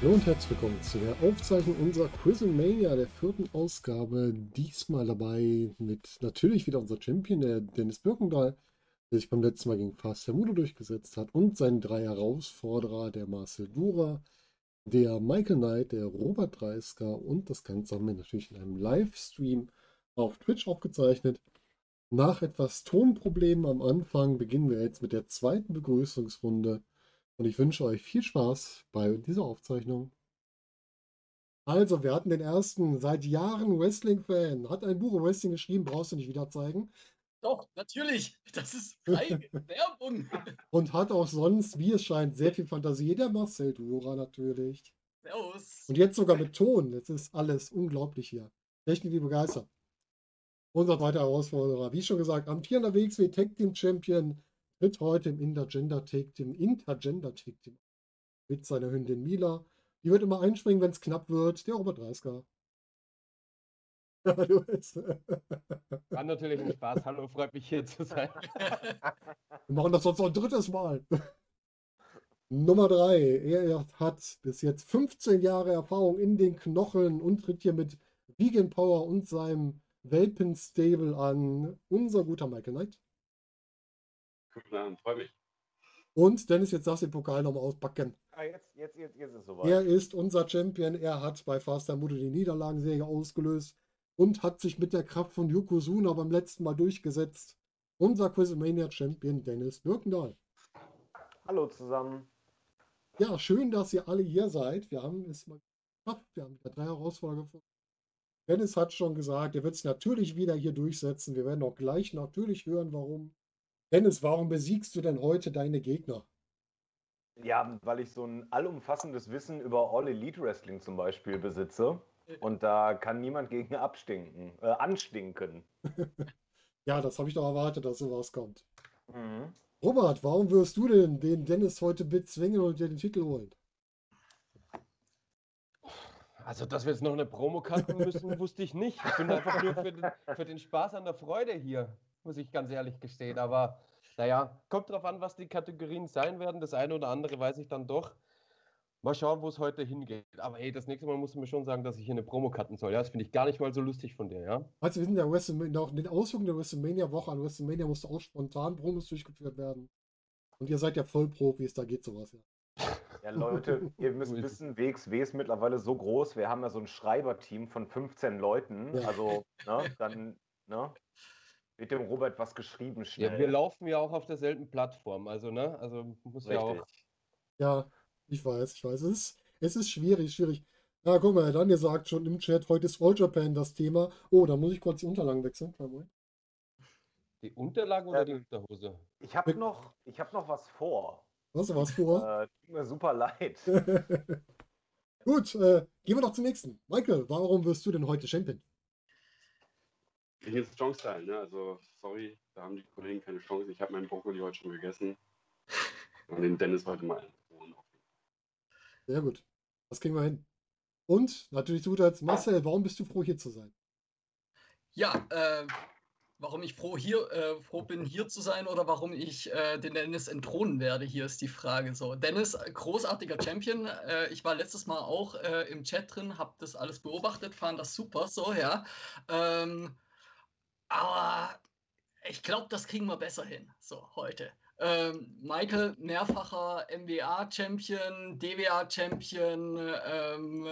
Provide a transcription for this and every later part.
Hallo und herzlich willkommen zu der Aufzeichnung unserer Quizmania, der vierten Ausgabe. Diesmal dabei mit natürlich wieder unser Champion, der Dennis Birkendahl, der sich beim letzten Mal gegen Fast Mudo durchgesetzt hat, und seinen drei Herausforderer, der Marcel Dura, der Michael Knight, der Robert Dreisker und das Ganze haben wir natürlich in einem Livestream auf Twitch aufgezeichnet. Nach etwas Tonproblemen am Anfang beginnen wir jetzt mit der zweiten Begrüßungsrunde. Und ich wünsche euch viel Spaß bei dieser Aufzeichnung. Also, wir hatten den ersten seit Jahren Wrestling-Fan. Hat ein Buch über Wrestling geschrieben, brauchst du nicht wieder zeigen. Doch, natürlich. Das ist freie Werbung. Und hat auch sonst, wie es scheint, sehr viel Fantasie. Der Marcel Dura natürlich. Servus. Und jetzt sogar mit Ton. Das ist alles unglaublich hier. Technik, die begeistert. Unser zweiter Herausforderer, wie schon gesagt, amtierender WXW Tag Team Champion tritt heute im Intergender Take Team, Intergender Take Team mit seiner Hündin Mila. Die wird immer einspringen, wenn es knapp wird. Der Robert Reisker. War natürlich ein Spaß. Hallo, freut mich hier zu sein. Wir machen das sonst noch ein drittes Mal. Nummer drei. Er hat bis jetzt 15 Jahre Erfahrung in den Knocheln und tritt hier mit Vegan Power und seinem Welpen-Stable an. Unser guter Michael Knight. Guten Abend, freue mich. Und Dennis, jetzt darfst du den Pokal nochmal auspacken. Ah, jetzt, jetzt, jetzt, jetzt ist es soweit. Er ist unser Champion. Er hat bei Faster Mutter die Niederlagenserie ausgelöst und hat sich mit der Kraft von Yokozuna beim letzten Mal durchgesetzt. Unser Quizmania Champion Dennis Birkendahl. Hallo zusammen. Ja, schön, dass ihr alle hier seid. Wir haben es mal geschafft. Wir haben drei Herausforderungen gefunden. Dennis hat schon gesagt, er wird sich natürlich wieder hier durchsetzen. Wir werden auch gleich natürlich hören, warum. Dennis, warum besiegst du denn heute deine Gegner? Ja, weil ich so ein allumfassendes Wissen über All Elite Wrestling zum Beispiel besitze. Und da kann niemand gegen abstinken, äh, anstinken. ja, das habe ich doch erwartet, dass sowas kommt. Mhm. Robert, warum wirst du denn den Dennis heute bezwingen und dir den Titel holen? Also, dass wir jetzt noch eine Promo cutten müssen, wusste ich nicht. Ich bin einfach nur für den, für den Spaß an der Freude hier muss ich ganz ehrlich gestehen. Aber naja, kommt drauf an, was die Kategorien sein werden. Das eine oder andere weiß ich dann doch. Mal schauen, wo es heute hingeht. Aber hey, das nächste Mal musst du mir schon sagen, dass ich hier eine Promo cutten soll. Ja, das finde ich gar nicht mal so lustig von dir, ja? Also, wir sind ja WrestleMania, auch in den Auswirkungen der WrestleMania-Woche an WrestleMania musste auch spontan Promos durchgeführt werden. Und ihr seid ja Vollprofis, da geht sowas ja. Ja, Leute, ihr müsst wissen, WXW ist mittlerweile so groß. Wir haben ja so ein Schreiberteam von 15 Leuten. Ja. Also, ne, dann, ne? mit dem Robert was geschrieben schnell. Ja, wir laufen ja auch auf derselben Plattform, also ne, also muss ja auch. Ja, ich weiß, ich weiß, es ist, es ist schwierig, schwierig. Ja, guck mal, Daniel sagt schon im Chat, heute ist All Japan das Thema. Oh, da muss ich kurz die Unterlagen wechseln. Die Unterlagen oder die Unterhose? Ich habe noch, hab noch was vor. Hast du was vor? Äh, tut mir super leid. Gut, äh, gehen wir doch zum nächsten. Michael, warum wirst du denn heute Champion? Ich bin jetzt Strong Style, ne? Also, sorry, da haben die Kollegen keine Chance. Ich habe meinen Brokkoli heute schon gegessen. Und den Dennis heute mal Sehr gut. Das kriegen wir hin. Und natürlich zu guter Marcel, warum bist du froh, hier zu sein? Ja, äh, warum ich froh, hier, äh, froh bin, hier zu sein oder warum ich äh, den Dennis entthronen werde, hier ist die Frage. So, Dennis, großartiger Champion. Äh, ich war letztes Mal auch äh, im Chat drin, habe das alles beobachtet, fand das super, so, ja. Ähm, aber ich glaube, das kriegen wir besser hin, so heute. Ähm, Michael, mehrfacher MWA-Champion, DWA-Champion, ähm,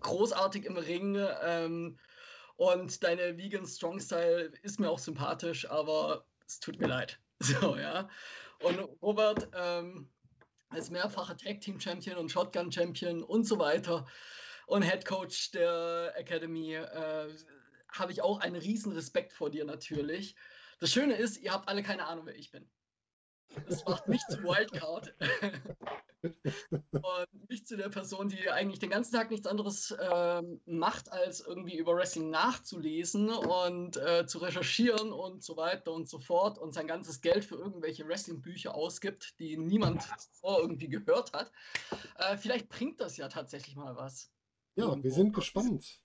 großartig im Ring. Ähm, und deine Vegan Strong Style ist mir auch sympathisch, aber es tut mir leid. So, ja. Und Robert, ähm, als mehrfacher Tag Team Champion und Shotgun Champion und so weiter und Head Coach der Academy, äh, habe ich auch einen riesen Respekt vor dir natürlich. Das Schöne ist, ihr habt alle keine Ahnung, wer ich bin. Das macht mich zu Wildcard. und mich ich zu der Person, die eigentlich den ganzen Tag nichts anderes äh, macht, als irgendwie über Wrestling nachzulesen und äh, zu recherchieren und so weiter und so fort und sein ganzes Geld für irgendwelche Wrestling-Bücher ausgibt, die niemand zuvor irgendwie gehört hat. Äh, vielleicht bringt das ja tatsächlich mal was. Ja, wir sind gespannt.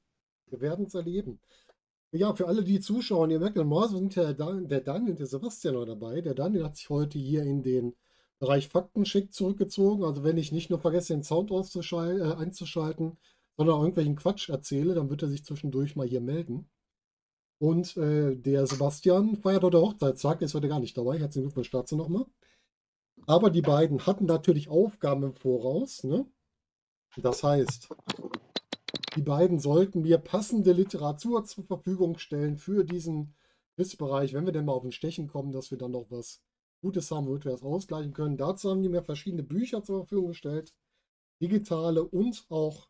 Wir werden es erleben. Ja, für alle, die zuschauen, ihr merkt, morgen sind der, Dan der Daniel und der Sebastian noch dabei. Der Daniel hat sich heute hier in den Bereich Faktencheck zurückgezogen. Also wenn ich nicht nur vergesse, den Sound äh, einzuschalten, sondern irgendwelchen Quatsch erzähle, dann wird er sich zwischendurch mal hier melden. Und äh, der Sebastian feiert heute Hochzeitstag, ist heute gar nicht dabei. Herzlichen Glückwunsch dazu nochmal. Aber die beiden hatten natürlich Aufgaben im Voraus. Ne? Das heißt, die beiden sollten mir passende Literatur zur Verfügung stellen für diesen Quizbereich, wenn wir denn mal auf ein Stechen kommen, dass wir dann noch was Gutes haben, womit wir das ausgleichen können. Dazu haben die mir verschiedene Bücher zur Verfügung gestellt. Digitale und auch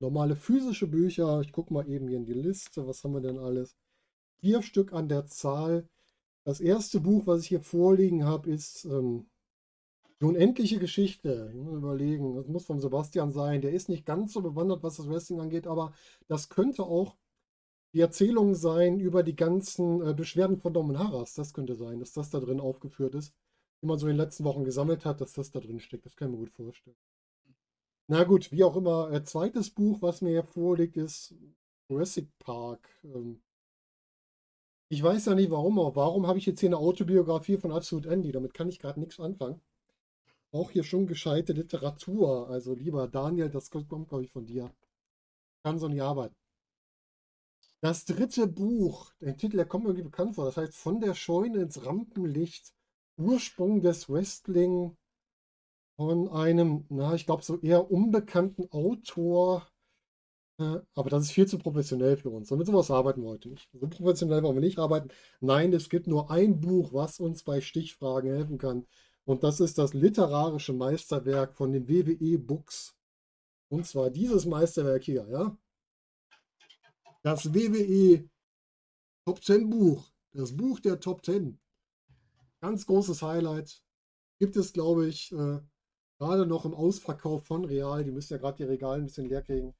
normale physische Bücher. Ich gucke mal eben hier in die Liste. Was haben wir denn alles? Vier Stück an der Zahl. Das erste Buch, was ich hier vorliegen habe, ist ähm, die unendliche Geschichte. Ich muss überlegen. Das muss von Sebastian sein. Der ist nicht ganz so bewandert, was das Wrestling angeht, aber das könnte auch die Erzählung sein über die ganzen äh, Beschwerden von Dom Harras. Das könnte sein, dass das da drin aufgeführt ist, die man so in den letzten Wochen gesammelt hat, dass das da drin steckt. Das kann ich mir gut vorstellen. Na gut, wie auch immer. Äh, zweites Buch, was mir hier vorliegt, ist Jurassic Park. Ähm, ich weiß ja nicht warum, aber warum habe ich jetzt hier eine Autobiografie von Absolute Andy? Damit kann ich gerade nichts anfangen. Auch hier schon gescheite Literatur. Also lieber Daniel, das kommt, glaube ich, von dir. Kann so nicht arbeiten. Das dritte Buch, der Titel, der kommt mir irgendwie bekannt vor. Das heißt Von der Scheune ins Rampenlicht. Ursprung des Wrestling von einem, na, ich glaube, so eher unbekannten Autor. Äh, aber das ist viel zu professionell für uns. Und mit sowas arbeiten wir heute nicht. So professionell wollen wir nicht arbeiten. Nein, es gibt nur ein Buch, was uns bei Stichfragen helfen kann. Und das ist das literarische Meisterwerk von den WWE Books. Und zwar dieses Meisterwerk hier, ja. Das WWE Top 10 Buch. Das Buch der Top 10. Ganz großes Highlight. Gibt es, glaube ich, äh, gerade noch im Ausverkauf von Real. Die müssen ja gerade die Regale ein bisschen leer kriegen.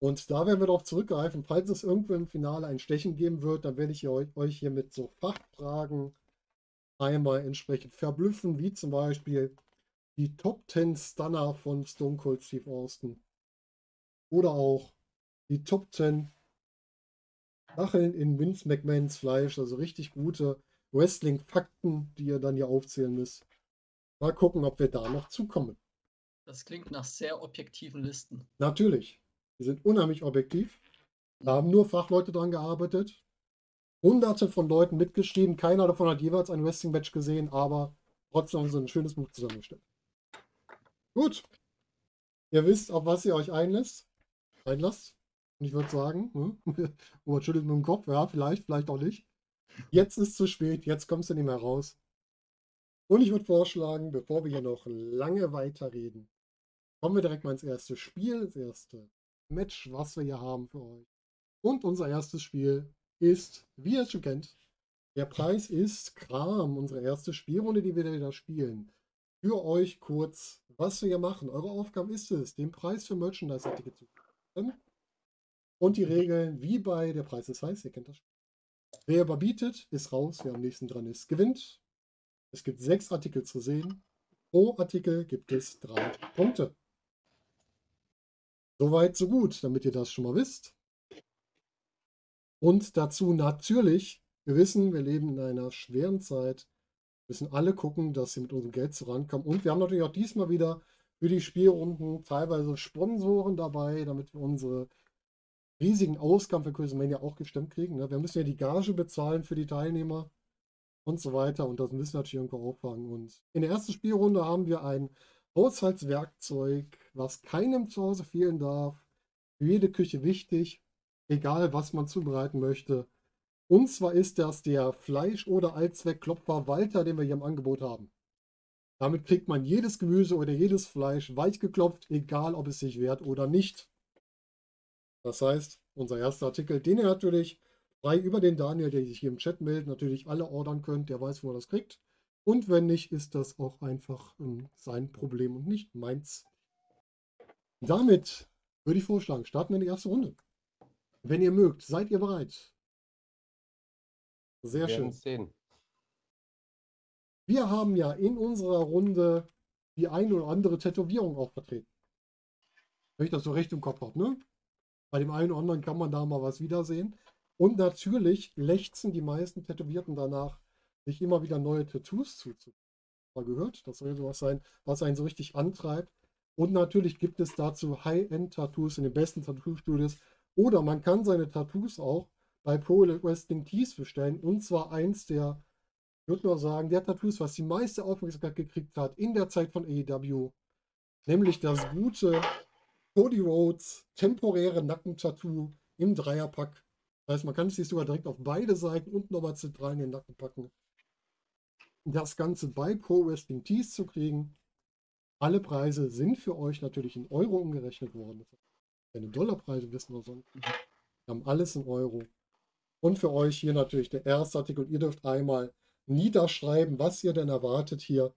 Und da werden wir darauf zurückgreifen. Falls es irgendwo im Finale ein Stechen geben wird, dann werde ich euch hier mit so Fachfragen einmal entsprechend verblüffen, wie zum Beispiel die Top 10 Stunner von Stone Cold Steve Austin. Oder auch die Top 10 Stacheln in Vince McMahons Fleisch, also richtig gute Wrestling-Fakten, die ihr dann hier aufzählen müsst. Mal gucken, ob wir da noch zukommen. Das klingt nach sehr objektiven Listen. Natürlich. Die sind unheimlich objektiv. Da haben nur Fachleute dran gearbeitet. Hunderte von Leuten mitgeschrieben. Keiner davon hat jeweils ein Wrestling-Match gesehen, aber trotzdem haben sie ein schönes Buch zusammengestellt. Gut. Ihr wisst, auf was ihr euch einlässt. Einlasst. Und ich würde sagen, hm? Robert schüttelt mit dem Kopf, ja, vielleicht, vielleicht auch nicht. Jetzt ist zu spät, jetzt kommst du nicht mehr raus. Und ich würde vorschlagen, bevor wir hier noch lange weiterreden, kommen wir direkt mal ins erste Spiel, das erste Match, was wir hier haben für euch. Und unser erstes Spiel ist, wie ihr es schon kennt, der Preis ist Kram, unsere erste Spielrunde, die wir wieder spielen. Für euch kurz, was wir hier machen. Eure Aufgabe ist es, den Preis für Merchandise-Artikel zu bekommen und die Regeln wie bei der Preis ist heiß, ihr kennt das. Wer überbietet, ist raus. Wer am nächsten dran ist, gewinnt. Es gibt sechs Artikel zu sehen. Pro Artikel gibt es drei Punkte. Soweit, so gut, damit ihr das schon mal wisst. Und dazu natürlich, wir wissen, wir leben in einer schweren Zeit. Müssen alle gucken, dass sie mit unserem Geld vorankommen. Und wir haben natürlich auch diesmal wieder für die Spielrunden teilweise Sponsoren dabei, damit wir unsere riesigen Ausgaben für Quizmania auch gestemmt kriegen. Ne? Wir müssen ja die Gage bezahlen für die Teilnehmer und so weiter und das müssen wir natürlich irgendwo auffangen. Und in der ersten Spielrunde haben wir ein Haushaltswerkzeug, was keinem zu Hause fehlen darf. Für jede Küche wichtig, egal was man zubereiten möchte. Und zwar ist das der Fleisch- oder Allzweckklopfer Walter, den wir hier im Angebot haben. Damit kriegt man jedes Gemüse oder jedes Fleisch weich geklopft, egal ob es sich wehrt oder nicht. Das heißt, unser erster Artikel, den ihr natürlich frei über den Daniel, der sich hier im Chat meldet, natürlich alle ordern könnt, der weiß, wo er das kriegt. Und wenn nicht, ist das auch einfach ähm, sein Problem und nicht meins. Damit würde ich vorschlagen, starten wir in die erste Runde. Wenn ihr mögt, seid ihr bereit? Sehr Wir schön. sehen. Wir haben ja in unserer Runde die eine oder andere Tätowierung auch vertreten. Wenn ich das so recht im Kopf habe, ne? Bei dem einen oder anderen kann man da mal was wiedersehen. Und natürlich lechzen die meisten Tätowierten danach, sich immer wieder neue Tattoos zuzufügen. Mal gehört, das soll sowas sein, was einen so richtig antreibt. Und natürlich gibt es dazu High-End-Tattoos in den besten Tattoo-Studios. Oder man kann seine Tattoos auch bei Pro Wrestling Tees bestellen. Und zwar eins der ich würde nur sagen, der Tattoos, was die meiste Aufmerksamkeit gekriegt hat in der Zeit von AEW, nämlich das gute Cody Rhodes temporäre Nackentattoo im Dreierpack. Das heißt, man kann es sich sogar direkt auf beide Seiten und nochmal zentral in den Nacken packen. Das Ganze bei Pro Wrestling Tees zu kriegen. Alle Preise sind für euch natürlich in Euro umgerechnet worden. Keine Dollarpreise wissen wir sonst. Wir haben alles in Euro. Und für euch hier natürlich der erste Artikel. Ihr dürft einmal niederschreiben, was ihr denn erwartet hier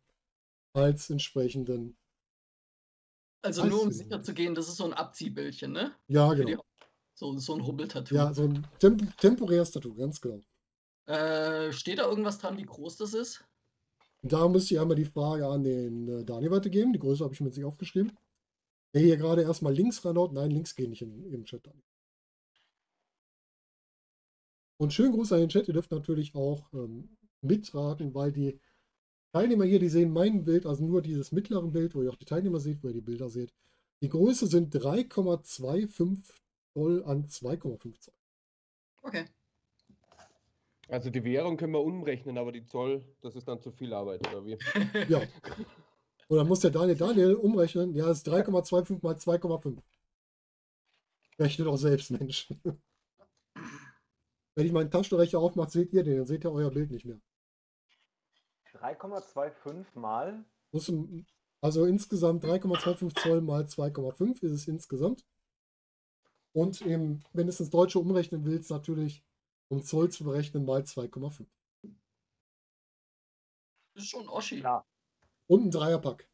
als entsprechenden. Also nur um sicher zu gehen, das ist so ein Abziehbildchen, ne? Ja, genau. So, so ein Hubbeltattoo. Ja, so ein temp temporäres Tattoo, ganz genau. Äh, steht da irgendwas dran, wie groß das ist? Da müsste ich einmal die Frage an den äh, Daniel weitergeben. Die Größe habe ich mir jetzt nicht aufgeschrieben. Der hier gerade erstmal links reinhaut. Nein, links geht nicht im, im Chat an. Und schönen Gruß an den Chat. Ihr dürft natürlich auch ähm, mitraten, weil die Teilnehmer hier, die sehen mein Bild, also nur dieses mittlere Bild, wo ihr auch die Teilnehmer seht, wo ihr die Bilder seht. Die Größe sind 3,25 Zoll an 2,5 Zoll. Okay. Also die Währung können wir umrechnen, aber die Zoll, das ist dann zu viel Arbeit, oder wie? Ja. Und dann muss der Daniel Daniel umrechnen. Ja, das ist 3,25 mal 2,5. Rechnet auch selbst, Mensch. Wenn ich meinen Taschenrechner aufmache, seht ihr den, dann seht ihr euer Bild nicht mehr. 3,25 mal. Also insgesamt 3,25 Zoll mal 2,5 ist es insgesamt. Und im, wenn du es ins Deutsche umrechnen willst, natürlich, um Zoll zu berechnen, mal 2,5. Das ist schon Oschi. Klar. Und ein Dreierpack.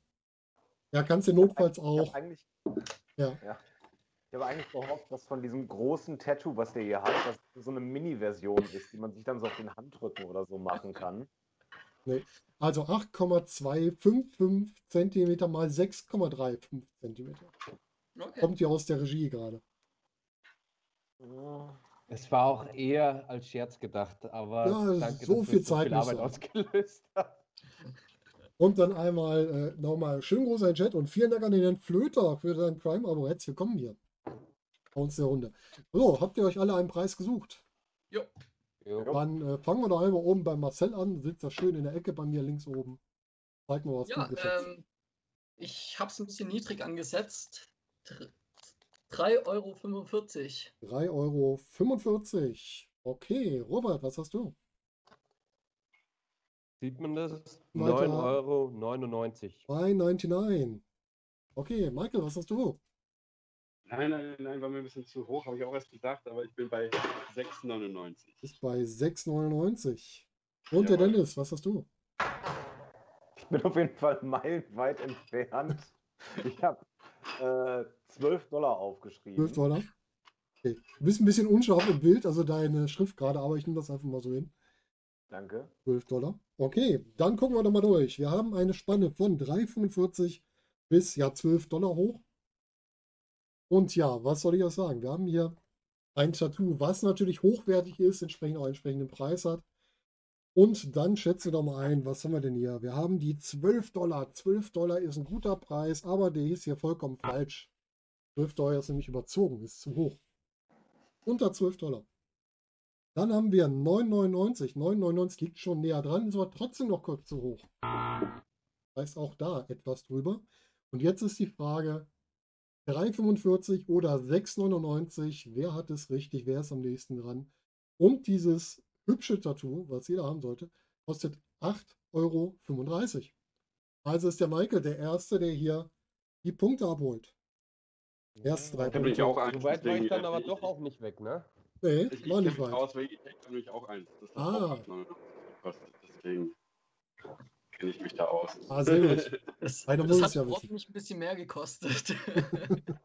Ja, kannst du notfalls auch. Ja. ja. Ich habe eigentlich gehofft, dass von diesem großen Tattoo, was der hier hat, dass es so eine Mini-Version ist, die man sich dann so auf den Handrücken oder so machen kann. Also 8,255 cm mal 6,35 cm. Okay. Kommt hier aus der Regie gerade. Es war auch eher als Scherz gedacht, aber Ja, danke, so dass viel es so Zeit viel Arbeit ausgelöst hat. Und dann einmal äh, nochmal schön großer Chat und vielen Dank an den Herrn Flöter für dein Prime-Abo. Herzlich willkommen hier bei uns der Runde. So, habt ihr euch alle einen Preis gesucht? Jo. Jo. Dann äh, fangen wir doch einmal oben bei Marcel an. Sitzt da schön in der Ecke bei mir links oben. Zeig mal, was Ja, ähm, ich habe es ein bisschen niedrig angesetzt. Dr- 3,45 Euro. 3,45 Euro. Okay, Robert, was hast du? Sieht man das? Weiter. 9,99 Euro. 3,99. Okay, Michael, was hast du? Nein, nein, nein, war mir ein bisschen zu hoch, habe ich auch erst gedacht, aber ich bin bei 6,99. Ist bei 6,99. Und der Jawohl. Dennis, was hast du? Ich bin auf jeden Fall meilenweit entfernt. Ich habe äh, 12 Dollar aufgeschrieben. 12 Dollar. Okay. Du bist ein bisschen unscharf im Bild, also deine Schrift gerade, aber ich nehme das einfach mal so hin. Danke. 12 Dollar. Okay, dann gucken wir doch mal durch. Wir haben eine Spanne von 3,45 bis ja 12 Dollar hoch. Und ja, was soll ich auch sagen? Wir haben hier ein Tattoo, was natürlich hochwertig ist, entsprechend auch einen entsprechenden Preis hat. Und dann schätze doch mal ein, was haben wir denn hier? Wir haben die 12 Dollar. 12 Dollar ist ein guter Preis, aber der ist hier vollkommen falsch. 12 Dollar ist nämlich überzogen, ist zu hoch. Unter 12 Dollar. Dann haben wir 9,99. 9,99 liegt schon näher dran, ist aber trotzdem noch kurz zu hoch. Heißt auch da etwas drüber. Und jetzt ist die Frage, 3,45 oder 6,99, wer hat es richtig, wer ist am nächsten dran? Und dieses hübsche Tattoo, was jeder haben sollte, kostet 8,35 Euro. Also ist der Michael der Erste, der hier die Punkte abholt. Erst drei bin ich auch So weit war ich dann aber doch auch nicht weg, ne? Nee, Ich, ich war nicht weit. aus, weil ich habe nämlich auch eins. Das hat Ah. auch 8,99 gekostet. Deswegen. kenne ich mich da aus. Ah, sehr gut. Das, das hat ja mich ein bisschen mehr gekostet.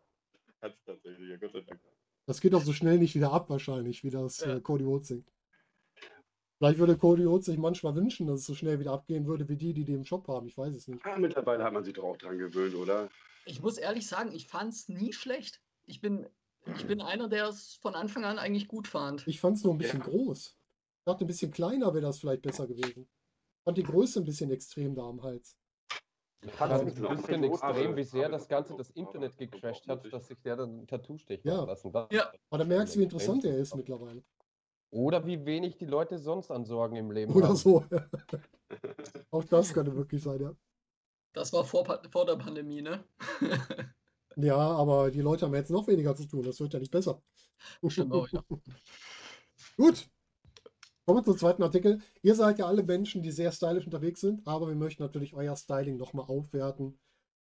Hat es tatsächlich, ja Gott sei Dank. Das geht auch so schnell nicht wieder ab, wahrscheinlich, wie das Ja. äh, Cody singt. Vielleicht würde Cody Rhodes sich manchmal wünschen, dass es so schnell wieder abgehen würde, wie die, die den im Shop haben. Ich weiß es nicht. Ah, mittlerweile hat man sich doch auch dran gewöhnt, oder? ich muss ehrlich sagen, ich fand es nie schlecht. Ich bin, ich bin einer, der es von Anfang an eigentlich gut fand. Ich fand es nur ein bisschen Ja. groß. Ich dachte, ein bisschen kleiner wäre das vielleicht besser gewesen. Ich fand die Größe ein bisschen extrem da am Hals. Ich fand es nicht ein bisschen extrem, wie sehr das Ganze das Internet gecrashed hat, dass sich der dann ein Tattoo stechen Ja. lassen. Das- Ja. Aber da merkst du, wie interessant er ist mittlerweile. Oder wie wenig die Leute sonst an Sorgen im Leben Oder haben. so. Auch das könnte wirklich sein, ja. Das war vor, vor der Pandemie, ne? Ja, aber die Leute haben jetzt noch weniger zu tun. Das wird ja nicht besser. Stimmt auch, ja. Gut. Kommen wir zum zweiten Artikel. Ihr seid ja alle Menschen, die sehr stylisch unterwegs sind, aber wir möchten natürlich euer Styling nochmal aufwerten.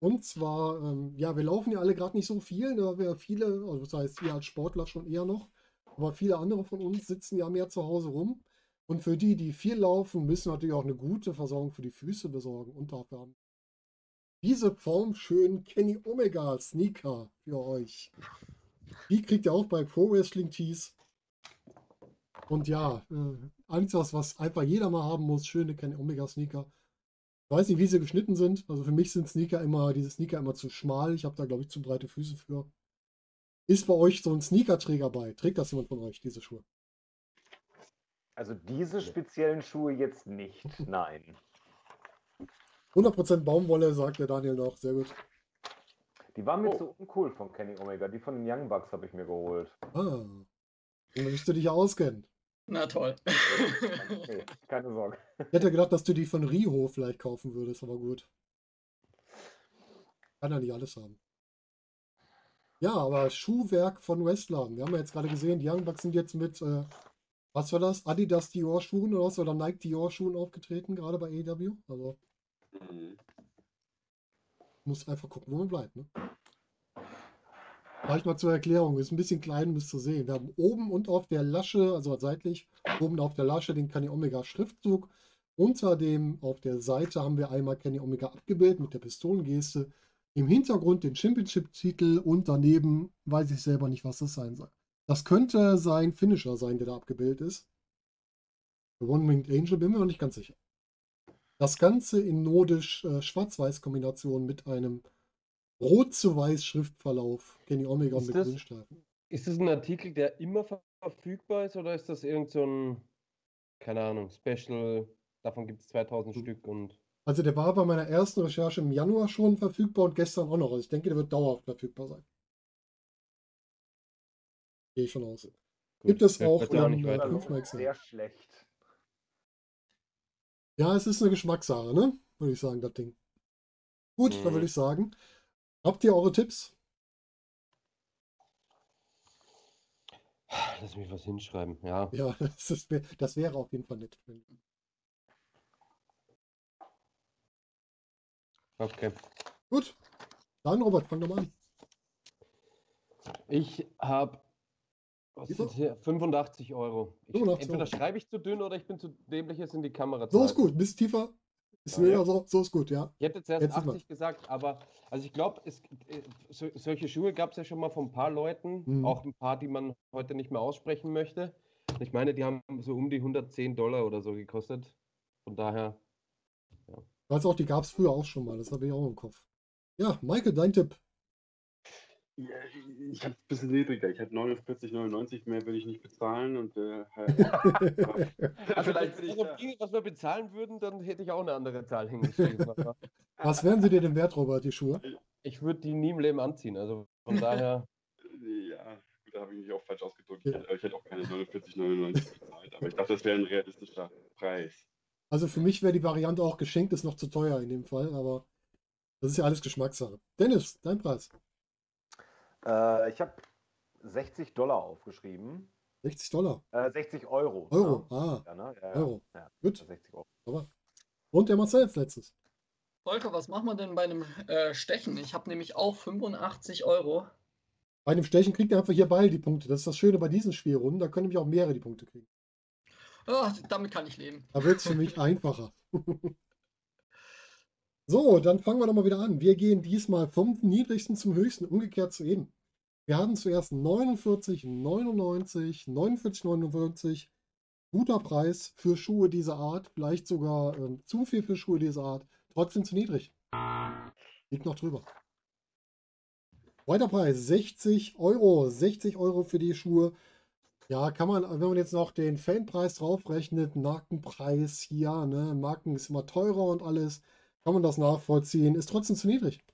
Und zwar, ähm, ja, wir laufen ja alle gerade nicht so viel, ne? wir viele, also das heißt, ihr als Sportler schon eher noch, aber viele andere von uns sitzen ja mehr zu Hause rum. Und für die, die viel laufen, müssen natürlich auch eine gute Versorgung für die Füße besorgen. Und dafür haben diese formschönen Kenny Omega Sneaker für euch. Die kriegt ihr auch bei Pro Wrestling Tees. Und ja, äh, eins, was, was einfach jeder mal haben muss, schöne Kenny Omega Sneaker. Ich weiß nicht, wie sie geschnitten sind. Also für mich sind Sneaker immer, diese Sneaker immer zu schmal. Ich habe da, glaube ich, zu breite Füße für. Ist bei euch so ein Sneakerträger bei? Trägt das jemand von euch, diese Schuhe? Also diese speziellen Schuhe jetzt nicht, nein. 100% Baumwolle, sagt der Daniel noch. Sehr gut. Die waren mir Oh. zu uncool von Kenny Omega. Die von den Young Bucks habe ich mir geholt. Ah. Dann müsst du dich ja auskennen. Na toll. Nee, keine Sorge. Ich hätte gedacht, dass du die von Riho vielleicht kaufen würdest, aber gut. Kann ja nicht alles haben. Ja, aber Schuhwerk von Wrestlern. Wir haben ja jetzt gerade gesehen, die Young Bucks sind jetzt mit, äh, was war das? Adidas Dior Schuhen oder was? Oder Nike Dior Schuhen aufgetreten, gerade bei AEW. Also. Muss einfach gucken, wo man bleibt. Ne? Vielleicht mal zur Erklärung, ist ein bisschen klein, um es zu sehen. Wir haben oben und auf der Lasche, also seitlich, oben auf der Lasche den Kenny Omega Schriftzug. Unter dem, auf der Seite haben wir einmal Kenny Omega abgebildet mit der Pistolengeste. Im Hintergrund den Championship-Titel und daneben weiß ich selber nicht, was das sein soll. Das könnte sein Finisher sein, der da abgebildet ist. Der One-Winged Angel, bin mir noch nicht ganz sicher. Das Ganze in nodisch äh, Schwarz-Weiß-Kombination mit einem Rot zu Weiß Schriftverlauf. Kenny Omega Ist mit das- Grünstreifen. Ist das ein Artikel, der immer ver- verfügbar ist oder ist das irgend so ein, keine Ahnung, Special, davon gibt es 2000 Mhm. Stück und Also der war bei meiner ersten Recherche im Januar schon verfügbar und gestern auch noch. Also ich denke, der wird dauerhaft verfügbar sein. Gehe ich schon aus. gut, Gibt es auch auch in, nicht äh, weiter. Sehr schlecht. Ja, es ist eine Geschmackssache, ne? Würde ich sagen, das Ding. Gut, dann Mhm. würde ich sagen, habt ihr eure Tipps? Lass mich was hinschreiben. Ja, Ja, das, ist, das wäre auf jeden Fall nett. okay. Gut, dann Robert, fang doch mal an. Ich habe was Wie ist das hier? 85 Euro. Ich, 85 entweder Euro. schreibe ich zu dünn oder ich bin zu dämlich, es in die Kamera zu So ist gut, ein bisschen tiefer. Ist Ja, mir ja. so, so ist gut, ja. Ich hätte zuerst Jetzt ist 80 gesagt, aber also ich glaube, äh, so, solche Schuhe gab es ja schon mal von ein paar Leuten, Mhm. auch ein paar, die man heute nicht mehr aussprechen möchte. Ich meine, die haben so um die 110 Dollar oder so gekostet. Von daher, Ich weiß auch, die gab es früher auch schon mal, das habe ich auch im Kopf. Ja, Michael, dein Tipp. Ja, ich habe ein bisschen niedriger. Ich habe 49,99 mehr will ich nicht bezahlen und äh, halt, also vielleicht wenn es ich darum da. ginge, was wir bezahlen würden, dann hätte ich auch eine andere Zahl hingeschrieben. Was wären sie dir denn wert, Robert, die Schuhe? ich würde die nie im Leben anziehen. Also von daher, Ja, gut, da habe ich mich auch falsch ausgedrückt. Ich hätte, ich hätte auch keine 49,99 bezahlt, aber ich dachte, das wäre ein realistischer Preis. Also für mich wäre die Variante auch geschenkt, ist noch zu teuer in dem Fall, aber das ist ja alles Geschmackssache. Dennis, dein Preis. Äh, ich habe 60 Dollar aufgeschrieben. 60 Dollar. Äh, 60 Euro. Euro. Ne? Ah, Ja, ne? Ja, ja. Euro. Ja, Gut. 60 Euro. Und der Marcel als letztes. Volker, was machen wir denn bei einem äh, Stechen? Ich habe nämlich auch 85 Euro. Bei einem Stechen kriegt ihr einfach hier beide die Punkte. Das ist das Schöne bei diesen Spielrunden. Da können nämlich auch mehrere die Punkte kriegen. Ah, damit kann ich leben. Da wird es für mich einfacher. So, dann fangen wir doch mal wieder an. Wir gehen diesmal vom niedrigsten zum höchsten, umgekehrt zu eben. Wir hatten zuerst 49,99, 49,99. Guter Preis für Schuhe dieser Art, vielleicht sogar äh, zu viel für Schuhe dieser Art, trotzdem zu niedrig. Liegt noch drüber. Weiter Preis 60 Euro. 60 Euro für die Schuhe. Ja, kann man, wenn man jetzt noch den Fanpreis draufrechnet, Markenpreis hier, ne, Marken ist immer teurer und alles, kann man das nachvollziehen, ist trotzdem zu niedrig.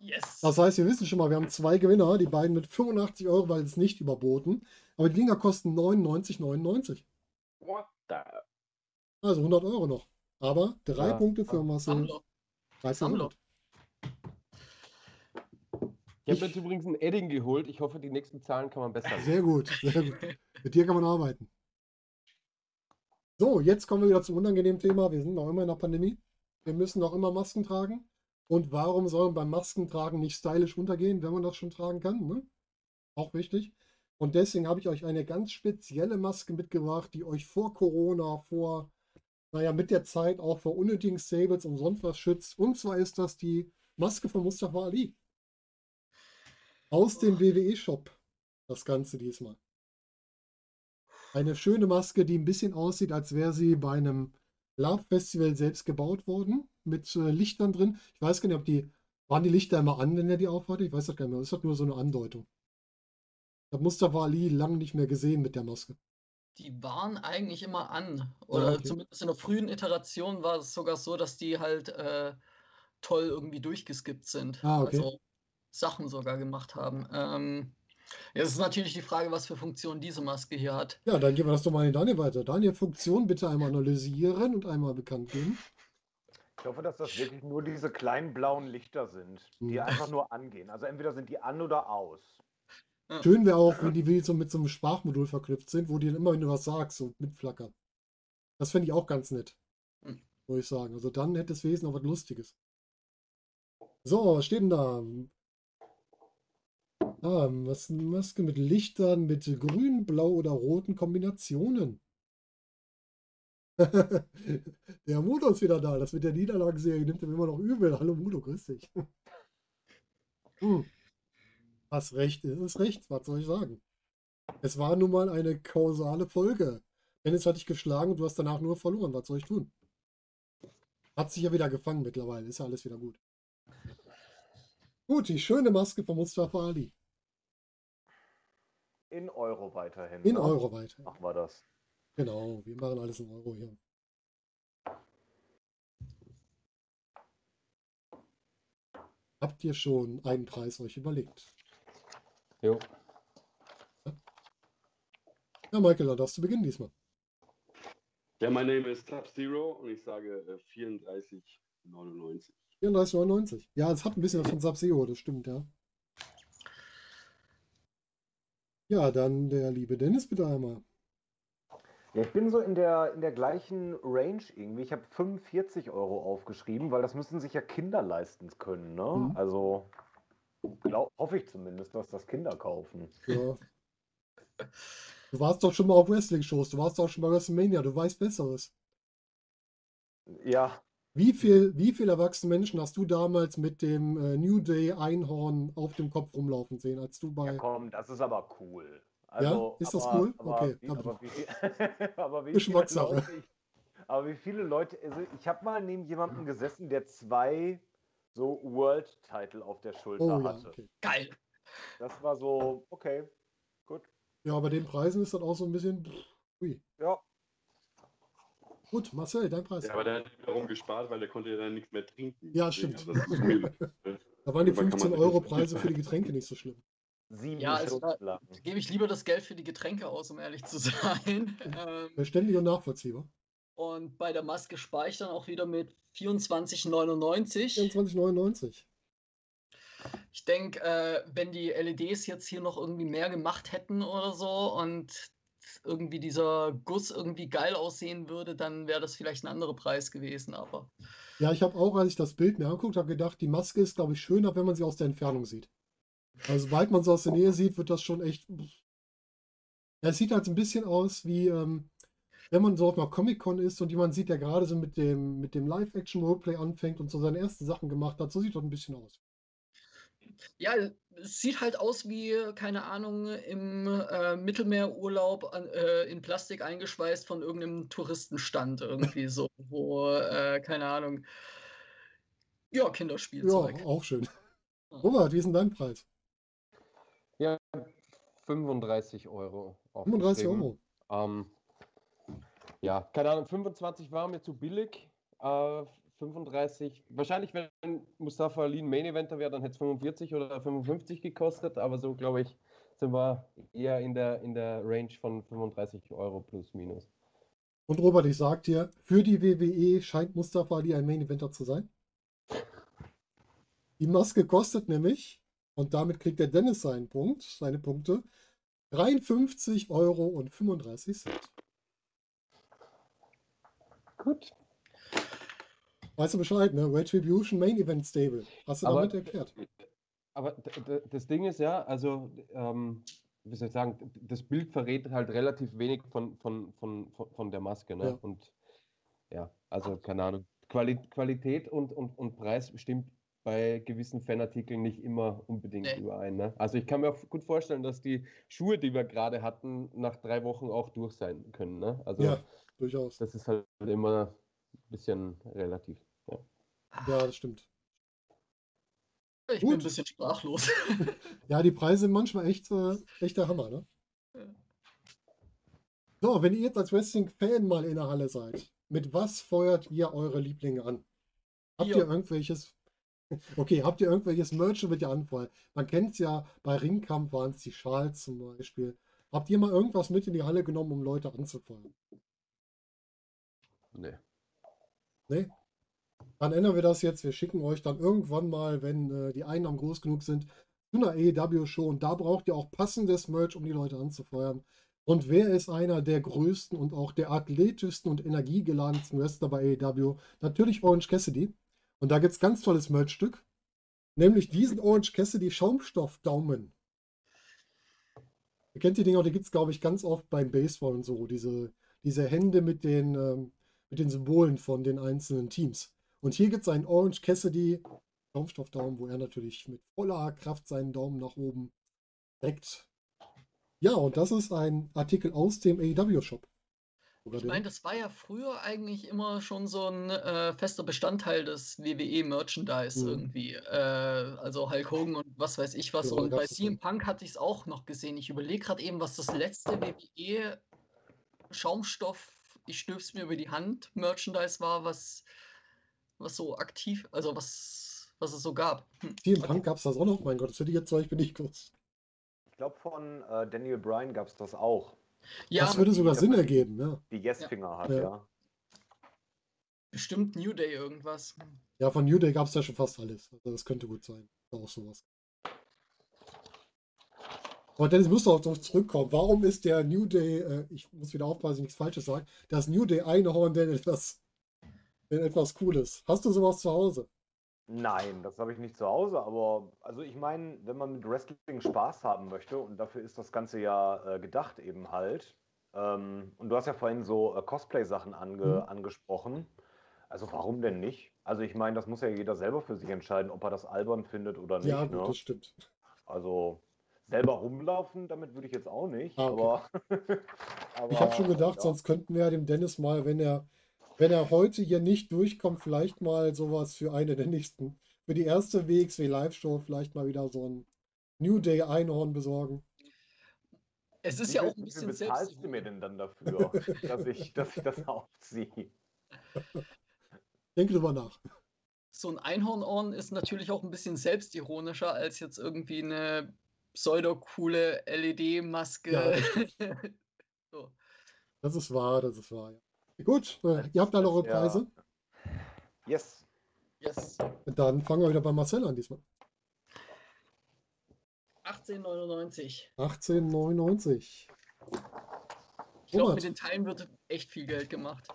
Yes. Das heißt, wir wissen schon mal, wir haben zwei Gewinner, die beiden mit 85 Euro, weil es nicht überboten. Aber die Dinger kosten 99,99. What the? Also 100 Euro noch. Aber drei Ja. Punkte für Marcel. Sammler. 1300. Ich habe jetzt übrigens ein Edding geholt. Ich hoffe, die nächsten Zahlen kann man besser. Sehr gut, sehr gut. Mit dir kann man arbeiten. So, jetzt kommen wir wieder zum unangenehmen Thema. Wir sind noch immer in der Pandemie. Wir müssen noch immer Masken tragen. Und warum soll man beim Maskentragen nicht stylisch runtergehen, wenn man das schon tragen kann? Ne? Auch wichtig. Und deswegen habe ich euch eine ganz spezielle Maske mitgebracht, die euch vor Corona, vor, naja, mit der Zeit auch vor unnötigen Sables und sonst was schützt. Und zwar ist das die Maske von Mustafa Ali. Aus dem WWE-Shop. Das Ganze diesmal. Eine schöne Maske, die ein bisschen aussieht, als wäre sie bei einem Lab-Festival selbst gebaut worden, mit äh, Lichtern drin. Ich weiß gar nicht, ob die, waren die Lichter immer an, wenn er die aufhatte? Ich weiß das gar nicht mehr. Das ist halt nur so eine Andeutung. Ich habe Mustafa Ali lange nicht mehr gesehen mit der Maske. Die waren eigentlich immer an. Oder okay. zumindest in der frühen Iteration war es sogar so, dass die halt äh, toll irgendwie durchgeskippt sind. Ah, okay. Also Sachen sogar gemacht haben. Ähm, jetzt ist natürlich die Frage, was für Funktion diese Maske hier hat. Ja, dann geben wir das doch mal an den Daniel weiter. Daniel, Funktion bitte einmal analysieren und einmal bekannt geben. Ich hoffe, dass das wirklich nur diese kleinen blauen Lichter sind, die Hm. einfach nur angehen. Also entweder sind die an oder aus. Schön wäre auch, wenn die wie so mit so einem Sprachmodul verknüpft sind, wo die dann immer, wenn du was sagst, so mitflackern. Das fände ich auch ganz nett. Hm. Würde ich sagen. Also dann hätte das Wesen auch was Lustiges. So, was steht denn da? Ah, was eine Maske mit Lichtern, mit grün, blau oder roten Kombinationen. Der Mudo ist wieder da. Das mit der Niederlagenserie nimmt ihm immer noch übel. Hallo Mudo, grüß dich. Hm. Hast recht, es ist recht, was soll ich sagen? Es war nun mal eine kausale Folge. Dennis hat dich geschlagen und du hast danach nur verloren. Was soll ich tun? Hat sich ja wieder gefangen mittlerweile. Ist ja alles wieder gut. Gut, die schöne Maske von Mustafa Ali. In Euro weiterhin. In ne? Euro weiter. Machen wir das. Genau, wir machen alles in Euro hier. Habt ihr schon einen Preis euch überlegt? Jo. Ja, Michael, dann darfst du beginnen diesmal. Ja, mein Name ist Sub-Zero und ich sage äh, 34,99. 34,99. Ja, es hat ein bisschen was von Sub-Zero, das stimmt, ja. Ja, dann der liebe Dennis bitte einmal. Ja, ich bin so in der, in der gleichen Range irgendwie. Ich habe 45 Euro aufgeschrieben, weil das müssen sich ja Kinder leisten können, ne? Mhm. Also glaub, hoffe ich zumindest, dass das Kinder kaufen. Ja. Du warst doch schon mal auf Wrestling-Shows, du warst doch schon bei WrestleMania, du weißt Besseres. Ja, Wie viel, wie viele erwachsene Menschen hast du damals mit dem äh, New Day Einhorn auf dem Kopf rumlaufen sehen, als du ja bei. komm, das ist aber cool. Also, ist das aber, cool? Aber, Okay, wie, aber, wie, aber wie viele Geschmackssache. Leute ich, aber wie viele Leute, also ich habe mal neben jemandem gesessen, der zwei so World-Title auf der Schulter Oh ja, hatte. okay. Geil. Das war so, okay, gut. Ja, bei den Preisen ist das auch so ein bisschen. Ui. Ja, Gut, Marcel, dein Preis. Ja, aber der hat wiederum gespart, weil der konnte ja dann nichts mehr trinken. Ja, stimmt. also. Da waren die Irgendwann kann man 15 sich Euro Preise für die Getränke nicht so schlimm. sieben Ja, Stunden lang. Gebe ich lieber das Geld für die Getränke aus, um ehrlich zu sein. Ähm, Verständlich und nachvollziehbar. und bei der Maske spare ich dann auch wieder mit 24,99. 24,99. Ich denke, äh, wenn die LEDs jetzt hier noch irgendwie mehr gemacht hätten oder so und irgendwie dieser Guss irgendwie geil aussehen würde, dann wäre das vielleicht ein anderer Preis gewesen. Aber Ja, ich habe auch, als ich das Bild mir anguckt habe, gedacht, die Maske ist, glaube ich, schöner, wenn man sie aus der Entfernung sieht. Also, sobald man sie aus der Nähe sieht, wird das schon echt. Ja, es sieht halt so ein bisschen aus wie, ähm, wenn man so auf einer Comic-Con ist und jemand sieht, der gerade so mit dem, mit dem Live-Action-Roleplay anfängt und so seine ersten Sachen gemacht hat, so sieht das ein bisschen aus. Ja, es sieht halt aus wie, keine Ahnung, im äh, Mittelmeerurlaub an, äh, in Plastik eingeschweißt von irgendeinem Touristenstand irgendwie so, wo, äh, keine Ahnung, ja, Kinderspielzeug. Ja, auch schön. Robert, wie ist denn dein Preis? Ja, 35 Euro. 35 aufgeschrieben. Euro. Ähm, ja, keine Ahnung, 25 war mir zu billig. Äh, 35, wahrscheinlich, wenn Mustafa Ali ein Main Eventer wäre, dann hätte es 45 oder 55 gekostet, aber so glaube ich, sind wir eher in der, in der Range von 35 Euro plus minus. Und Robert, ich sag dir, für die WWE scheint Mustafa Ali ein Main Eventer zu sein. Die Maske kostet nämlich, und damit kriegt der Dennis seinen Punkt, seine Punkte, 53 Euro und 35 Cent. Gut. Weißt du Bescheid, ne? Retribution Main Event Stable. Hast du Aber- damit erklärt? Aber das Ding ist ja, also, ähm, wie soll ich sagen, das Bild verrät halt relativ wenig von, von, von, von, von der Maske. Ne? Ja. Und ja, also keine Ahnung. Quali Qualität und, und, und Preis stimmt bei gewissen Fanartikeln nicht immer unbedingt Nee. überein. Ne? Also ich kann mir auch gut vorstellen, dass die Schuhe, die wir gerade hatten, nach drei Wochen auch durch sein können. Ne? Also Ja, durchaus. das ist halt immer ein bisschen relativ. Ja. Das stimmt. Ich bin Gut. ein bisschen sprachlos. Ja, die Preise sind manchmal echt, äh, echt der Hammer, ne? Ja. So, wenn ihr jetzt als Wrestling-Fan mal in der Halle seid, mit was feuert ihr eure Lieblinge an? Habt Bier. ihr irgendwelches, okay, habt ihr irgendwelches Merch, mit ihr anfeuert? Man kennt es ja, bei Ringkampf waren es die Schals zum Beispiel. Habt ihr mal irgendwas mit in die Halle genommen, um Leute anzufeuern? Nee. Nee? Dann ändern wir das jetzt. Wir schicken euch dann irgendwann mal, wenn äh, die Einnahmen groß genug sind, zu einer AEW-Show. Und da braucht ihr auch passendes Merch, um die Leute anzufeuern. Und wer ist einer der größten und auch der athletischsten und energiegeladensten Wrestler bei AEW? Natürlich Orange Cassidy. Und da gibt es ganz tolles Merchstück. Nämlich diesen Orange Cassidy Schaumstoff-Daumen. Ihr kennt die Dinger, die gibt es, glaube ich, ganz oft beim Baseball und so. Diese, diese Hände mit den, ähm, mit den Symbolen von den einzelnen Teams. Und hier gibt es einen Orange Cassidy Schaumstoffdaumen, wo er natürlich mit voller Kraft seinen Daumen nach oben reckt. Ja, und das ist ein Artikel aus dem AEW-Shop. Ich meine, das war ja früher eigentlich immer schon so ein äh, fester Bestandteil des WWE-Merchandise Mhm. irgendwie. Äh, also Hulk Hogan und was weiß ich was. Ja, und bei CM. Punk hatte ich es auch noch gesehen. Ich überlege gerade eben, was das letzte WWE-Schaumstoff, ich stöp's mir über die Hand, Merchandise war, was, was so aktiv, also was, was es so gab. Hm. Hier im Okay. Punk gab es das auch noch. Mein Gott, das hätte ich jetzt zum Beispiel nicht gewusst. Ich glaube, von äh, Daniel Bryan gab es das auch. Ja, das würde sogar ja, Sinn ergeben, ja. Die Yes-Finger hat, Ja. ja. bestimmt New Day irgendwas. Ja, von New Day gab es ja schon fast alles. Also das könnte gut sein. Auch sowas. Aber Dennis, musst du auch darauf zurückkommen. Warum ist der New Day, äh, ich muss wieder aufpassen, dass ich nichts Falsches sage, das New Day Einhorn denn etwas, denn etwas Cooles? Hast du sowas zu Hause? Nein, das habe ich nicht zu Hause, aber also ich meine, wenn man mit Wrestling Spaß haben möchte und dafür ist das Ganze ja äh, gedacht eben halt. Ähm, und du hast ja vorhin so äh, Cosplay-Sachen ange Mhm. angesprochen. Also warum denn nicht? Also ich meine, das muss ja jeder selber für sich entscheiden, ob er das albern findet oder nicht. ja, gut, ne? das stimmt. Also selber rumlaufen, damit würde ich jetzt auch nicht. Ah, okay. aber, Ich habe schon aber, gedacht, ja. sonst könnten wir ja dem Dennis mal, wenn er, wenn er heute hier nicht durchkommt, vielleicht mal sowas für eine der nächsten, für die erste WXW Live-Show vielleicht mal wieder so ein New Day Einhorn besorgen. Es ist Wie ja viel- auch ein wie bisschen bezahlst du selbst. mir denn dann dafür, dass ich, dass ich das aufziehe? Denke drüber nach. so ein Einhornohren ist natürlich auch ein bisschen selbstironischer als jetzt irgendwie eine pseudo-coole LED-Maske. Ja, so. Das ist wahr, das ist wahr. Ja. Gut, äh, ihr habt alle eure Ja. Preise. Yes. Yes. Dann fangen wir wieder bei Marcel an diesmal. 18,99. 18,99. Ich glaube, mit den Teilen wird echt viel Geld gemacht.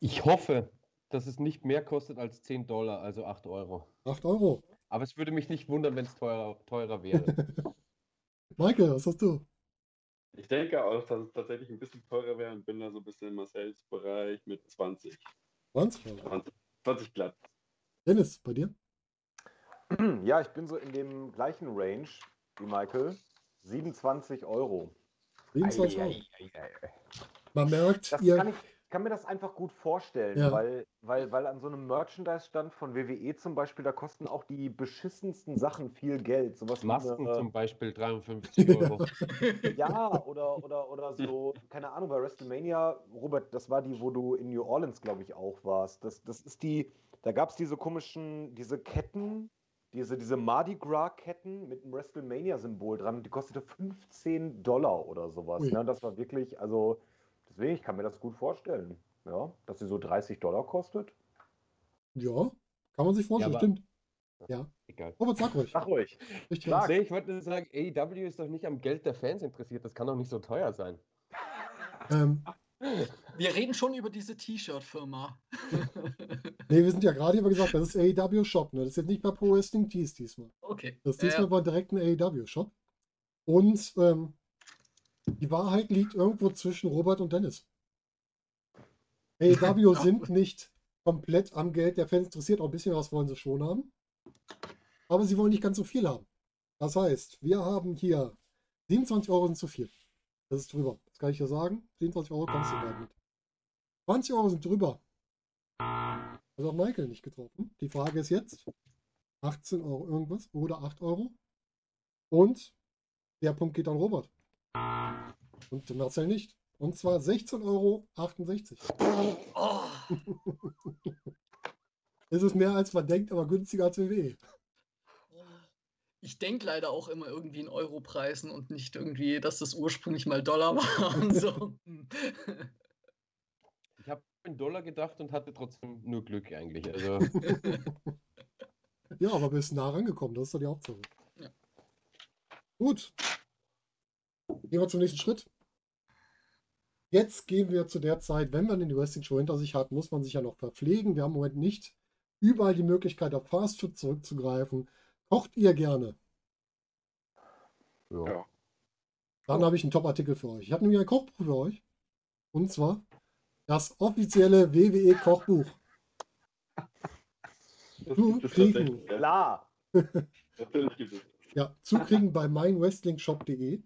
Ich hoffe, dass es nicht mehr kostet als 10 Dollar, also 8 Euro. 8 Euro. Aber es würde mich nicht wundern, wenn es teurer, teurer wäre. Michael, was hast du? Ich denke auch, dass es tatsächlich ein bisschen teurer wäre und bin da so ein bisschen im Marcells Bereich mit 20. 20 Euro. 20, 20 glatt. Dennis, bei dir? Ja, ich bin so in dem gleichen Range wie Michael. 27 Euro. 27 Euro. Man merkt, Das ihr, kann ich, kann mir das einfach gut vorstellen, Ja. weil, weil, weil an so einem Merchandise-Stand von WWE zum Beispiel, da kosten auch die beschissensten Sachen viel Geld. Sowas wie Masken eine- zum Beispiel 53 Euro. Ja, oder, oder, oder so, keine Ahnung, bei WrestleMania, Robert, das war die, wo du in New Orleans, glaube ich, auch warst. Das, das ist die, da gab es diese komischen, diese Ketten, diese, diese Mardi Gras-Ketten mit einem WrestleMania-Symbol dran, die kostete 15 Dollar oder sowas. Ui. Ne? Das war wirklich, also, deswegen, ich kann mir das gut vorstellen, ja, dass sie so 30 Dollar kostet. ja, kann man sich vorstellen, aber- stimmt. Ja, Egal. Robert, sag ruhig. Sag ruhig. Richtig Sag. ich wollte nur sagen, AEW ist doch nicht am Geld der Fans interessiert. Das kann doch nicht so teuer sein. Ähm, Wir reden schon über diese T-Shirt-Firma. nee, wir sind ja gerade über gesagt, das ist AEW Shop, ne? Das ist jetzt nicht bei Pro Wrestling Tees diesmal. okay. Das Ja, diesmal war direkt ein AEW Shop. Und ähm, die Wahrheit liegt irgendwo zwischen Robert und Dennis. AEW sind nicht komplett am Geld der Fans interessiert, auch ein bisschen was wollen sie schon haben. Aber sie wollen nicht ganz so viel haben. Das heißt, wir haben hier 27 Euro sind zu viel. Das ist drüber. Das kann ich ja sagen. 27 Euro kommst du bald mit. 20 Euro sind drüber. Also auch Michael nicht getroffen. Die Frage ist jetzt 18 Euro irgendwas oder 8 Euro. Und der Punkt geht an Robert. Und Marcel nicht. Und zwar 16,68 Euro. Oh, Es ist mehr als man denkt, aber günstiger als E. WWE. ich denke leider auch immer irgendwie in Europreisen und nicht irgendwie, dass das ursprünglich mal Dollar waren. So. Ich habe in Dollar gedacht und hatte trotzdem nur Glück eigentlich. Also, Ja, aber bist nah rangekommen, das ist doch die Hauptsache. Ja. Gut. Gehen wir zum nächsten Schritt. Jetzt gehen wir zu der Zeit, wenn man den Wrestling Show hinter sich hat, muss man sich ja noch verpflegen. Wir haben im Moment nicht überall die Möglichkeit, auf Fast Food zurückzugreifen. Kocht ihr gerne? ja. Dann habe ich einen Top-Artikel für euch. Ich habe nämlich ein Kochbuch für euch. Und zwar das offizielle WWE-Kochbuch. Es kriegen. Ja. Klar. Ja, zukriegen bei meinwrestlingshop.de.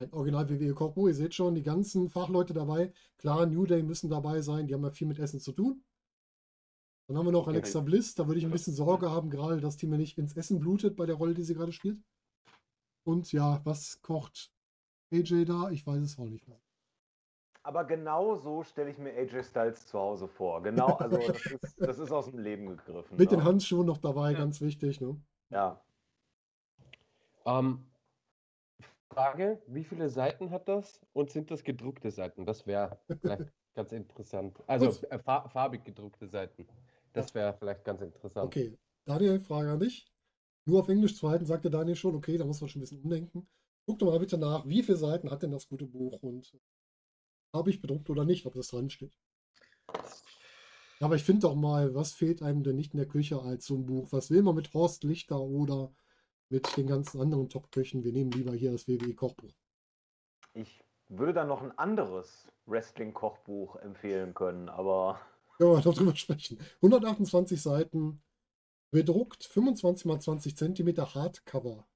Ein Original WWE Kochbuch. Ihr seht schon, die ganzen Fachleute dabei. Klar, New Day müssen dabei sein. Die haben ja viel mit Essen zu tun. Dann haben wir noch Alexa Bliss. Da würde ich ein bisschen Sorge haben, gerade, dass die mir nicht ins Essen blutet bei der Rolle, die sie gerade spielt. Und ja, was kocht AJ da? Ich weiß es auch nicht. Aber genau so stelle ich mir AJ Styles zu Hause vor. Genau, also das ist, das ist aus dem Leben gegriffen. Mit ne? den Handschuhen noch dabei, Ja. ganz wichtig. Ne? Ja. Ähm, Frage, wie viele Seiten hat das und sind das gedruckte Seiten? Das wäre vielleicht ganz interessant. Also äh, fa farbig gedruckte Seiten. Das wäre vielleicht ganz interessant. Okay, Daniel, Frage an dich. Nur auf Englisch zu halten, sagte Daniel schon, okay, da muss man schon ein bisschen umdenken. Guck doch mal bitte nach, wie viele Seiten hat denn das gute Buch und habe ich bedruckt oder nicht, ob das dran steht. Aber ich finde doch mal, was fehlt einem denn nicht in der Küche als so ein Buch? Was will man mit Horst Lichter oder mit den ganzen anderen Top-Köchen? Wir nehmen lieber hier das WWE-Kochbuch. Ich würde da noch ein anderes Wrestling-Kochbuch empfehlen können, aber Können wir noch drüber sprechen. 128 Seiten, bedruckt, 25 mal 20 Zentimeter Hardcover.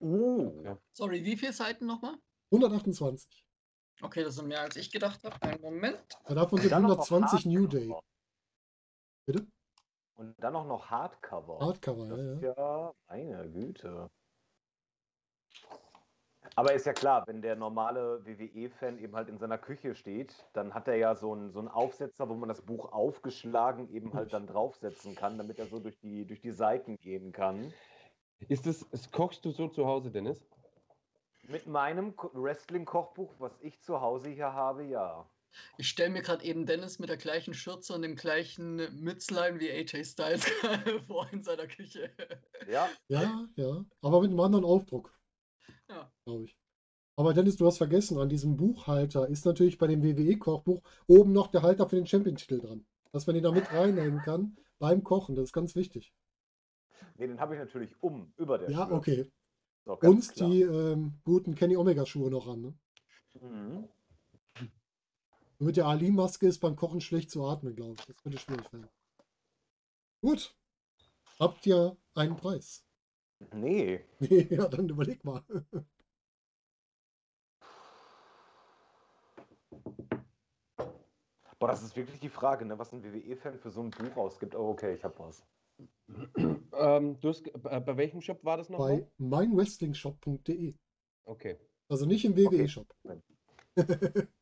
uh, Okay. Sorry, wie viele Seiten nochmal? 128. Okay, das sind mehr als ich gedacht habe. Einen Moment. Ja, davon sind dann auch noch 120 New Day. Bitte? Und dann auch noch Hardcover. Hardcover, Das ja, ist ja. meine Güte. Aber ist ja klar, wenn der normale WWE-Fan eben halt in seiner Küche steht, dann hat er ja so einen, so einen Aufsetzer, wo man das Buch aufgeschlagen eben halt dann draufsetzen kann, damit er so durch die, durch die Seiten gehen kann. Ist das, kochst du so zu Hause, Dennis? Mit meinem Ko- Wrestling-Kochbuch, was ich zu Hause hier habe, ja. Ich stelle mir gerade eben Dennis mit der gleichen Schürze und dem gleichen Mützlein wie AJ Styles vor in seiner Küche. Ja, Ja, ja. Aber mit einem anderen Aufdruck, Ja. glaube ich. Aber Dennis, du hast vergessen, an diesem Buchhalter ist natürlich bei dem WWE-Kochbuch oben noch der Halter für den Champion-Titel dran. Dass man den da mit reinhängen kann beim Kochen. Das ist ganz wichtig. nee, den habe ich natürlich um, über der Ja, Schürze. okay. Und klar. die ähm, guten Kenny Omega-Schuhe noch an. Ne? Mhm. Nur mit der Ali-Maske ist beim Kochen schlecht zu atmen, glaube ich. Das könnte schwierig werden. Gut. Habt ihr einen Preis? Nee. ja, dann überleg mal. Boah, das ist wirklich die Frage, ne, was ein WWE-Fan für so ein Buch ausgibt. Oh, okay, ich hab was. Ähm, du hast, äh, bei welchem Shop war das nochmal? Bei meinwrestlingshop.de. Okay. Also nicht im Okay.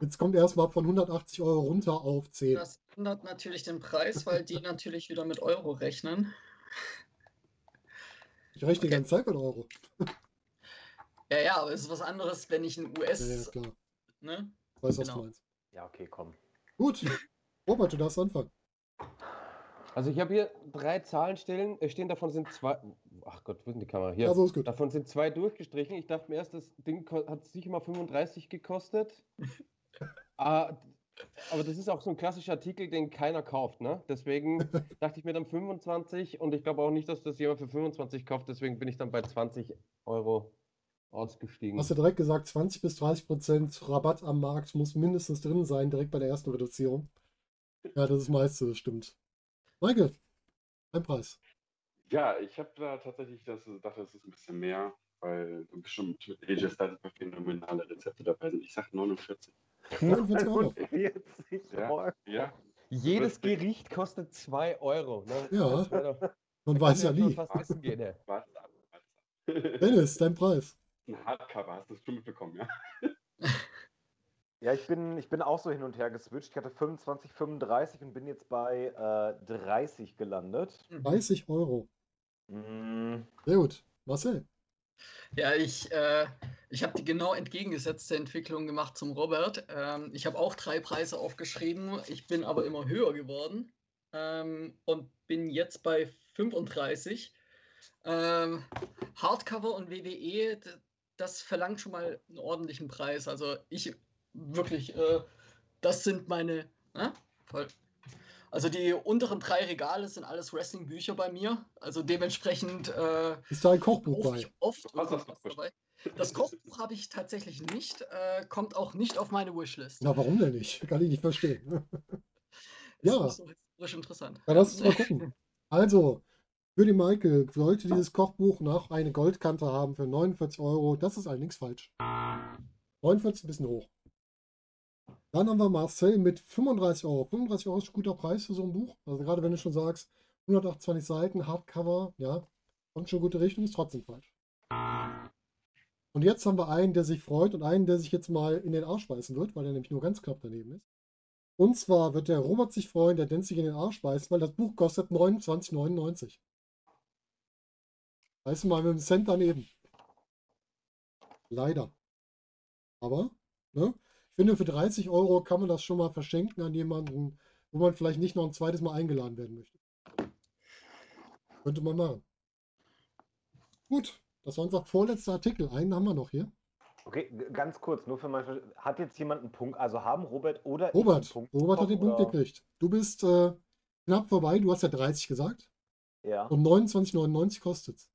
Jetzt kommt erstmal von 180 Euro runter auf 10. Das ändert natürlich den Preis, weil die natürlich wieder mit Euro rechnen. Ich rechne die Okay. ganze Zeit mit Euro. Ja, ja, aber es ist was anderes, wenn ich ein Ja, US. ja, klar. ne? Weiß, was Genau. du meinst. Ja, okay, komm. Gut. Robert, du darfst anfangen. Also ich habe hier drei Zahlen stehen, stehen, davon sind zwei. Ach Gott, wo ist denn die Kamera? Hier. Also ist gut. Davon sind zwei durchgestrichen. Ich dachte mir erst, das Ding hat sicher mal 35 gekostet. Ah, aber das ist auch so ein klassischer Artikel, den keiner kauft, ne? Deswegen dachte ich mir dann 25 und ich glaube auch nicht, dass das jemand für 25 kauft, deswegen bin ich dann bei 20 Euro ausgestiegen. Hast du direkt gesagt, 20 bis 30 Prozent Rabatt am Markt muss mindestens drin sein, direkt bei der ersten Reduzierung. Ja, das ist meiste, das stimmt. Michael, ein Preis. Ja, ich habe da tatsächlich das, dachte, das ist ein bisschen mehr, weil bestimmt mit bei phänomenale Rezepte dabei sind. Ich sag 49. 49 Euro. 40 Ja. Euro. Ja, Jedes Gericht kostet 2 Euro. Ne? Ja. Doch- Man weiß ja nie. fast essen gehen, ne? Dennis, dein Preis. Ein Hardcover, hast du schon mitbekommen, ja? Ja, ich bin, ich bin auch so hin und her geswitcht. Ich hatte 25, 35 und bin jetzt bei äh, 30 gelandet. 30 Euro. Mm, Sehr gut. Marcel. Ja, ich, äh, ich habe die genau entgegengesetzte Entwicklung gemacht zum Robert. Ähm, ich habe auch drei Preise aufgeschrieben, ich bin aber immer höher geworden ähm, und bin jetzt bei 35. Ähm, Hardcover und WWE, das verlangt schon mal einen ordentlichen Preis. Also ich wirklich, äh, das sind meine, ne? Voll. Also die unteren drei Regale sind alles Wrestling-Bücher bei mir. Also dementsprechend äh, Ist da ein Kochbuch bei? ich oft das irgendwas doch dabei. Das Kochbuch habe ich tatsächlich nicht, äh, kommt auch nicht auf meine Wishlist. Na, warum denn nicht? Kann ich nicht verstehen. Das ja. ist so historisch interessant. Ja, lass uns mal gucken. Also, für die Michael sollte dieses Kochbuch noch eine Goldkante haben für 49 Euro. Das ist allerdings falsch. 49 ist ein bisschen hoch. Dann haben wir Marcel mit 35 Euro. 35 Euro ist ein guter Preis für so ein Buch. Also gerade wenn du schon sagst, 128 Seiten, Hardcover, ja, kommt schon gute Richtung, ist trotzdem falsch. Und jetzt haben wir einen, der sich freut und einen, der sich jetzt mal in den Arsch beißen wird, weil er nämlich nur ganz knapp daneben ist. Und zwar wird der Robert sich freuen, der Dennis sich in den Arsch beißt, weil das Buch kostet 29,99. Weißt du mal, mit dem Cent daneben. Leider. Aber, ne? Ich finde, für 30 Euro kann man das schon mal verschenken an jemanden, wo man vielleicht nicht noch ein zweites Mal eingeladen werden möchte. Könnte man machen. Gut, das war unser vorletzter Artikel. Einen haben wir noch hier. okay, ganz kurz, nur für mein Hat jetzt jemand einen Punkt? Also haben Robert oder ich Robert, einen Punkt Robert hat den Punkt oder? gekriegt. Du bist äh, knapp vorbei. Du hast ja 30 gesagt. Ja. Und 29,99 kostet es.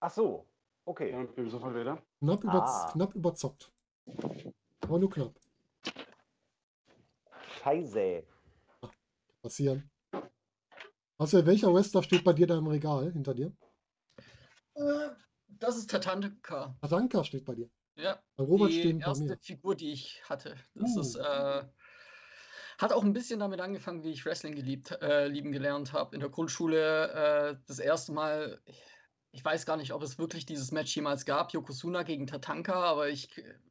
Ach so, okay. Ja, ich sofort wieder. Knapp, über, Ah. knapp überzockt. Aber nur knapp. Scheiße. Passieren. Also, welcher Wrestler steht bei dir da im Regal hinter dir? Äh, das ist Tatanka. Tatanka steht bei dir. Ja, Bei Robert die stehen erste mehr. Figur, die ich hatte. Das Uh. ist, äh, hat auch ein bisschen damit angefangen, wie ich Wrestling geliebt, äh, lieben gelernt habe. In der Grundschule äh, das erste Mal, ich, weiß gar nicht, ob es wirklich dieses Match jemals gab, Yokozuna gegen Tatanka, aber ich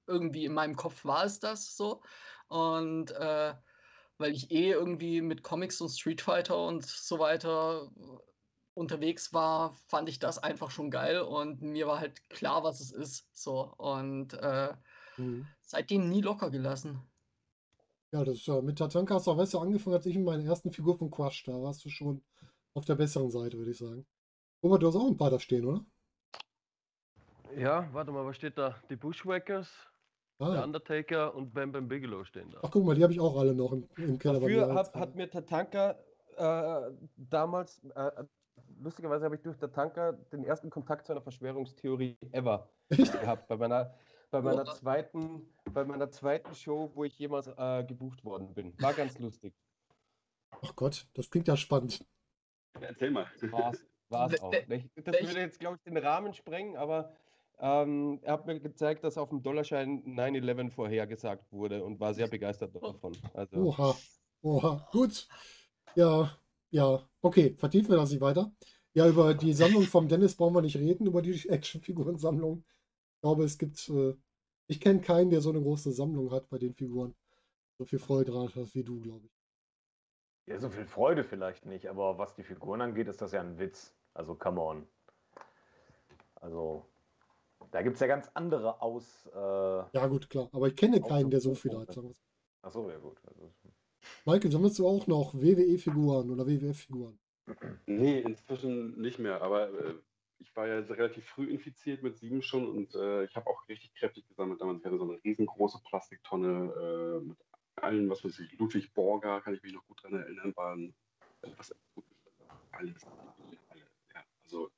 irgendwie in meinem Kopf war es das so. Und äh, weil ich eh irgendwie mit Comics und Street Fighter und so weiter unterwegs war, fand ich das einfach schon geil und mir war halt klar, was es ist. So und äh, Mhm. seitdem nie locker gelassen. Ja, das ist ja mit Tatanka hast du auch besser angefangen als ich mit meiner ersten Figur von Quash. Da warst du schon auf der besseren Seite, würde ich sagen. Robert, du hast auch ein paar da stehen, oder? Ja, warte mal, was steht da? Die Bushwhackers, der Ah, Undertaker und Bam Bam Bigelow stehen da. ach guck mal, die habe ich auch alle noch im, im Keller mir. Dafür hat, hat mir Tatanka äh, damals, äh, lustigerweise habe ich durch der Tanker den ersten Kontakt zu einer Verschwörungstheorie ever gehabt. Bei meiner, bei meiner, zweiten, bei meiner zweiten Show, wo ich jemals äh, gebucht worden bin. War ganz lustig. Ach Gott, das klingt ja spannend. Erzähl mal. War's, war's Wel- auch. Ich, das welch- würde jetzt, glaube ich, den Rahmen sprengen, aber ähm, er hat mir gezeigt, dass auf dem Dollarschein 9-11 vorhergesagt wurde und war sehr begeistert davon. Also, Oha, oha, gut. Ja, ja, okay, vertiefen wir das nicht weiter. Ja, über die Sammlung vom Dennis brauchen wir nicht reden, über die Actionfigurensammlung. Ich glaube, es gibt, äh, ich kenne keinen, der so eine große Sammlung hat bei den Figuren. So viel Freude dran hat wie du, glaube ich. Ja, so viel Freude vielleicht nicht, aber was die Figuren angeht, ist das ja ein Witz. Also, come on. Also, da gibt es ja ganz andere Aus. Äh, Ja, gut, klar. Aber ich kenne keinen, der so viel hat. Achso, ja gut. Also, Michael, sammelst du auch noch WWE-Figuren oder WWF-Figuren? Nee, inzwischen nicht mehr, aber äh, ich war ja relativ früh infiziert mit sieben schon und äh, ich habe auch richtig kräftig gesammelt damals. Ich hatte so eine riesengroße Plastiktonne äh, mit allen, was weiß ich, Ludwig Borger, kann ich mich noch gut dran erinnern, waren äh, was alles, ja, also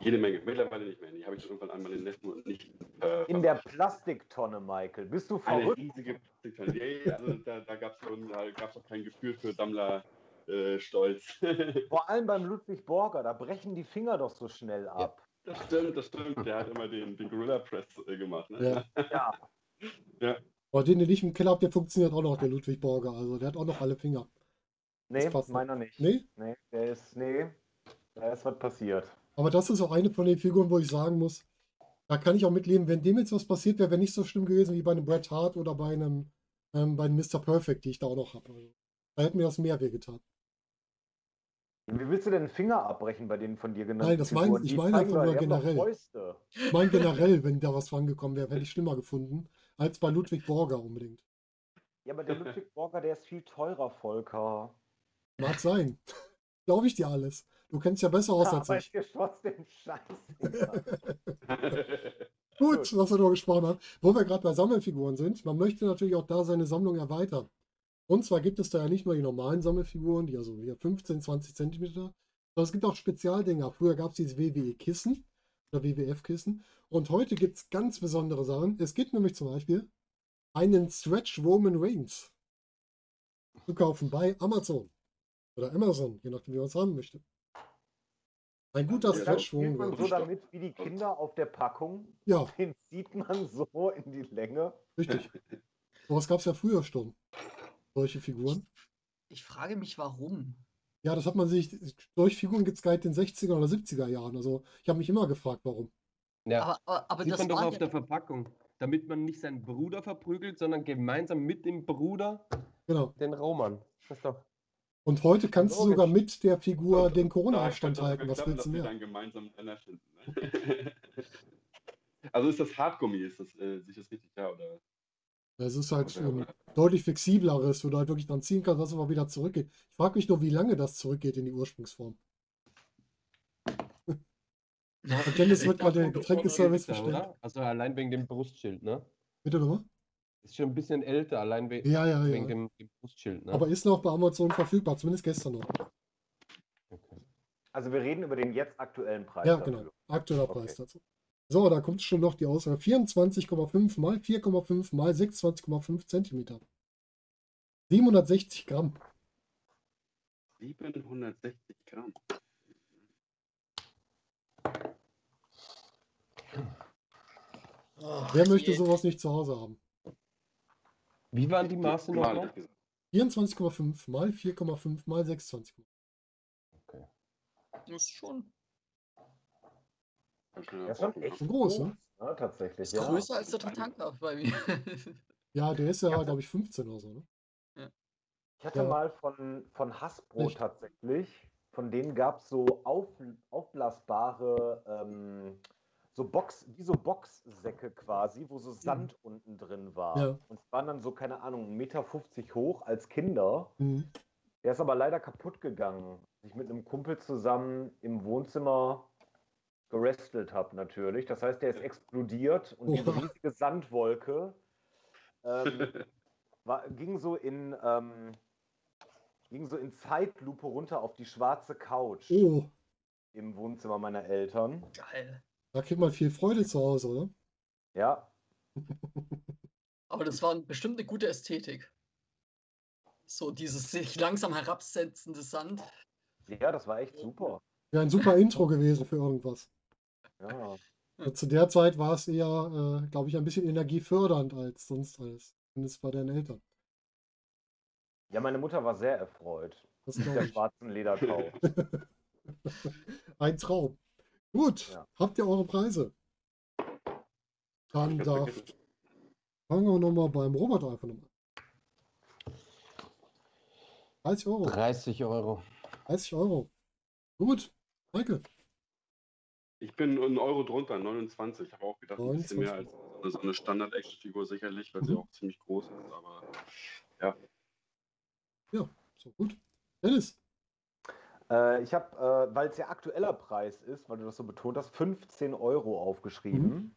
jede Menge. Mittlerweile nicht mehr. Die habe ich irgendwann einmal in Neffen und nicht äh, in der Plastiktonne, Michael. Bist du eine verrückt? riesige Plastiktonne. Ja, ja, also da, da gab es auch kein Gefühl für Sammler äh, Stolz. Vor allem beim Ludwig Borger, da brechen die Finger doch so schnell ab. Das stimmt, das stimmt. Der hat immer den, den Gorilla Press äh, gemacht. Ne? Ja. Ja. Aber den, den ich im Keller habe, der funktioniert auch noch, der Ludwig Borger. Also der hat auch noch alle Finger. Nee, meiner nicht. Nee? Nee, der ist, nee, da ist was passiert. Aber das ist auch eine von den Figuren, wo ich sagen muss, da kann ich auch mitleben, wenn dem jetzt was passiert wäre, wäre nicht so schlimm gewesen wie bei einem Bret Hart oder bei einem, ähm, bei einem Mr. Perfect, die ich da auch noch habe. Also, da hätte mir das mehr wehgetan. Wie willst du denn einen Finger abbrechen bei den von dir genannten Nein, das mein- Figuren? ich Die meine einfach nur generell. Ich meine generell, wenn da was drangekommen wäre, hätte ich schlimmer gefunden, als bei Ludwig Borger unbedingt. Ja, aber der Ludwig Borger, der ist viel teurer, Volker. Mag sein. Glaube ich dir alles. Du kennst ja besser aus als aber ich. dir trotzdem scheiße. Gut, dass wir darüber gesprochen haben. Wo wir gerade bei Sammelfiguren sind, man möchte natürlich auch da seine Sammlung erweitern. Und zwar gibt es da ja nicht nur die normalen Sammelfiguren, die also hier 15, 20 Zentimeter, sondern es gibt auch Spezialdinger. Früher gab es dieses WWE-Kissen oder WWF-Kissen. Und heute gibt es ganz besondere Sachen. Es gibt nämlich zum Beispiel einen Stretch Roman Reigns zu kaufen bei Amazon oder Amazon, je nachdem, wie man es haben möchte. Ein guter Ja, Dann Stretch spielt man so damit wie die Kinder auf der Packung. Ja, Den zieht man so in die Länge. richtig. Sowas gab es ja früher schon. Solche Figuren. Ich frage mich, warum. Ja, das hat man sich, solche Figuren gibt es seit den 60er oder 70er Jahren. Also ich habe mich immer gefragt, warum. ja, Aber, aber, aber sieht das man doch auf ja, der Verpackung. Damit man nicht seinen Bruder verprügelt, sondern gemeinsam mit dem Bruder Genau. den Roman. Das ist doch. Und heute kannst du Logisch. sogar mit der Figur den Da Corona-Abstand halten. Was willst du dass mehr? dann gemeinsam Renner finden. Ne? also ist das Hartgummi, ist das, äh, sich das richtig, ja, oder? Es ist halt ein oder- deutlich flexibleres, wo du halt wirklich dran ziehen kannst, was aber wieder zurückgeht. Ich frage mich nur, wie lange das zurückgeht in die Ursprungsform. Und Dennis wird gerade den Foto- Getränkeservice bestellt. oder? Also allein wegen dem Brustschild, ne? Bitte nochmal? Ist schon ein bisschen älter, allein we Ja, ja, wegen ja. dem, dem Brustschild, ne? Aber ist noch bei Amazon verfügbar, zumindest gestern noch. okay. Also wir reden über den jetzt aktuellen Preis. Ja, dafür. genau. Aktueller Okay. Preis dazu. So, da kommt schon noch die Auswahl. 24,5 mal 4,5 mal 26,5 Zentimeter. 760 Gramm. 760 Gramm. Oh, Wer möchte sowas nicht zu Hause haben? Wie waren die Maße Mal, nochmal? hat gesagt. 24,5 mal 4,5 mal 26. Das ist schon Der ist echt Schon groß, groß, ne? ne? Tatsächlich. ist Ja. größer als der Tatanka bei mir. Ja, der ist ja, glaube ich, 15 oder so. Ne? Ich hatte Ja. mal von, von Hasbro Echt? tatsächlich, von denen gab es so auf, aufblasbare, ähm, so Box, wie so Boxsäcke quasi, wo so Sand unten drin war. Mhm. Ja. Und es waren dann so, keine Ahnung, 1,50 Meter hoch als Kinder. Mhm. Der ist aber leider kaputt gegangen. Ich mit einem Kumpel zusammen im Wohnzimmer gerestelt habe natürlich. Das heißt, der ist explodiert und diese Oha. riesige Sandwolke ähm, war, ging so in ähm, ging so in Zeitlupe runter auf die schwarze Couch. Oh, im Wohnzimmer meiner Eltern. Geil. Da kriegt man viel Freude zu Hause, oder? Ja, Aber das war bestimmt eine gute Ästhetik. So dieses sich langsam herabsetzende Sand. ja, das war echt super. Wäre ein super Intro gewesen für irgendwas. Ja. Und zu der Zeit war es eher, äh, glaube ich, ein bisschen energiefördernd als sonst alles. Zumindest bei deinen Eltern. ja, meine Mutter war sehr erfreut. Das Mit der ich. schwarzen Lederkau. Ein Traum. Gut, Ja. habt ihr eure Preise? Dann darf. vergessen. Fangen wir nochmal beim Roboter einfach nochmal. 30 Euro. 30 Euro. 30 Euro. Gut. Michael. Ich bin einen Euro drunter, 29. Ich habe auch gedacht, ein bisschen mehr 29. als so eine, Standard-Action-Figur sicherlich, weil sie Mhm. auch ziemlich groß ist. Aber So, gut. Dennis. Äh, ich habe, äh, weil es ja aktueller Preis ist, weil du das so betont hast, 15 Euro aufgeschrieben.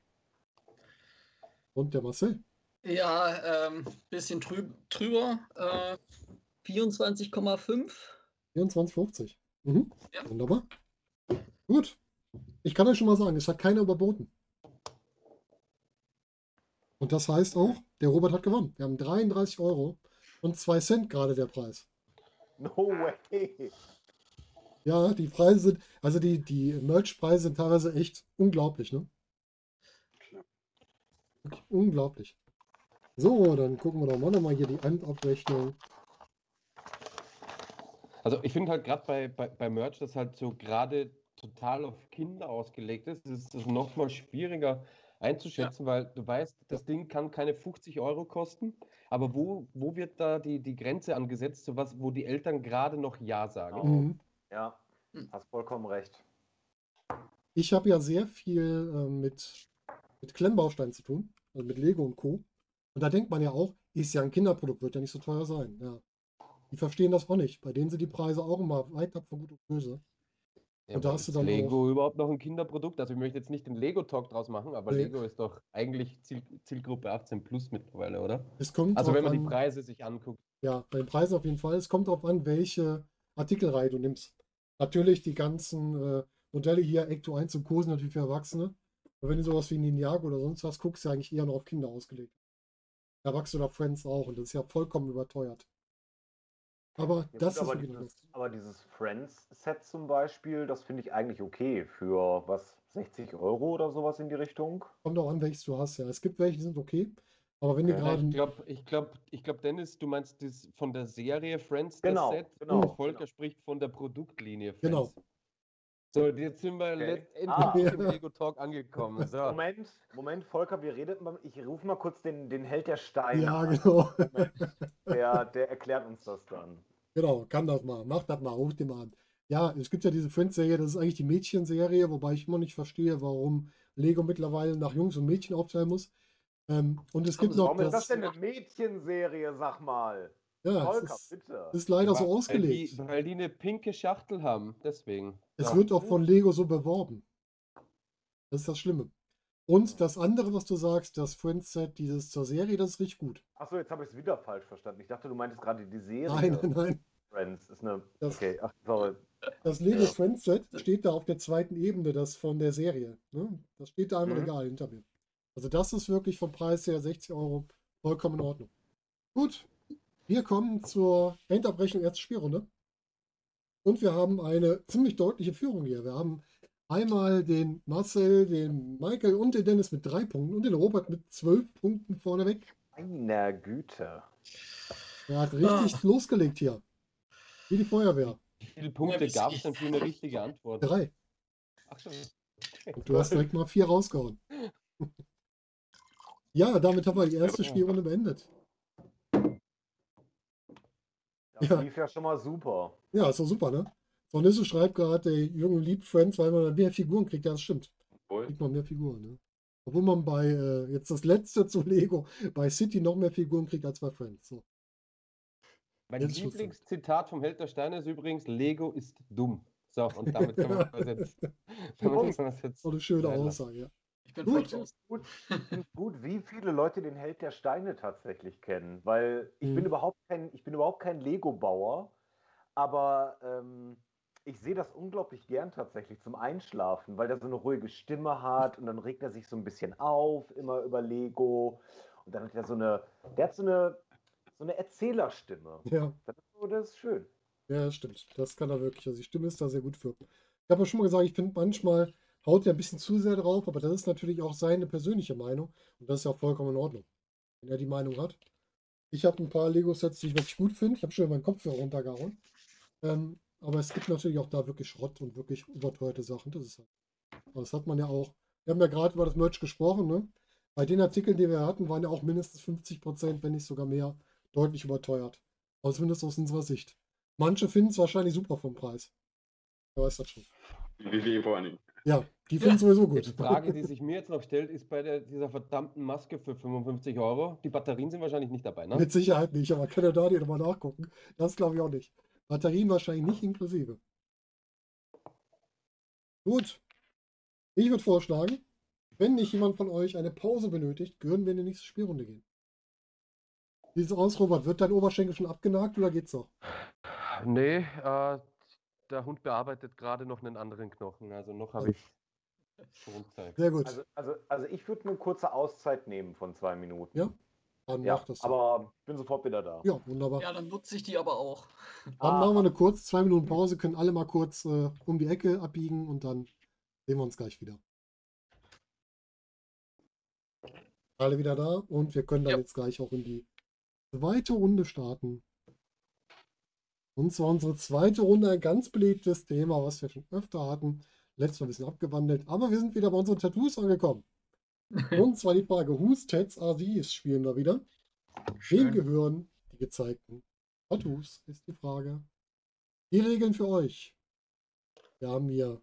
Und der Marcel. Ja, ähm, bisschen trüb, drüber. Äh, 24,5. 24,50. Mhm. Ja. Wunderbar. Gut. Ich kann euch schon mal sagen, es hat keiner überboten. Und das heißt auch, der Robert hat gewonnen. Wir haben 33 Euro und 2 Cent gerade der Preis. No way. Ja, die Preise sind, also die, die Merch-Preise sind teilweise echt unglaublich, ne? Wirklich unglaublich. So, dann gucken wir doch mal nochmal hier die Endabrechnung. Also ich finde halt gerade bei, bei, bei Merch, das halt so gerade total auf Kinder ausgelegt ist, ist es nochmal schwieriger einzuschätzen, weil du weißt, das Ding kann keine 50 Euro kosten, aber wo, wo wird da die, die Grenze angesetzt, so was, wo die Eltern gerade noch Ja sagen? Mhm. Ja, Hm. hast vollkommen recht. Ich habe ja sehr viel äh, mit, mit Klemmbausteinen zu tun, also mit Lego und Co. Und da denkt man ja auch, ist ja ein Kinderprodukt, wird ja nicht so teuer sein. Ja. Die verstehen das auch nicht. Bei denen sind die Preise auch immer weit ab von gut und böse. Ja, Und da hast du ist dann Lego überhaupt noch ein Kinderprodukt? Also ich möchte jetzt nicht den Lego-Talk draus machen, aber Nee. Lego ist doch eigentlich Ziel, Zielgruppe 18 plus mittlerweile, oder? Es kommt Also wenn man die an, Preise sich anguckt. ja, bei den Preisen auf jeden Fall. Es kommt darauf an, welche Artikelreihe du nimmst. Natürlich die ganzen äh, Modelle hier, Ecto 1 und Co. sind natürlich für Erwachsene. Aber wenn du sowas wie Ninjago oder sonst was guckst, ist ja eigentlich eher noch auf Kinder ausgelegt. Erwachsene oder Friends auch. Und das ist ja vollkommen überteuert. Aber Ja, das gut, ist aber, dieses, aber dieses Friends-Set zum Beispiel, das finde ich eigentlich okay für was, 60 Euro oder sowas in die Richtung. Kommt auch an, welches du hast, ja. Es gibt welche, die sind okay. Aber wenn. Ja, gerade. ich glaube, ich glaube, ich glaube, Dennis, du meinst das von der Serie Friends, Genau, das Set, genau, und Volker genau. spricht von der Produktlinie Friends. Genau. So, jetzt sind wir Okay. letztendlich Ah. im Lego Talk angekommen. So. Moment, Moment, Volker, wir reden mal, ich rufe mal kurz den, den Held der Steine Ja, an. genau. Der, der erklärt uns das dann. Genau, kann das mal. Mach das mal, ruf den mal an. Ja, es gibt ja diese Friends-Serie, das ist eigentlich die Mädchenserie, wobei ich immer nicht verstehe, warum Lego mittlerweile nach Jungs und Mädchen aufteilen muss. Ähm, und es gibt noch Warum ist das das. denn eine Mädchenserie, sag mal? Ja, Volker, es ist, bitte. ist leider so Weil die, ausgelegt. weil die eine pinke Schachtel haben, deswegen. Es So. wird auch von Lego so beworben. Das ist das Schlimme. Und das andere, was du sagst, das Friends-Set, dieses zur Serie, das ist richtig gut. Achso, jetzt habe ich es wieder falsch verstanden. Ich dachte, du meintest gerade die Serie. Nein, nein, nein. Friends ist eine. Das- Okay, ach, sorry. Das Lego Ja. Friends Set steht da auf der zweiten Ebene, das von der Serie. Ne? Das steht da einmal Mhm. Regal hinter mir. Also das ist wirklich vom Preis her 60 Euro vollkommen in Ordnung. Gut, wir kommen zur Endabrechnung erste Spielrunde. Und wir haben eine ziemlich deutliche Führung hier. Wir haben einmal den Marcel, den Michael und den Dennis mit drei Punkten und den Robert mit zwölf Punkten vorneweg. Meiner Güte. Er hat richtig losgelegt hier. Wie die Feuerwehr. Wie viele Punkte gab es denn für eine richtige Antwort? Drei. Ach so. Und du hast direkt mal vier rausgehauen. Ja, damit haben wir die erste. Spielrunde beendet. Das Ja. lief ja schon mal super. Ja, ist doch super, ne? So Nisse schreibt gerade, der Junge liebt Friends, weil man dann mehr Figuren kriegt. Ja, das stimmt. Voll. Kriegt man mehr Figuren, ne? Obwohl man bei, äh, jetzt das letzte zu Lego, bei City noch mehr Figuren kriegt als bei Friends. So. Mein Jetzt. Lieblingszitat vom Held der Steine ist übrigens: Lego ist dumm. So, und damit können wir das jetzt. Damit können wir das jetzt So eine schöne. Aussage, ja. Ich bin Gut. Gut, gut, wie viele Leute den Held der Steine tatsächlich kennen. Weil ich bin Mhm. überhaupt kein, ich bin überhaupt kein Lego-Bauer, aber ähm, ich sehe das unglaublich gern tatsächlich zum Einschlafen, weil der so eine ruhige Stimme hat und dann regt er sich so ein bisschen auf, immer über Lego. Und dann hat er so eine, der hat so eine, so eine Erzählerstimme. Ja, Das ist, so, das ist schön. ja, das stimmt. Das kann er wirklich. Also die Stimme ist da sehr gut für. Ich habe ja schon mal gesagt, ich finde manchmal haut er ein bisschen zu sehr drauf, aber das ist natürlich auch seine persönliche Meinung und das ist ja auch vollkommen in Ordnung, wenn er die Meinung hat. Ich habe ein paar Lego-Sets, die ich wirklich gut finde. Ich habe schon meinen Kopfhörer runtergehauen. Ähm, aber es gibt natürlich auch da wirklich Schrott und wirklich überteuerte Sachen. Das ist halt. Aber das hat man ja auch. Wir haben ja gerade über das Merch gesprochen, ne? Bei den Artikeln, die wir hatten, waren ja auch mindestens 50 Prozent, wenn nicht sogar mehr, deutlich überteuert. Aber zumindest aus unserer Sicht. Manche finden es wahrscheinlich super vom Preis. Wer weiß das schon. WWE vor allen Dingen. Ja, die finden es sowieso Die gut. Frage, die sich mir jetzt noch stellt, ist bei der, dieser verdammten Maske für 55 Euro. Die Batterien sind wahrscheinlich nicht dabei, ne? Mit Sicherheit nicht, aber kann er da dir nochmal nachgucken? Das glaube ich auch nicht. Batterien wahrscheinlich nicht inklusive. Gut. Ich würde vorschlagen, wenn nicht jemand von euch eine Pause benötigt, würden wir in die nächste Spielrunde gehen. Wie sieht's aus, Robert? Wird dein Oberschenkel schon abgenagt oder geht's noch? Nee, äh, der Hund bearbeitet gerade noch einen anderen Knochen. Also noch habe ich Grundzeit. Sehr gut. Also, also, also ich würde eine kurze Auszeit nehmen von zwei Minuten. Ja, Dann Ja, mach das. aber ich bin sofort wieder da. ja, wunderbar. Ja, dann nutze ich die aber auch. Dann machen wir eine kurze zwei Minuten Pause, können alle mal kurz äh, um die Ecke abbiegen und dann sehen wir uns gleich wieder. Alle wieder da und wir können dann Ja. jetzt gleich auch in die zweite Runde starten. Und zwar unsere zweite Runde, ein ganz beliebtes Thema, was wir schon öfter hatten. Letztes Mal ein bisschen abgewandelt, aber wir sind wieder bei unseren Tattoos angekommen. Und zwar die Frage, whose tats are these? Spielen wir wieder. Wem Schön. gehören die gezeigten Tattoos, ist die Frage. Die Regeln für euch. Wir haben hier,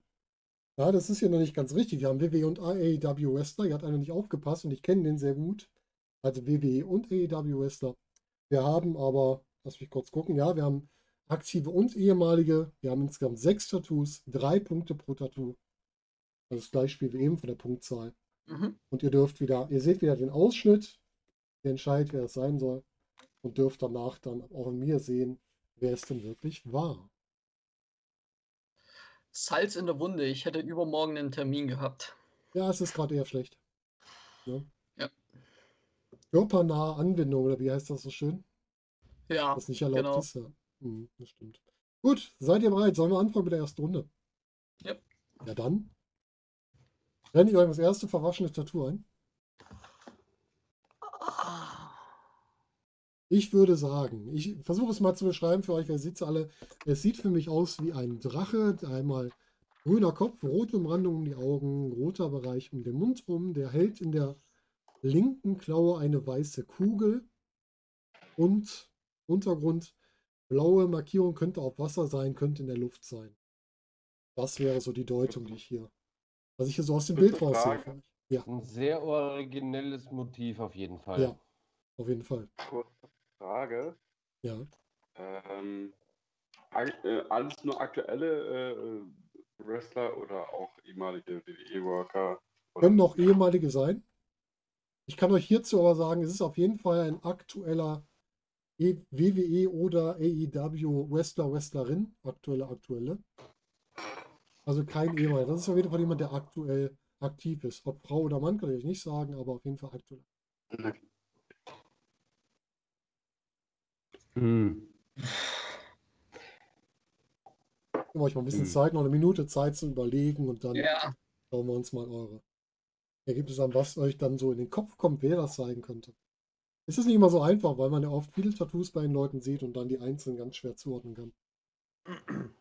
ja, das ist hier noch nicht ganz richtig. Wir haben WWE und AEW Wrestler. Ihr habt einer nicht aufgepasst und ich kenne den sehr gut. Also WWE und AEW Wrestler. Wir haben aber, lass mich kurz gucken, ja, wir haben aktive und ehemalige. Wir haben insgesamt sechs Tattoos, drei Punkte pro Tattoo. Also das gleiche Spiel wie eben von der Punktzahl. Mhm. Und ihr dürft wieder, ihr seht wieder den Ausschnitt, ihr entscheidet, wer es sein soll. Und dürft danach dann auch in mir sehen, wer es denn wirklich war. Salz in der Wunde. Ich hätte übermorgen einen Termin gehabt. Ja, es ist gerade eher schlecht. Ne? Ja. Körpernahe Anwendung, oder wie heißt das so schön? Ja, Das nicht erlaubt genau. ist, ja. Hm, das stimmt. Gut, seid ihr bereit? Sollen wir anfangen mit der ersten Runde? Ja. Ja, dann. Renne ich euch das erste verwaschene Tattoo ein. Ich würde sagen, ich versuche es mal zu beschreiben für euch, wer sitzt alle. Es sieht für mich aus wie ein Drache, einmal grüner Kopf, rote Umrandung um die Augen, roter Bereich um den Mund rum. Der hält in der linken Klaue eine weiße Kugel und Untergrund blaue Markierung könnte auf Wasser sein, könnte in der Luft sein. Das wäre so die Deutung, die ich hier, was ich hier so aus dem Bild raussehe. Ja, Ein sehr originelles Motiv auf jeden Fall. Ja. auf jeden Fall. Kurze Frage. Ja. Ähm, äh, alles nur aktuelle äh, Wrestler oder auch ehemalige WWE-Worker? Können auch ehemalige sein. Ich kann euch hierzu aber sagen, es ist auf jeden Fall ein aktueller WWE oder AEW Wrestler, Wrestlerin, aktuelle, aktuelle. Also kein ehemaliger. Das ist auf jeden Fall jemand, der aktuell aktiv ist. Ob Frau oder Mann, kann ich euch nicht sagen, aber auf jeden Fall aktuell. Hm. Wir euch mal ein bisschen Hm. Zeit, noch eine Minute Zeit zu überlegen und dann Ja, schauen wir uns mal eure Ergebnisse an, was euch dann so in den Kopf kommt, wer das sein könnte. Es ist nicht immer so einfach, weil man ja oft viele Tattoos bei den Leuten sieht und dann die einzelnen ganz schwer zuordnen kann.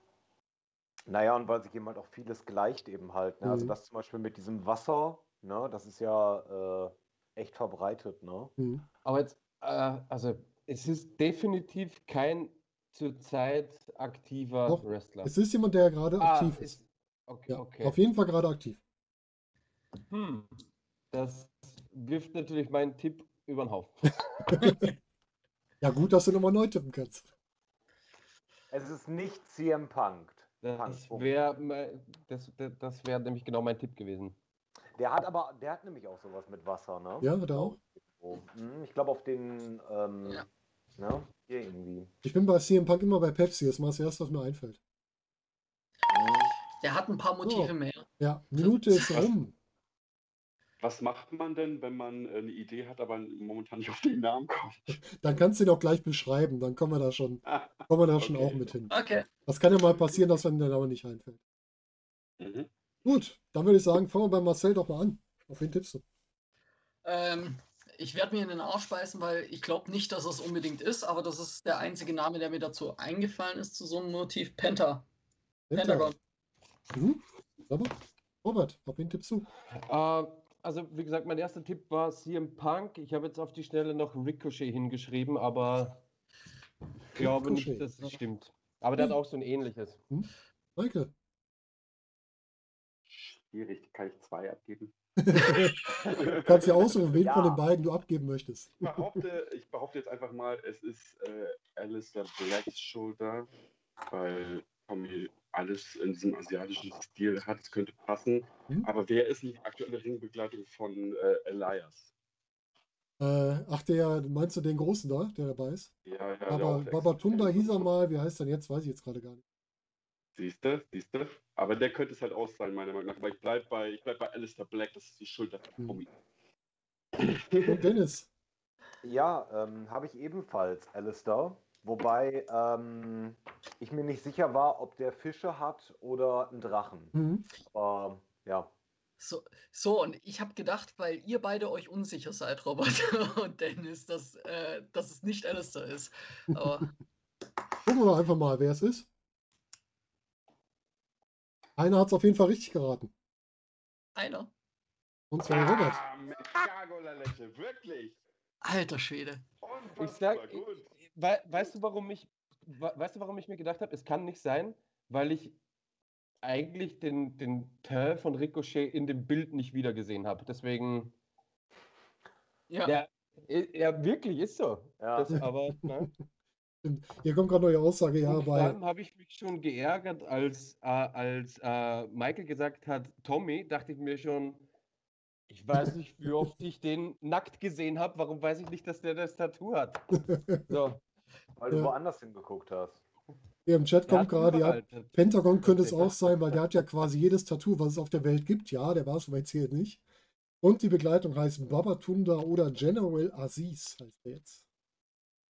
Naja, und weil sich eben halt auch vieles gleicht eben halt. Ne? Also Mhm. das zum Beispiel mit diesem Wasser, ne? das ist ja äh, echt verbreitet. Ne? Hm. Aber jetzt, äh, also es ist definitiv kein zurzeit aktiver Doch, Wrestler. Es ist jemand, der gerade Ah, aktiv ist. ist- Okay, Ja, okay. Auf jeden Fall gerade aktiv. Hm. Das wirft natürlich meinen Tipp über den Haufen. Ja, gut, dass du nochmal neu tippen kannst. Es ist nicht CM Punk. Das wäre das, das, wär nämlich genau mein Tipp gewesen. Der hat aber, der hat nämlich auch sowas mit Wasser, ne? Ja, hat er auch. Irgendwo. Mhm, Ich glaube auf den, ähm, Ja. ne? Hier irgendwie. Ich bin bei CM Punk immer bei Pepsi. Das ist mal das Erste, was mir einfällt. Der hat ein paar Motive So. mehr. Ja, Minute ist rum. Was macht man denn, wenn man äh, eine Idee hat, aber momentan nicht auf den Namen kommt? Dann kannst du ihn auch gleich beschreiben. Dann kommen wir da schon, kommen wir da schon Okay. auch mit hin. Okay. Das kann ja mal passieren, dass einem der Name nicht einfällt. Mhm. Gut, dann würde ich sagen, fangen wir bei Marcel doch mal an. Auf wen tippst du? Ähm, ich werde mir in den Arsch beißen, weil ich glaube nicht, dass es unbedingt ist, aber das ist der einzige Name, der mir dazu eingefallen ist zu so einem Motiv. Penta. Pentagon. Mhm. Robert? Robert, auf wen tippst du? Äh, also, wie gesagt, mein erster Tipp war CM Punk. Ich habe jetzt auf die Schnelle noch Ricochet hingeschrieben, aber ich glaube Ricochet, nicht, dass es stimmt. Aber der hat auch so ein ähnliches. Michael. Schwierig, kann ich zwei abgeben? Du kannst ja aussuchen, wen von Ja. den beiden du abgeben möchtest. Ich behaupte, ich behaupte jetzt einfach mal, es ist äh, Alistair Blacks Schulter, weil alles in diesem asiatischen Stil hat. Es könnte passen. Mhm. Aber wer ist die aktuelle Ringbegleitung von äh, Elias? Äh, ach, der, meinst du den Großen da, der dabei ist? Ja, ja, Aber Babatunda hieß er mal, wie heißt er denn jetzt? Weiß ich jetzt gerade gar nicht. Siehst du, siehst du? Aber der könnte es halt auch sein, meiner Meinung nach. Aber ich bleibe bei, ich bleib bei Alistair Black, das ist die Schulter von Hm. Tommy. Und Dennis. Ja, ähm, habe ich ebenfalls Alistair. Wobei ähm, ich mir nicht sicher war, ob der Fische hat oder einen Drachen. Mhm. Aber ja, So, so, und ich habe gedacht, weil ihr beide euch unsicher seid, Robert und Dennis, dass, äh, dass es nicht Alistair ist. Aber Gucken wir doch einfach mal, wer es ist. Einer hat es auf jeden Fall richtig geraten. einer. Und zwar Robert. Ah, Chicago Lalette, wirklich. Alter Schwede. Ich sag, gut. Wei- weißt du, warum ich, we- weißt du, warum ich mir gedacht habe, es kann nicht sein, weil ich eigentlich den, den Teil von Ricochet in dem Bild nicht wiedergesehen habe. Deswegen, Ja. ja, ja, wirklich ist so. ja. Das, aber, ne? Hier kommt gerade neue Aussage, ja, Und vor bei. allem habe ich mich schon geärgert, als, äh, als äh, Michael gesagt hat, Tommy, dachte ich mir schon, ich weiß nicht, wie oft ich den nackt gesehen habe, warum weiß ich nicht, dass der das Tattoo hat? So, weil du Ja. woanders hingeguckt hast. Hier im Chat kommt gerade, ja, Pentagon könnte es auch sein, weil der hat ja quasi jedes Tattoo, was es auf der Welt gibt. Ja, der war es, aber erzählt nicht. Und die Begleitung heißt Babatunda oder General Aziz, heißt der jetzt.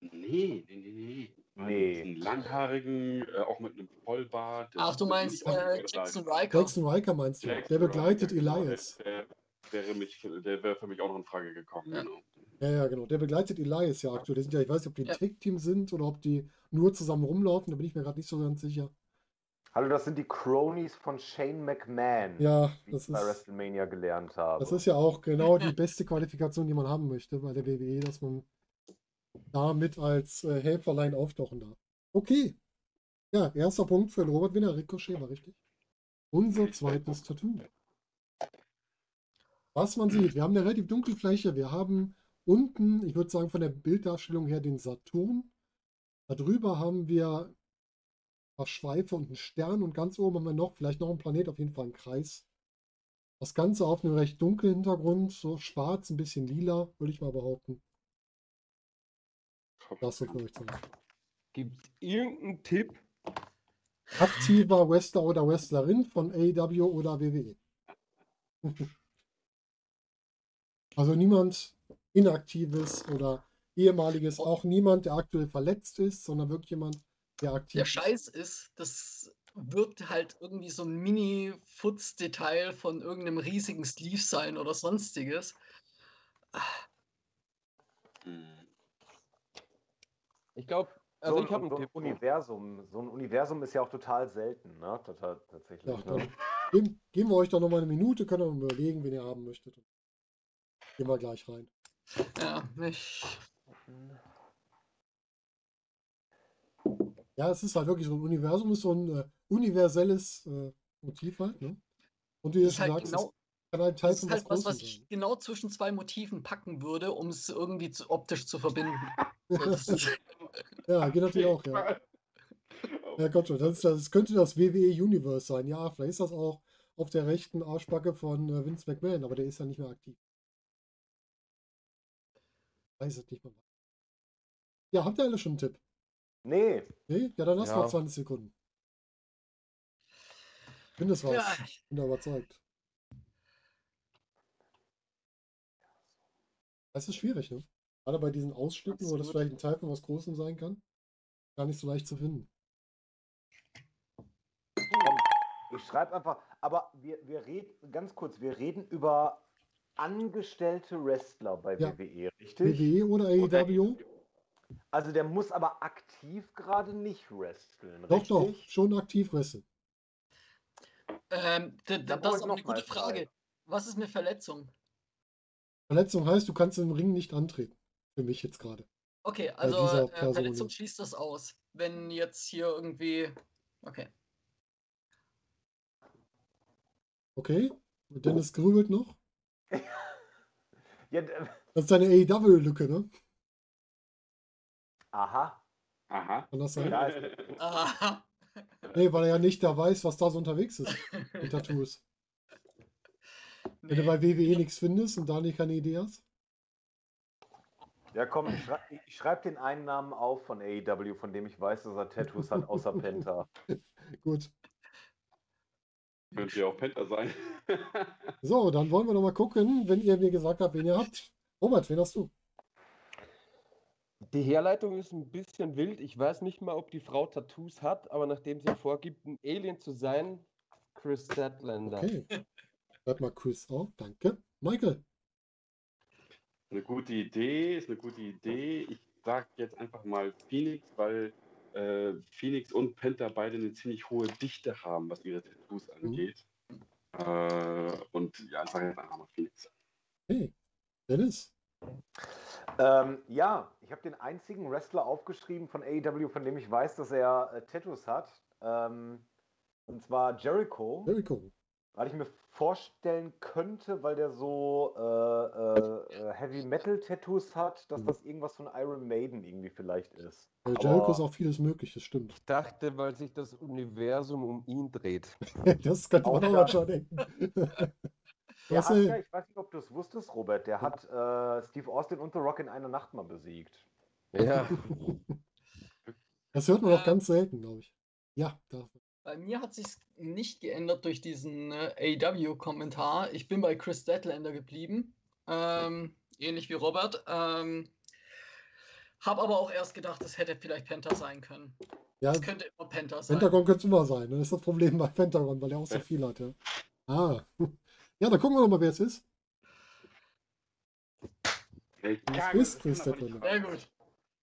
Nee, nee, nee, nee. Nee. Einen langhaarigen, äh, auch mit einem Vollbart. Ach, du meinst äh, Jackson Riker. Jackson Riker meinst du? Der begleitet Elias. Der, der, wäre mich, der wäre für mich auch noch in Frage gekommen. Ja. Genau. Ja, ja, genau. Der begleitet Elias ja aktuell. Die sind ja, ich weiß nicht, ob die ein Ja. Tag-Team sind oder ob die nur zusammen rumlaufen. Da bin ich mir gerade nicht so ganz sicher. Hallo, das sind die Cronies von Shane McMahon, Ja, wie das ich bei ist, WrestleMania gelernt habe. das ist ja auch genau die beste Qualifikation, die man haben möchte bei der WWE, dass man damit als äh, Helferlein auftauchen darf. Okay. Ja, erster Punkt für den Robert Winner. Ricochet war richtig. Unser zweites Tattoo. Was man sieht, wir haben eine relativ dunkle Fläche. Wir haben unten, ich würde sagen von der Bilddarstellung her, den Saturn. Darüber haben wir ein paar Schweife und einen Stern und ganz oben haben wir noch, vielleicht noch einen Planet, auf jeden Fall einen Kreis. Das Ganze auf einem recht dunklen Hintergrund, so schwarz, ein bisschen lila, würde ich mal behaupten. Das so für euch zu machen. Gibt es irgendeinen Tipp? Aktiver Wrestler oder Wrestlerin von AEW oder WWE. Also niemand Inaktives oder ehemaliges, auch niemand, der aktuell verletzt ist, sondern wirklich jemand, der aktiv Der ist. Scheiß ist, das wird halt irgendwie so ein Mini-Futz-Detail von irgendeinem riesigen Sleeve sein oder sonstiges. Hm. Ich glaube, also so, ich habe ein- so ein. Universum. So ein Universum ist ja auch total selten, ne? Total, tatsächlich. Ja, ne? geben, geben wir euch doch nochmal eine Minute, könnt ihr mal überlegen, wen ihr haben möchtet. Gehen wir gleich rein. Ja, ich, Ja, es ist halt wirklich so ein Universum, ist so ein äh, universelles äh, Motiv halt, ne? Und wie du das ist schon halt sagst, genau, es kann ein Teil das von halt was, was ich sein. genau zwischen zwei Motiven packen würde, um es irgendwie zu, optisch zu verbinden. Ja, geht natürlich auch, ja. Ja, Gott schon, das, ist, das könnte das WWE Universe sein. Ja, vielleicht ist das auch auf der rechten Arschbacke von äh, Vince McMahon, aber der ist ja nicht mehr aktiv. Weiß es nicht mehr. Ja, habt ihr alle schon einen Tipp? Nee, Nee? Ja, dann hast du Ja. noch 20 Sekunden. Ich finde es was. Ja. Ich bin da überzeugt. Es ist schwierig, ne? Gerade bei diesen Ausschnitten, wo das Absolut. vielleicht ein Teil von was Großem sein kann. Gar nicht so leicht zu finden. Ich schreibe einfach, aber wir, wir reden, ganz kurz, wir reden über angestellte Wrestler bei Ja. WWE, richtig? WWE oder AEW? Also der muss aber aktiv gerade nicht wresteln, Doch, richtig? doch, schon aktiv wresteln. Ähm, d- d- Dann das ist eine gute Frage. drei. Was ist eine Verletzung? Verletzung heißt, du kannst im Ring nicht antreten. Für mich jetzt gerade. Okay, also äh, Verletzung schließt das aus. Wenn jetzt hier irgendwie. Okay. Okay? Und Dennis grübelt noch. Ja, Das ist deine AEW-Lücke, ne? aha. Aha. Kann das sein? Ja, Aha. Nee, weil er ja nicht da weiß, was da so unterwegs ist. In Tattoos. Wenn du Nee. bei WWE nichts findest und da nicht keine Idee hast. ja komm, ich schreibe ich schreib den einen Namen auf von AEW, von dem ich weiß, dass er Tattoos hat, außer Penta. Gut. Könnte ja auch Penta sein. So, dann wollen wir noch mal gucken, wenn ihr mir gesagt habt, wen ihr habt. Robert, wen hast du? Die Herleitung ist ein bisschen wild. Ich weiß nicht mal, ob die Frau Tattoos hat, aber nachdem sie vorgibt, ein Alien zu sein, Chris Statlander. Okay. Schreib mal Chris auf. Danke. Michael. Eine gute Idee, ist eine gute Idee. Ich sag jetzt einfach mal Phoenix, weil äh, Phoenix und Penta beide eine ziemlich hohe Dichte haben, was ihre Tattoos angeht. Äh, und ja, ich sage jetzt einfach mal Phoenix. Hey. Dennis. Ähm, ja, ich habe den einzigen Wrestler aufgeschrieben von AEW, von dem ich weiß, dass er äh, Tattoos hat. Ähm, und zwar Jericho. Jericho. Weil ich mir vorstellen könnte, weil der so äh, äh, äh, Heavy Metal Tattoos hat, dass Mhm. das irgendwas von Iron Maiden irgendwie vielleicht ist. Bei Aber- Jericho ist auch vieles möglich, das stimmt. Ich dachte, weil sich das Universum um ihn dreht. Das könnte man Auch mal schon denken. Der Was, hat äh, ja, ich weiß nicht, ob du es wusstest, Robert, der hat äh, Steve Austin und The Rock in einer Nacht mal besiegt. Ja. Das hört man auch Äh, ganz selten, glaube ich. Ja, da. Bei mir hat sich nicht geändert durch diesen äh, AW-Kommentar. Ich bin bei Chris Statlander geblieben. Ähm, ähnlich wie Robert. Ähm, hab aber auch erst gedacht, es hätte vielleicht Penta sein können. Ja, Es könnte immer Penta sein. Pentagon könnte es immer sein. ne? Das ist das Problem bei Pentagon, weil er auch so viel hat. Ja, ah. ja dann gucken wir noch mal, wer es ist. Kacke, ist Chris Statlander. Sehr gut.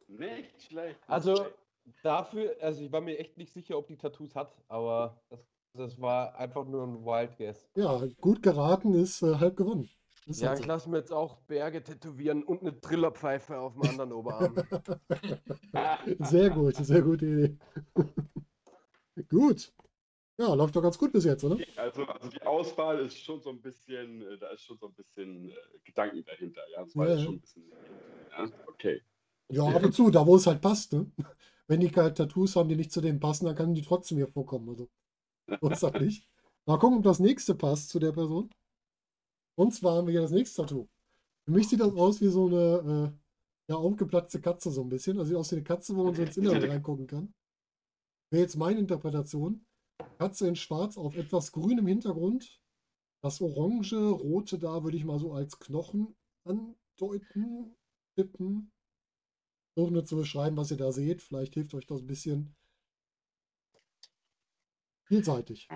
Nicht schlecht. nicht Also schlecht. Dafür, also ich war mir echt nicht sicher, ob die Tattoos hat, aber das, das war einfach nur ein Wild Guess. Ja, gut geraten ist äh, halb gewonnen. Ist Ja, halt ich lasse mir jetzt auch Berge tätowieren und eine Trillerpfeife auf dem anderen Oberarm. Sehr gut, sehr gute Idee. gut. Ja, läuft doch ganz gut bis jetzt, oder? Also, also die Auswahl ist schon so ein bisschen, äh, da ist schon so ein bisschen äh, Gedanken dahinter. Ja, das war ja. schon ein bisschen. Ja, okay. Ja, ab und zu, da wo es halt passt, ne? Wenn die halt Tattoos haben, die nicht zu dem passen, dann können die trotzdem hier vorkommen. Also, nicht. Mal gucken, ob das nächste passt zu der Person. Und zwar haben wir hier das nächste Tattoo. Für mich sieht das aus wie so eine äh, ja, aufgeplatzte Katze, so ein bisschen. Also sieht aus wie eine Katze, wo man so ins Innere reingucken kann. Wäre jetzt meine Interpretation. Katze in Schwarz auf etwas grünem Hintergrund. Das Orange, Rote da würde ich mal so als Knochen andeuten, tippen. Versuchen nur zu beschreiben, was ihr da seht. Vielleicht hilft euch das ein bisschen. Vielseitig.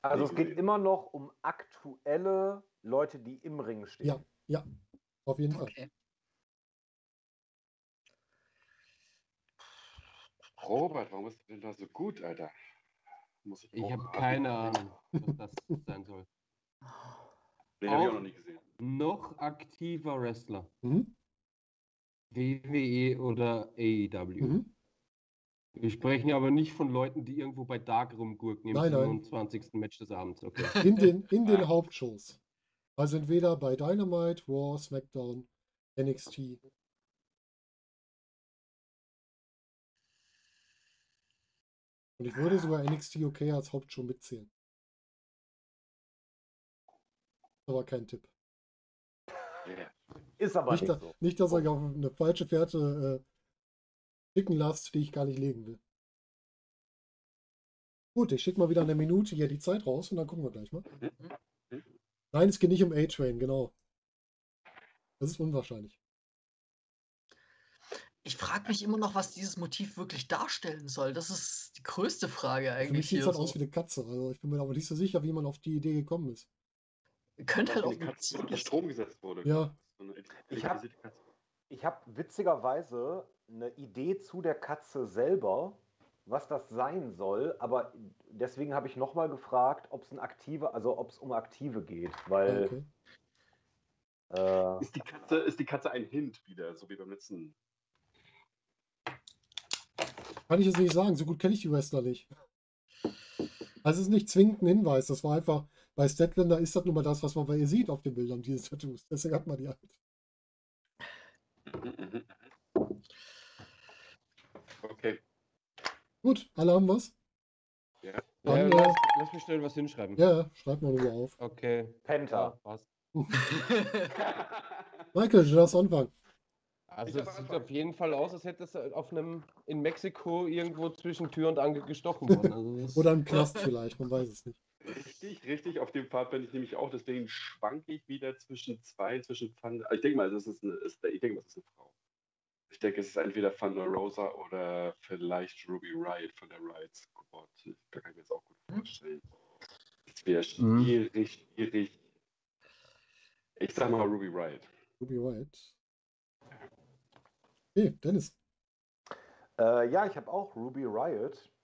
Also es geht immer noch um aktuelle Leute, die im Ring stehen. Ja. Ja, auf jeden Fall. Okay. Robert, warum ist denn da so gut, Alter? Muss ich Ich habe keine Ahnung, was das sein soll. Den habe ich Auch- auch noch nie gesehen. Noch aktiver Wrestler. Mhm. WWE oder AEW. Mhm. Wir sprechen aber nicht von Leuten, die irgendwo bei Dark rumgurken im Nein, nein. 27. Match des Abends. Okay. In den, in den Ah. Hauptshows. Also entweder bei Dynamite, Raw, SmackDown, NXT. Und ich würde sogar NXT UK als Hauptshow mitzählen. Aber kein Tipp. Yeah. Ist aber Nicht, nicht, da, so. nicht, dass ihr euch auf eine falsche Fährte äh, schicken lasst, die ich gar nicht legen will. Gut, ich schicke mal wieder eine Minute hier die Zeit raus und dann gucken wir gleich mal. Nein, es geht nicht um A-Train, genau. Das ist unwahrscheinlich. Ich frage mich immer noch, was dieses Motiv wirklich darstellen soll. Das ist die größte Frage Für mich eigentlich sieht es halt aus wie eine Katze. Also ich bin mir aber nicht so sicher, wie man auf die Idee gekommen ist. Könnte halt auch Die eine Katze unter. Strom gesetzt wurde. Ja. So eine Ich hab- elektrisierte Katze. Ich habe witzigerweise eine Idee zu der Katze selber, was das sein soll, aber deswegen habe ich nochmal gefragt, ob es ein aktive, also ob es um aktive geht, weil okay. äh, Ist die, Katze, ist die Katze ein Hint wieder, so wie beim letzten? Kann ich jetzt nicht sagen, so gut kenne ich die Wrestler nicht. Also es ist nicht zwingend ein Hinweis, das war einfach, bei Statlander ist das nun mal das, was man bei ihr sieht auf den Bildern, diese Tattoos. Deswegen hat man die halt. Okay. Gut, alle haben was? Ja, Dann, lass, äh, lass mich schnell was hinschreiben. Ja, ja, schreib mal nur auf. Okay. Ja, Penta. passt. Michael, du darfst anfangen. Also es sieht auf jeden Fall aus, als hätte es auf einem in Mexiko irgendwo zwischen Tür und Angel gestochen worden. Also Oder im Knast vielleicht, man weiß es nicht. Richtig, richtig. Auf dem Pfad bin ich nämlich auch. Deswegen schwanke ich wieder zwischen zwei, zwischen Van. Ich denke mal, das ist eine, ist, ich denke mal, das ist eine Frau. Ich denke, es ist entweder Thunder Rosa oder vielleicht Ruby Riot von der Riot Squad. Da kann ich mir das auch gut vorstellen. Es wäre Mhm. schwierig, schwierig. Ich sag mal Ruby Riot. Ruby White. Okay, Dennis. Äh, ja, ich habe auch Ruby Riot, äh,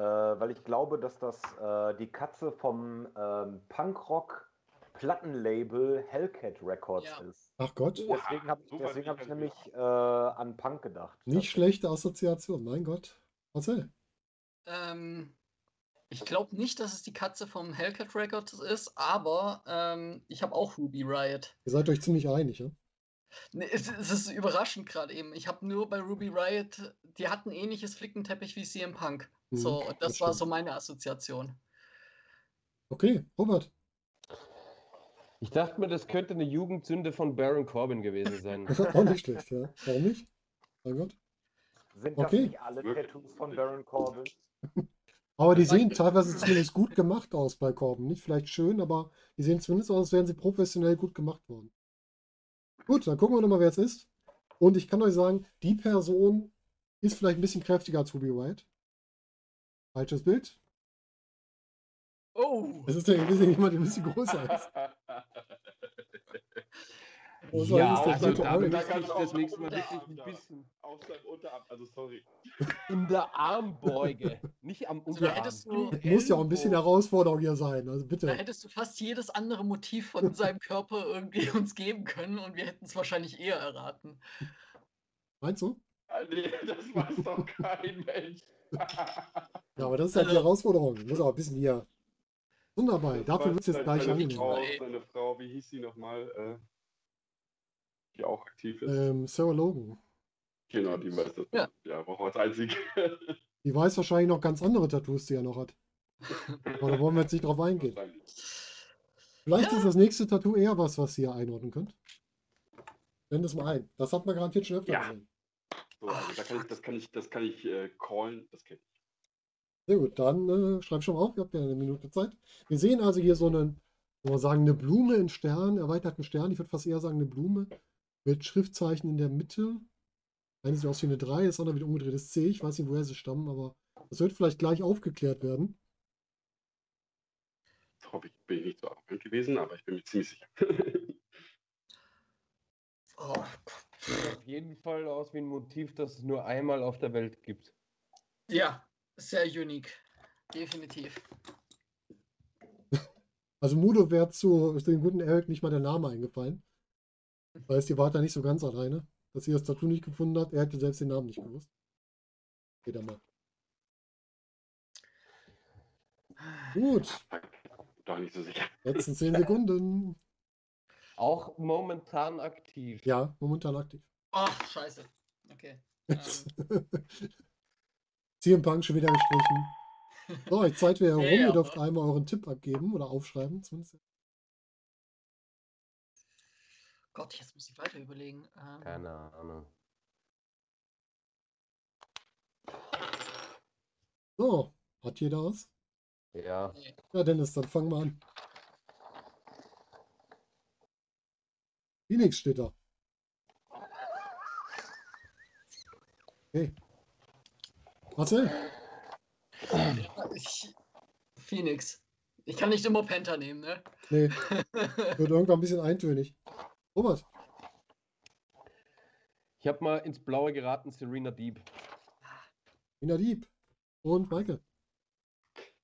weil ich glaube, dass das äh, die Katze vom ähm, Punkrock Plattenlabel Hellcat Records Ja. ist. Ach Gott, Oha, Deswegen habe ich, deswegen hab ich ich nämlich äh, an Punk gedacht. nicht schlechte Assoziation, mein Gott. Marcel. Ähm, ich glaube nicht, dass es die Katze vom Hellcat Records ist, aber ähm, ich habe auch Ruby Riot. Ihr seid euch ziemlich einig, ja? Ne, es, es ist überraschend gerade eben. Ich habe nur bei Ruby Riot, die hatten ähnliches Flickenteppich wie CM Punk. Mhm, So, und das das war so meine Assoziation. Okay, Robert. Ich dachte mir, das könnte eine Jugendsünde von Baron Corbin gewesen sein. Auch nicht schlecht, ja. Warum nicht? Mein Gott. Sind das Okay. nicht alle? Tattoos von Baron Corbin? Aber die sehen teilweise zumindest gut gemacht aus bei Korben. Nicht vielleicht schön, aber die sehen zumindest aus, als wären sie professionell gut gemacht worden. Gut, dann gucken wir nochmal, wer es ist. Und ich kann euch sagen, die Person ist vielleicht ein bisschen kräftiger als Ruby White. Falsches Bild. Oh! Es ist ja ein bisschen jemand, der ein bisschen größer ist. Oh, so, ja, ist der also Dr. da ich auch das nächste Mal wirklich ein da. bisschen Auf seinem Unterarm, also sorry. in der Armbeuge, nicht am Also da Unterarm. hättest du, Das muss ja auch ein bisschen. Herausforderung hier sein. Also da bitte. hättest du fast jedes andere Motiv von seinem Körper irgendwie uns geben können und wir hätten es wahrscheinlich eher erraten. Meinst du? Ah, Nee, das weiß doch kein Mensch. Ja, aber das ist halt die Also- Herausforderung. Ich muss auch ein bisschen hier. Wunderbar. Das Dafür wird es jetzt seine- gleich seine angenehm. Frau, seine Frau, wie hieß sie nochmal? Äh, die auch aktiv ist. Ähm, Sarah Logan. Genau, die weiß das. Ja. Ja, war auch als einzige. Die weiß wahrscheinlich noch ganz andere Tattoos, die er noch hat. Aber da wollen wir jetzt nicht drauf eingehen. Vielleicht Ja. ist das nächste Tattoo eher was, was ihr einordnen könnt. Nenn das mal ein. Das hat man garantiert schon öfter Ja. gesehen. So, also da kann ich, das kann ich, das kann ich äh, callen, das kenne ich. Sehr gut, dann äh, schreib schon mal auf, ihr habt ja eine Minute Zeit. Wir sehen also hier so einen, soll man sagen, eine Blume in Stern, erweiterten Stern. Ich würde fast eher sagen eine Blume mit Schriftzeichen in der Mitte. Eine sieht aus wie eine 3, das andere wie ein umgedrehtes C. Ich weiß nicht, woher sie stammen, aber das wird vielleicht gleich aufgeklärt werden. Das hoffe ich, bin ich nicht so arrogant gewesen, aber ich bin mir ziemlich sicher. Oh, Sieht auf jeden Fall aus wie ein Motiv, das es nur einmal auf der Welt gibt. ja, sehr unique. Definitiv. Also Mudo wäre zu dem guten Eric nicht mal der Name eingefallen. Weil es die war da nicht so ganz alleine, dass sie das Tattoo nicht gefunden hat. Er hätte selbst den Namen nicht gewusst. Geht er mal. Gut, Doch nicht so sicher. letzten 10 Sekunden. Auch momentan aktiv. Ja, momentan aktiv. Ach, scheiße. Okay. Ähm, CM Punk schon wieder gestrichen. So, jetzt Zeit wieder herum. Ja, ja, Ihr dürft einmal euren Tipp abgeben oder aufschreiben. Zumindest. Gott, jetzt muss ich weiter überlegen. Ähm, Keine Ahnung. So, Hat jeder was? Ja. Ja, Dennis, dann fangen wir an. Phoenix steht da. Okay. Marcel, Ich, Phoenix. Ich kann nicht immer Penta nehmen, ne? nee, wird irgendwann ein bisschen eintönig. Robert, Ich habe mal ins Blaue geraten, Serena Deep. Ina Dieb und Michael.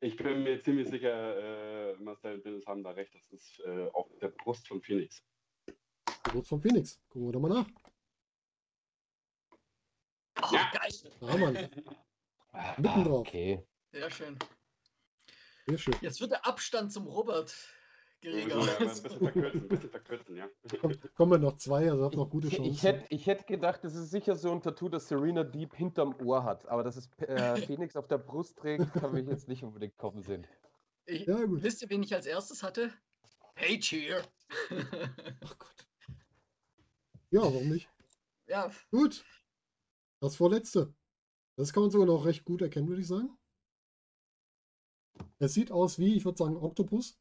Ich bin mir ziemlich sicher, äh, Marcel und Dennis haben da recht. Das ist äh, auf der Brust von Phoenix. Geburt von Phoenix. Gucken wir doch mal nach. Oh, Ja. geil. Da haben wir. Mitten drauf. Okay. Sehr schön. Sehr schön. Jetzt wird der Abstand zum Robert geringer. ja ein bisschen verkürzen, ein bisschen verkürzen, ja. Komm, kommen wir noch zwei, also habt noch gute Ich, Chancen. ich hätte ich hätt gedacht, das ist sicher so ein Tattoo, das Serena Deep hinterm Ohr hat. Aber dass es äh, Phoenix auf der Brust trägt, kann ich jetzt nicht unbedingt kommen sehen. Ich, Ja, gut. wisst ihr, wen ich als erstes hatte? Hey, Cheer. Ach Gott. Ja, warum nicht? ja, Gut. Das vorletzte. Das kann man sogar noch recht gut erkennen, würde ich sagen. Es sieht aus wie, ich würde sagen, Oktopus.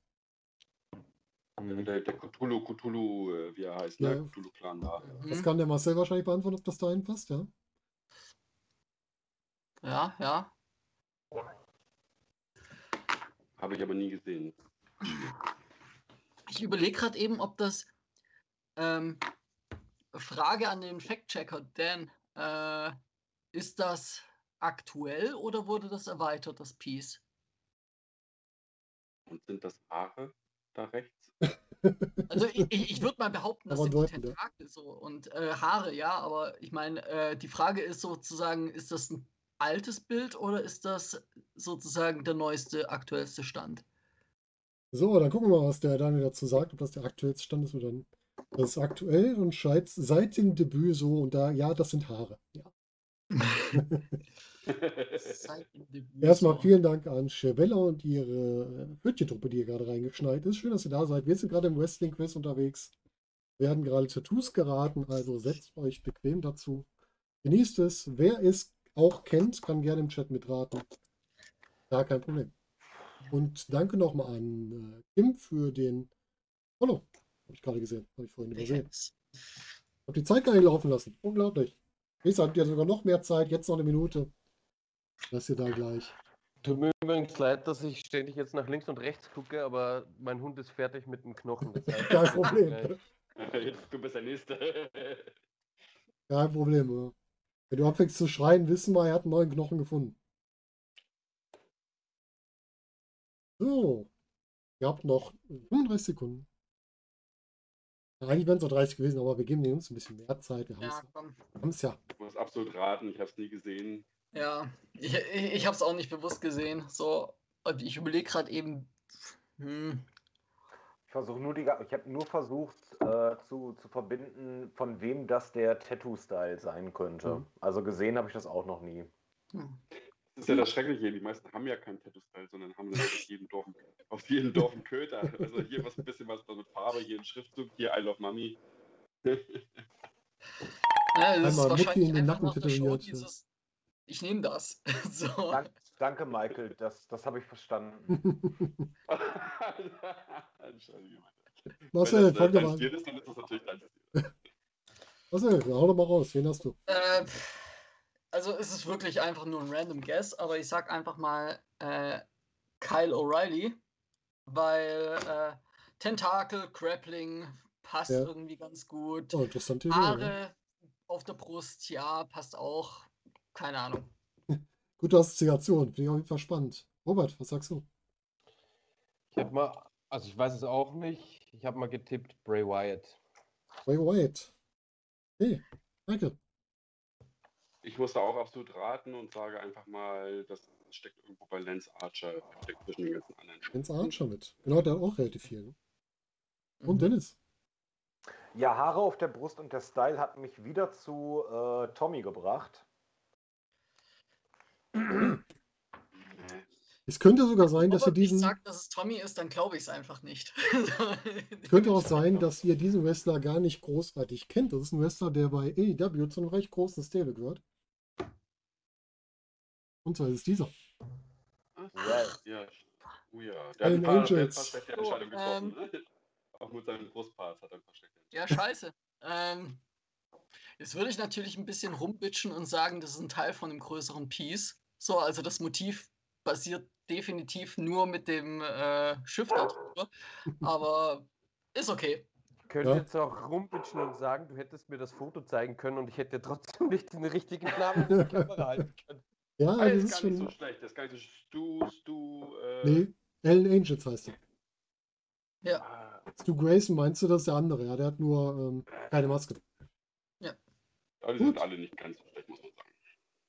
Der, der Cthulhu, Cthulhu, äh, wie er heißt, Ja. ne? Cthulhu-Clan da. Das hm, kann der Marcel wahrscheinlich beantworten, ob das dahin passt, ja? ja, ja. Habe ich aber nie gesehen. Ich überlege gerade eben, ob das ähm, Frage an den Fact-Checker, Dan, äh, ist das aktuell oder wurde das erweitert, das Piece? Und sind das Haare da rechts? Also ich, ich, würde mal behaupten, das Aber sind. Tentakel so und äh, Haare, ja, aber ich meine, äh, die Frage ist sozusagen, ist das ein altes Bild oder ist das sozusagen der neueste, aktuellste Stand? So, dann gucken wir mal, was der Daniel dazu sagt, ob das der aktuellste Stand ist oder dann. Das ist aktuell und scheint seit dem Debüt so und da, ja, das sind Haare. Ja. Erstmal vielen Dank an Chevella und ihre äh, Pfötchentruppe, die hier gerade reingeschneit ist. Schön, dass ihr da seid. Wir sind gerade im Wrestling-Quiz unterwegs. Werden gerade Tattoos geraten, also setzt euch bequem dazu. Genießt es. Wer es auch kennt, kann gerne im Chat mitraten. Gar kein Problem. Und danke nochmal an äh, Kim für den Follow. Habe ich gerade gesehen. Habe ich vorhin übersehen. Hab die Zeit gar nicht laufen lassen. Unglaublich. Jetzt habt ihr sogar noch mehr Zeit. Jetzt noch eine Minute. Lasst ihr da gleich. Tut mir übrigens leid, dass ich ständig jetzt nach links und rechts gucke, aber mein Hund ist fertig mit dem Knochen. Kein Problem. gleich- du bist der Nächste. Kein Problem. Ja. Wenn du anfängst zu schreien, wissen wir, er hat einen neuen Knochen gefunden. So. Ihr habt noch 35 Sekunden. Eigentlich wären es noch 30 gewesen, aber wir geben uns ein bisschen mehr Zeit. Wir Ja, haben es ja. Ich muss absolut raten, ich habe es nie gesehen. Ja, ich, ich, ich habe es auch nicht bewusst gesehen. So, und ich überlege gerade eben, hm, Ich versuche nur die, ich habe nur versucht äh, zu, zu verbinden, von wem das der Tattoo-Style sein könnte. Mhm. Also gesehen habe ich das auch noch nie. hm. Das ist ja das Schreckliche, die meisten haben ja keinen Tattoo-Style, sondern haben dann auf jedem Dorf, einen- auf jedem Dorf einen Köter. Also hier was ein bisschen was mit Farbe, hier ein Schriftzug, hier I love Mommy. Ja, das ist Einmal Mucki wahrscheinlich in den einfach Nacken tätowiert, dieses, ich nehme das. so. Dank, danke, Michael, das, das habe ich verstanden. Entschuldigung. Marcel, Wenn das, fang äh, dein mal an. ist, dann ist das natürlich dein Stil. Marcel, hau doch mal raus. Wen hast du? Äh, also es ist wirklich einfach nur ein random Guess, aber ich sag einfach mal äh, Kyle O'Reilly, weil äh, Tentakel, Grappling passt Ja. irgendwie ganz gut. Oh, interessante Idee. Ja. Haare auf der Brust, ja, passt auch. Keine Ahnung. Gute Assoziation. Finde ich auf jeden Fall spannend. Robert, was sagst du? Ich habe mal, also ich weiß es auch nicht, ich habe mal getippt Bray Wyatt. Ray White. Hey, Michael. Ich muss da auch absolut raten und sage einfach mal, das steckt irgendwo bei Lance Archer, steckt zwischen den ganzen anderen. Jens Arndt mit. Genau, der hat auch relativ viel. Ne? Und Mhm. Dennis. Ja, Haare auf der Brust und der Style hat mich wieder zu äh, Tommy gebracht. Es könnte sogar sein, dass ihr diesen. sagt, dass es Tommy ist, dann glaube ich es einfach nicht. Es könnte auch sein, dass ihr diesen Wrestler gar nicht großartig kennt. Das ist ein Wrestler, der bei AEW zu einem recht großen Stable gehört. Und zwar ist es dieser. Ach Yes. Ja, oh ja. Der hat Allen ein paar, hat ein Entscheidungen getroffen. ähm, ne? Auch mit seinen Brustparts hat er schlechte Ja, scheiße. ähm, jetzt würde ich natürlich ein bisschen rumbitchen und sagen, das ist ein Teil von einem größeren Piece. So, also das Motiv basiert definitiv nur mit dem äh, Schiff darüber. Aber ist okay. Ich könnte Ja. jetzt auch rumpitchen und sagen, du hättest mir das Foto zeigen können und ich hätte trotzdem nicht den richtigen Namen in die Kamera halten können. Ja, Ah, das ist ist gar nicht schon. so schlecht. Das ist gar nicht so Stu, Stu, äh, Nee, Alan Angels heißt er. ah, Stu Grayson meinst du, das ist der andere? Ja, der hat nur ähm, keine Maske. aber die Gut. sind alle nicht ganz so schlecht, muss man sagen.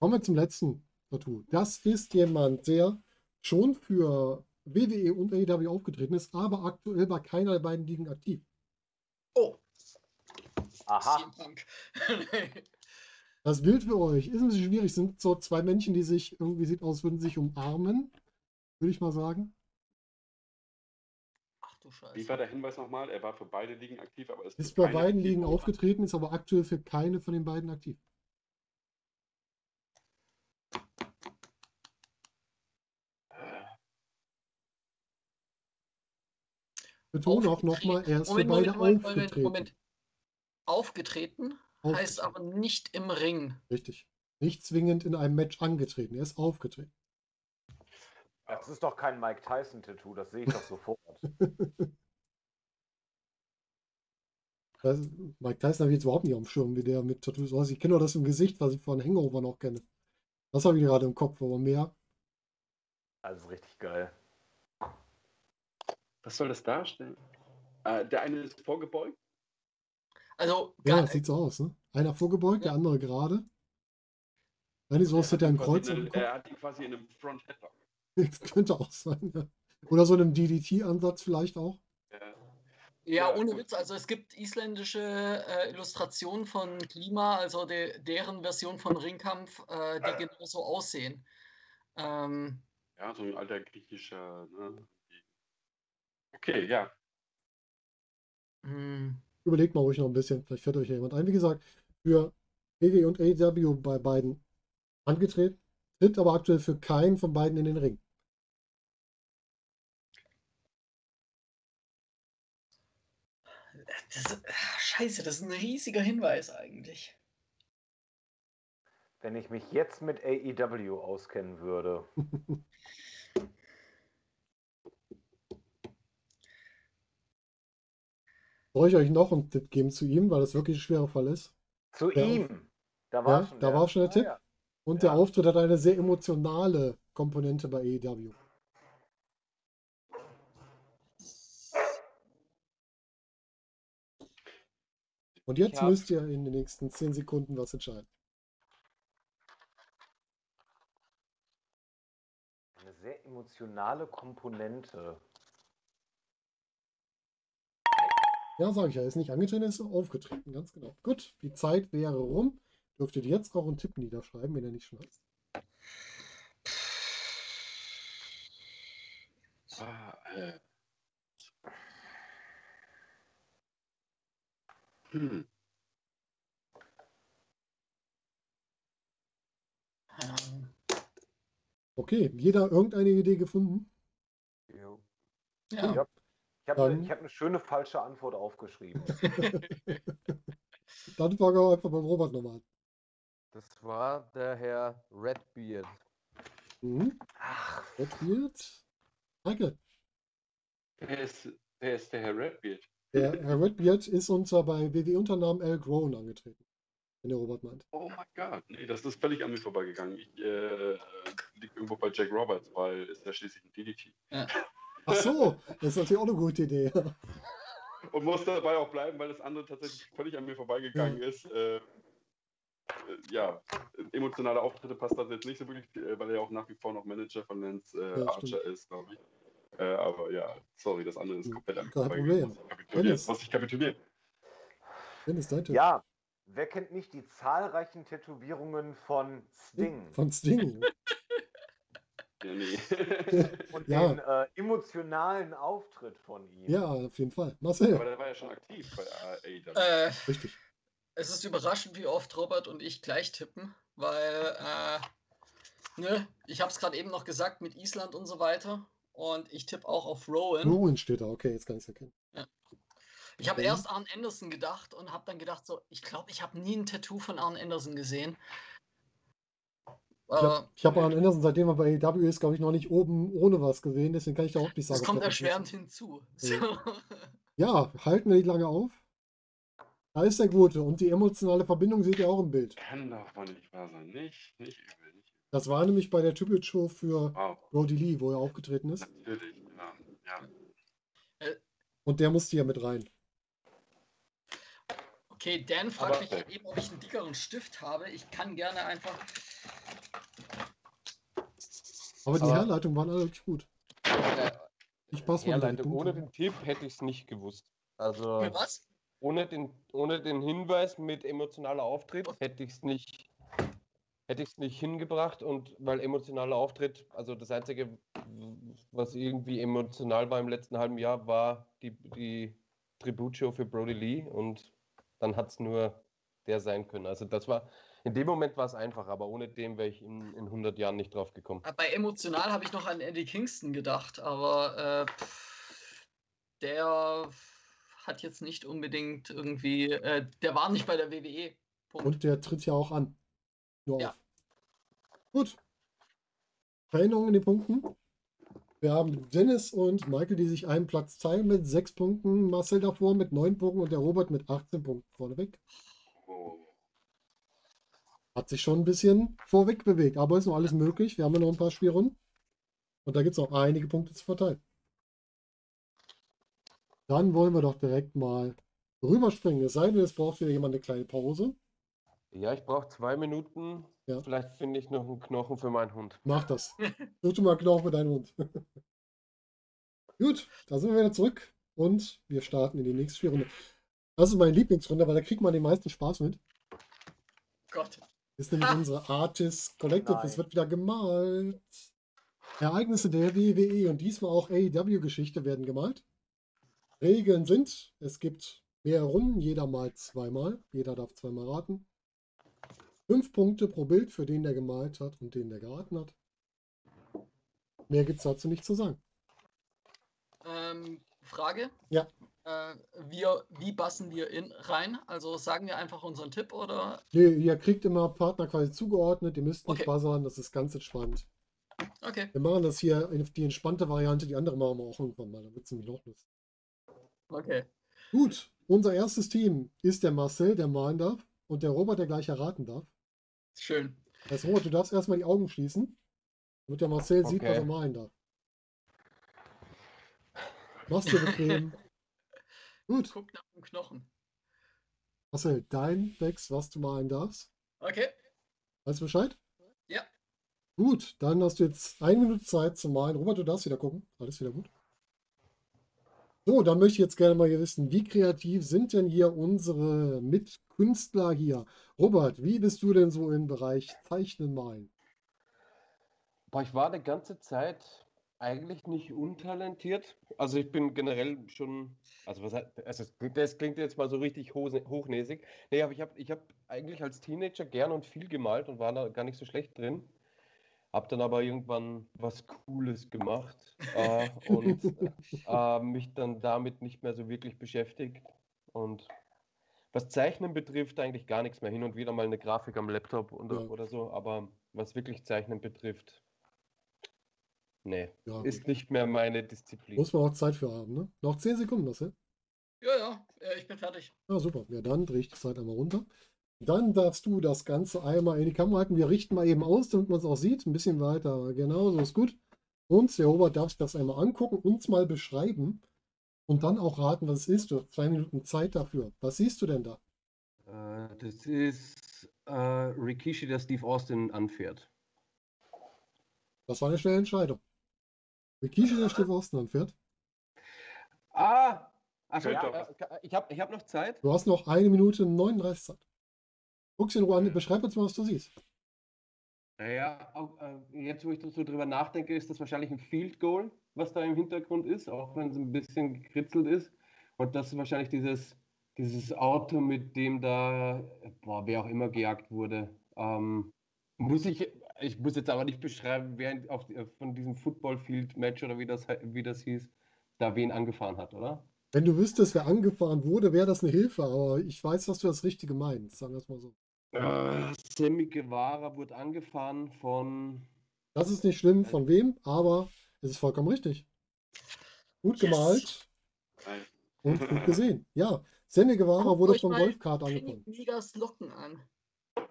Kommen wir zum letzten Tattoo. Das ist jemand, der schon für WWE und AEW aufgetreten ist, aber aktuell bei keiner der beiden Ligen aktiv. Oh, Aha. Das Bild für euch ist ein bisschen schwierig. Sind so zwei Männchen, die sich irgendwie sieht aus, würden sich umarmen, würde ich mal sagen. Ach du Wie Scheiße. war der Hinweis nochmal? Er war für beide Ligen aktiv, aber ist, Ist für bei beiden Ligen aufgetreten, ist aber aktuell für keine von den beiden aktiv. Betone auch nochmal, er ist für Moment, beide Moment, Moment, Moment, aufgetreten. Moment. Aufgetreten heißt Aufgetreten. aber nicht im Ring. Richtig. Nicht zwingend in einem Match angetreten, er ist aufgetreten. Das ist doch kein Mike Tyson-Tattoo, das sehe ich doch sofort. Das, Mike Tyson habe ich jetzt überhaupt nicht auf dem Schirm, wie der mit Tattoos aussieht. Ich kenne nur das im Gesicht, was ich von Hangover noch kenne. Das habe ich gerade im Kopf, aber mehr. Also richtig geil. Was soll das darstellen? Äh, der eine ist vorgebeugt. Also, Ja, das sieht so aus, ne? Einer vorgebeugt, der Ja. andere gerade. Eine so, als hätte er ein Kreuz eine. Er hat ihn quasi in einem Front Headlock. Das könnte auch sein, ja. Oder so einem DDT-Ansatz vielleicht auch. Ja. ja, ja, ohne gut. Witz. Also, es gibt isländische äh, Illustrationen von Klima, also de, deren Version von Ringkampf, äh, die genauso aussehen. Ähm, ja, so ein alter griechischer. Ne? Okay, ja. hm, Überlegt mal ruhig noch ein bisschen, vielleicht fällt euch ja jemand ein. Wie gesagt, für WWE und AEW bei beiden angetreten, tritt aber aktuell für keinen von beiden in den Ring. das ah, scheiße, das ist ein riesiger Hinweis eigentlich. Wenn ich mich jetzt mit AEW auskennen würde. Soll ich euch noch einen Tipp geben zu ihm, weil das wirklich ein schwerer Fall ist? Zu Ja. ihm. Da war Ja, schon da der. war schon der Ah, Tipp. ja. Und Ja. der Auftritt hat eine sehr emotionale Komponente bei AEW. Und jetzt hab- müsst ihr in den nächsten 10 Sekunden was entscheiden. Eine sehr emotionale Komponente. Ja, sage ich ja, ist nicht angetreten, ist aufgetreten, ganz genau. Gut, die Zeit wäre rum. Dürftet ihr jetzt auch einen Tipp niederschreiben, wenn er nicht schon hat. Ah, äh. Hm. Okay, jeder irgendeine Idee gefunden? Jo. ja. Ja. Ich habe ich hab eine schöne falsche Antwort aufgeschrieben. Dann fangen wir einfach beim Robert nochmal an. Das war der Herr Redbeard. Mhm. Ach, spielt? Michael. Wer ist, wer ist der Herr Redbeard? Der Herr Redbeard ist unter bei WW-Unternahmen Al Grown angetreten. Wenn der Robert meint. Oh mein Gott, nee, das ist völlig an mir vorbeigegangen. Ich, äh, liegt irgendwo bei Jack Roberts, weil ist ja schließlich ein DDT. Ach so, das ist natürlich auch eine gute Idee. Und muss dabei auch bleiben, weil das andere tatsächlich völlig an mir vorbeigegangen ist. Äh, äh, ja, emotionale Auftritte passt das jetzt nicht so wirklich, äh, weil er ja auch nach wie vor noch Manager von Lance äh, Ja, Archer stimmt. ist, glaube ich. Äh, aber ja, sorry, das andere ist komplett an mir Kein vorbeigegangen. Problem. Muss ich kapitulieren. Dennis. Muss ich kapitulieren. Dennis, dein Tipp. ja. Wer kennt nicht die zahlreichen Tätowierungen von Sting Von Sting. Ja, nee. und Ja. den äh, emotionalen Auftritt von ihm? Ja, auf jeden Fall. Marcel. aber der war ja schon aktiv bei AEW. Äh, Richtig. es ist überraschend, wie oft Robert und ich gleich tippen, weil äh, Ne, ich habe es gerade eben noch gesagt mit Island und so weiter. Und ich tippe auch auf Rowan. Rowan steht da, okay, jetzt kann ich es erkennen. Ich habe erst Arn Anderson gedacht und habe dann gedacht, so, ich glaube, ich habe nie ein Tattoo von Arn Anderson gesehen. Ich habe Äh, hab Arn Anderson, seitdem er bei AEW ist, glaube ich, noch nicht oben ohne was gesehen, deswegen kann ich da auch nicht sagen. das kommt erschwerend hinzu. Ja. So. Ja, halten wir nicht lange auf. Da ist der Gute und die emotionale Verbindung seht ihr auch im Bild. Kann doch wohl nicht wahr sein. Nicht, nicht übel, nicht übel. Das war nämlich bei der Tribute Show für Wow, Brody Lee, wo er aufgetreten ist. natürlich, ja. ja. Und der musste ja mit rein. Okay, Dan fragt Aber- mich halt eben, ob ich einen dickeren Stift habe. Ich kann gerne einfach. Aber die Aber- Herleitungen waren alle wirklich gut. Ich passe mal Herleitung, ohne den Tipp hätte ich es nicht gewusst. Also Für was? ohne den, ohne den Hinweis mit emotionaler Auftritt hätte ich es nicht, hätte ich es nicht hingebracht und weil emotionaler Auftritt, also das Einzige, was irgendwie emotional war im letzten halben Jahr, war die, die Tributshow für Brody Lee und dann hat es nur der sein können. Also das war, in dem Moment war es einfach, aber ohne dem wäre ich in, in 100 Jahren nicht drauf gekommen. Äh, Bei emotional habe ich noch an Eddie Kingston gedacht, aber äh, pff, der hat jetzt nicht unbedingt irgendwie. Äh, der war nicht bei der WWE. Punkt. Und der tritt ja auch an. Nur Ja. auf. Gut. Veränderungen in den Punkten. Wir haben Dennis und Michael, die sich einen Platz teilen mit sechs Punkten. Marcel davor mit neun Punkten und der Robert mit 18 Punkten vorneweg. Hat sich schon ein bisschen vorweg bewegt, aber ist noch alles möglich. Wir haben ja noch ein paar Spielrunden. Und da gibt es noch einige Punkte zu verteilen. Dann wollen wir doch direkt mal rüberspringen. Es sei denn, es braucht wieder jemand eine kleine Pause. Ja, ich brauche zwei Minuten. Ja. Vielleicht finde ich noch einen Knochen für meinen Hund. Mach das. Such du mal Knochen für deinen Hund. Gut, da sind wir wieder zurück und wir starten in die nächste Spielrunde. Das ist meine Lieblingsrunde, weil da kriegt man den meisten Spaß mit. Gott. Ist nämlich unsere Artist Collective. Es Nein. wird wieder gemalt. Ereignisse der WWE und diesmal auch AEW-Geschichte werden gemalt. Regeln sind, es gibt mehrere Runden, jeder malt zweimal. Jeder darf zweimal raten. Fünf Punkte pro Bild für den, der gemalt hat und den, der geraten hat. Mehr gibt es dazu nicht zu sagen. Ähm, Frage? Ja. Äh, wir, wie bassen wir in rein? Also sagen wir einfach unseren Tipp oder? Nee, ihr kriegt immer Partner quasi zugeordnet, ihr müsst nicht Okay. buzzern, das ist ganz entspannt. Okay, Wir machen das hier in die entspannte Variante, die andere machen wir auch irgendwann mal, dann wird es nämlich noch lustig. okay. Gut, unser erstes Team ist der Marcel, der malen darf, und der Robert, der gleich erraten darf. Schön. Das heißt, Robert, du darfst erstmal die Augen schließen, damit der Marcel sieht, was Okay. er malen darf. Mach's dir bequem. Gut, Guck nach dem Knochen. Marcel, dein Text, was du malen darfst. Okay. Weißt du Bescheid? Ja. Gut, dann hast du jetzt eine Minute Zeit zu malen. Robert, du darfst wieder gucken. Alles wieder gut. So, dann möchte ich jetzt gerne mal hier wissen, wie kreativ sind denn hier unsere Mitkünstler hier? Robert, wie bist du denn so im Bereich Zeichnen, Malen? Boah, ich war eine ganze Zeit eigentlich nicht untalentiert. Also ich bin generell schon, also was also das klingt jetzt mal so richtig hochnäsig. Nee, aber ich habe ich hab eigentlich als Teenager gern und viel gemalt und war da gar nicht so schlecht drin. Hab dann aber irgendwann was Cooles gemacht äh, und äh, mich dann damit nicht mehr so wirklich beschäftigt. Und was Zeichnen betrifft, eigentlich gar nichts mehr. Hin und wieder mal eine Grafik am Laptop oder, Ja. oder so, aber was wirklich Zeichnen betrifft, nee, Ja, ist gut. nicht mehr meine Disziplin. Muss man auch Zeit für haben, ne? Noch 10 Sekunden, Marcel. Ja, ja, ich bin fertig. Ah, super. Ja, dann drehe ich die Zeit einmal runter. Dann darfst du das Ganze einmal in die Kamera halten. Wir richten mal eben aus, damit man es auch sieht. Ein bisschen weiter. Genau, so ist gut. Und der Robert darf sich das einmal angucken, uns mal beschreiben und dann auch raten, was es ist. Du hast zwei Minuten Zeit dafür. Was siehst du denn da? Äh, das ist äh, Rikishi, der Steve Austin anfährt. Das war eine schnelle Entscheidung. Rikishi, der Steve Austin anfährt. Ah! Achso, Ja. äh, ich habe ich hab noch Zeit. Du hast noch eine Minute 39 Zeit. Guck's in Ruhe an. Beschreib uns mal, was du siehst. Ja, auch, äh, jetzt wo ich so drüber nachdenke, ist das wahrscheinlich ein Field Goal, was da im Hintergrund ist, auch wenn es ein bisschen gekritzelt ist. Und das ist wahrscheinlich dieses, dieses Auto, mit dem da, boah, wer auch immer gejagt wurde. Ähm, muss ich, Ich muss jetzt aber nicht beschreiben, wer auf, äh, von diesem Football-Field-Match oder wie das, wie das hieß, da wen angefahren hat, oder? Wenn du wüsstest, wer angefahren wurde, wäre das eine Hilfe, aber ich weiß, dass du das Richtige meinst, sagen wir es mal so. Äh, Sammy Guevara wurde angefahren von. Das ist nicht schlimm, von wem, aber es ist vollkommen richtig. Gut Yes. gemalt Nein. und gut gesehen. Ja, Sammy Guevara Guckt wurde von Golfkart angefahren. Locken an.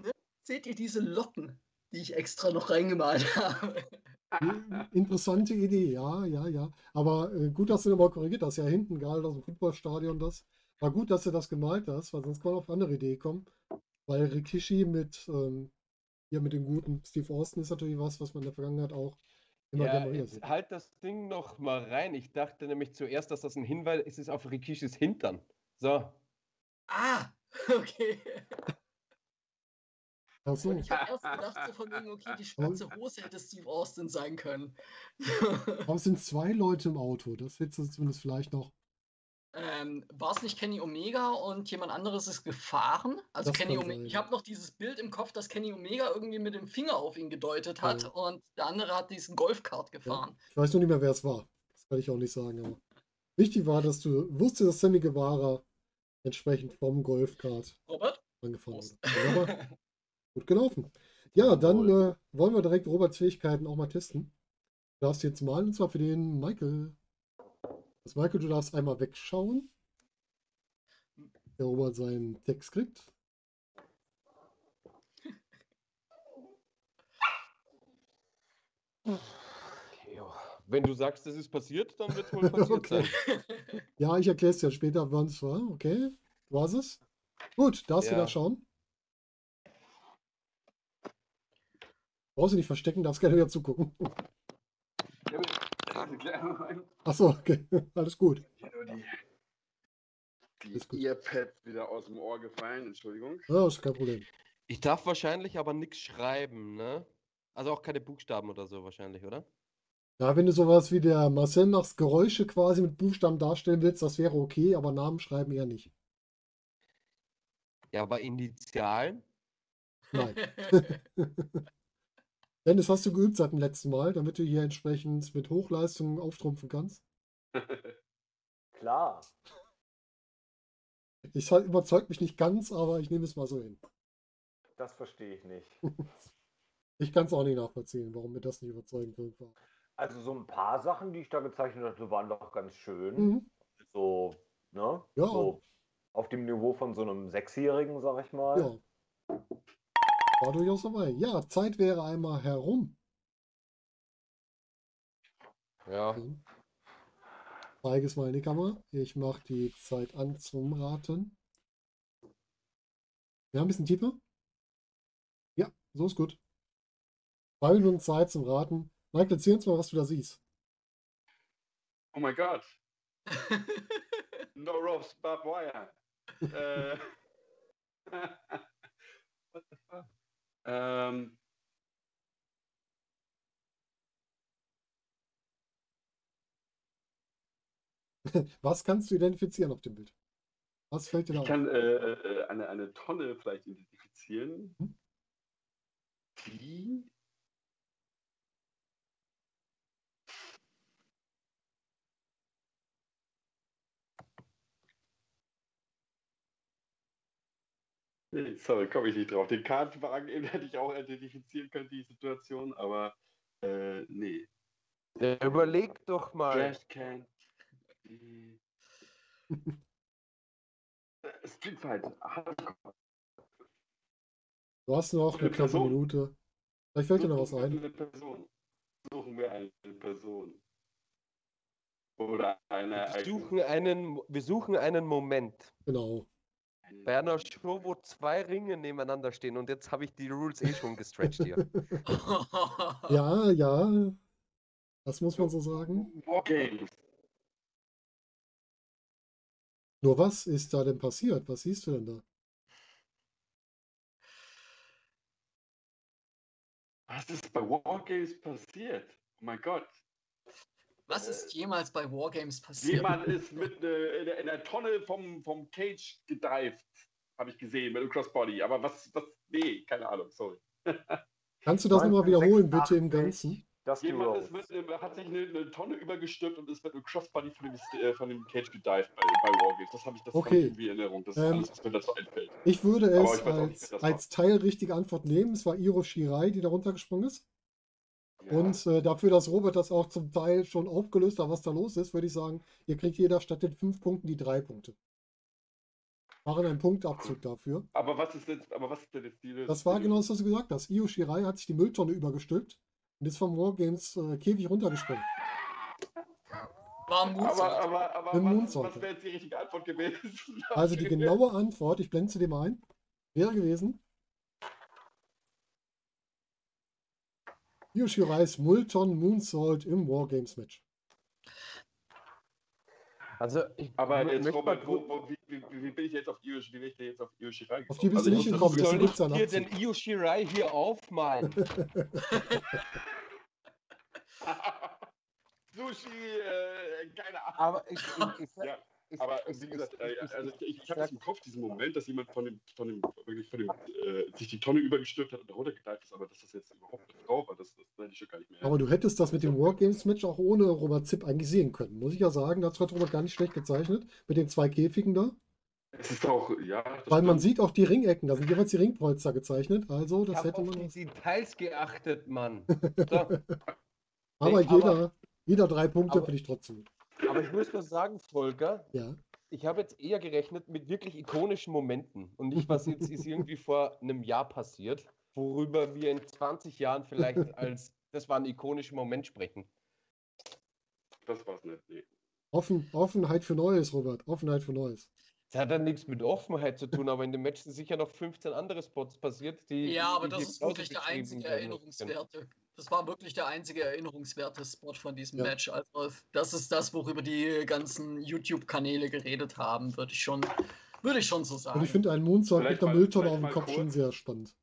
Ne? Seht ihr diese Locken, die ich extra noch reingemalt habe? Interessante Idee, ja, ja, ja. Aber äh, gut, dass du nochmal korrigiert hast. Ja, hinten, gerade aus dem Fußballstadion, das. War gut, dass du das gemalt hast, weil sonst kann man auf andere Idee kommen. Weil Rikishi mit, ähm, hier mit dem guten Steve Austin ist natürlich was, was man in der Vergangenheit auch immer Ja, gerne mal jetzt sieht. halt das Ding noch mal rein. Ich dachte nämlich zuerst, dass das ein Hinweis ist, ist auf Rikishis Hintern. So. Ah, okay. Ach so. Und ich habe erst gedacht, so von wegen, okay, die schwarze Hose hätte Steve Austin sein können. Aber es sind zwei Leute im Auto. Das wird zumindest vielleicht noch. ähm, War es nicht Kenny Omega und jemand anderes ist gefahren? Also Das Kenny Omega. sein. Ich habe noch dieses Bild im Kopf, dass Kenny Omega irgendwie mit dem Finger auf ihn gedeutet hat Ja. und der andere hat diesen Golfkart gefahren. Ich weiß nur nicht mehr, wer es war. Das kann ich auch nicht sagen. Aber wichtig war, dass du wusstest, dass Sammy Guevara entsprechend vom Golfkart Robert? angefahren Prost. wurde. Gut gelaufen. Ja, dann äh, wollen wir direkt Roberts Fähigkeiten auch mal testen. Du darfst jetzt malen, und zwar für den Michael. Das Michael, du darfst einmal wegschauen. Der Robert seinen Text kriegt. Wenn du sagst, es ist passiert, dann wird es wohl passiert Okay. sein. Ja, ich erkläre es dir später, wann es war. Okay, du hast es. Gut, darfst du Ja. da schauen. Brauchst du nicht verstecken, darfst gerne wieder zugucken. Achso, okay, alles gut. Die, die. Earpads wieder aus dem Ohr gefallen, Entschuldigung. Ja, ist kein Problem. Ich darf wahrscheinlich aber nichts schreiben, ne? Also auch keine Buchstaben oder so wahrscheinlich, oder? Ja, wenn du sowas wie der Marcel machst, Geräusche quasi mit Buchstaben darstellen willst, das wäre okay, aber Namen schreiben eher nicht. Ja, aber Initialen? Nein. Dennis, hast du geübt seit dem letzten Mal, damit du hier entsprechend mit Hochleistungen auftrumpfen kannst? Klar. Ich halt überzeugt mich nicht ganz, aber ich nehme es mal so hin. Das verstehe ich nicht. Ich kann es auch nicht nachvollziehen, warum mir das nicht überzeugend war. Also so ein paar Sachen, die ich da gezeichnet hatte, waren doch ganz schön. Mhm. So, ne? Ja. So auf dem Niveau von so einem Sechsjährigen, sag ich mal. Ja. War durchaus dabei. Ja, Zeit wäre einmal herum. Ja. Zeige es mal in die Kamera. Ich mache die Zeit an zum Raten. Ja, ein bisschen tiefer. Ja, so ist gut. Zwei Minuten Zeit zum Raten. Michael, erzähl uns mal, was du da siehst. Oh mein Gott. No ropes, barbed wire. äh, what the fuck? Ähm, Was kannst du identifizieren auf dem Bild? Was fällt dir da ich auf? kann äh, äh, eine, eine Tonne vielleicht identifizieren. Hm? Die Nee, sorry, komme ich nicht drauf. Den Kartenwagen eben hätte ich auch identifizieren können, die Situation, aber äh, nee. Ja, überleg doch mal. Street Fight. Hardcore. Du hast noch eine Eine knappe Person. Minute. Vielleicht fällt dir noch was Suchen wir ein. Eine Person. Suchen wir eine Person. Oder eine Wir suchen einen, wir suchen einen Moment. Genau. Bei einer Show, wo zwei Ringe nebeneinander stehen und jetzt habe ich die Rules eh schon gestretched hier. Ja, ja. Das muss man so sagen. Wargames. Nur was ist da denn passiert? Was siehst du denn da? Was ist bei Wargames passiert? Oh mein Gott. Was ist jemals bei Wargames passiert? Jemand ist mit äh, in, der- in der Tonne vom, vom Cage gedived. Habe ich gesehen mit dem Crossbody. Aber was, was, nee, keine Ahnung, sorry. Kannst du das nochmal wiederholen, bitte im Ganzen? Dusty Jemand ist mit, äh, hat sich eine, eine Tonne übergestülpt und ist mit einem Crossbody von dem, äh, von dem Cage gedived bei, bei Wargames. Das habe ich das hab Okay. irgendwie in Erinnerung. Das ist Ähm, alles, was mir dazu einfällt. Ich würde es ich nicht, als, das war. als teilrichtige Antwort nehmen. Es war Iro Shirai, die da runtergesprungen ist. Ja. Und äh, dafür, dass Robert das auch zum Teil schon aufgelöst hat, was da los ist, würde ich sagen, ihr kriegt jeder statt den fünf Punkten die drei Punkte. Machen einen Punktabzug dafür. aber was ist jetzt, aber was ist denn jetzt die. Das war genau das, was du gesagt hast. Io Shirai hat sich die Mülltonne übergestülpt und ist vom Wargames äh, Käfig runtergesprungen. War ein Aber, aber, aber Im was, Moonsault. was wäre jetzt die richtige Antwort gewesen? Also die genaue Antwort, ich blende sie dir mal ein, wäre gewesen. Io Shirais Multon Moonsault im Wargames Match. Also, ich Aber jetzt, Robert, wo, wo, wie, wie, wie bin ich jetzt auf Io, wie bin ich denn jetzt auf Io Shirai gekommen? Auf die bist du ich nicht das- gekommen, ich gibt's hier Abzug. den Io Shirai hier aufmalen? Sushi, äh, keine Ahnung. Aber ich, ich, ich, Ja, Aber ich, wie gesagt, ich, äh, ich, also ich, ich ich habe jetzt im Kopf diesen Moment, dass jemand von dem, von dem, wirklich von dem, äh, sich die Tonne übergestülpt hat und runtergedeiht ist, aber dass das jetzt überhaupt eine Frau war, das, das hätte ich schon gar nicht mehr. Aber du hättest das mit dem Wargames Match auch ohne Robert Zipp eigentlich sehen können. Muss ich ja sagen, das hat Robert gar nicht schlecht gezeichnet. Mit den zwei Käfigen da. es ist auch, ja, das Weil man sieht auch die Ringecken, da sind jeweils die Ringpolster gezeichnet. Also ich das habe hätte auf man. die Details geachtet, Mann. So. Aber Nee, jeder, jeder drei Punkte aber- finde ich trotzdem gut. Aber ich muss nur sagen, Volker, Ja. ich habe jetzt eher gerechnet mit wirklich ikonischen Momenten und nicht, was jetzt ist irgendwie vor einem Jahr passiert, worüber wir in 20 Jahren vielleicht als das war ein ikonischer Moment sprechen. Das war's nicht. Nee. Offen, Offenheit für Neues, Robert. Offenheit für Neues. Das hat dann nichts mit Offenheit zu tun, aber in dem Match sind sicher noch 15 andere Spots passiert, die. Ja, aber die das ist wirklich der einzige. Erinnerungswerte. Das war wirklich der einzige erinnerungswerte Spot von diesem Ja. Match. Also das ist das, worüber die ganzen YouTube-Kanäle geredet haben, würde ich schon, würde ich schon so sagen. Und ich finde einen Vielleicht mit einer mal- Mülltonne auf dem Kopf schon kurz. sehr spannend.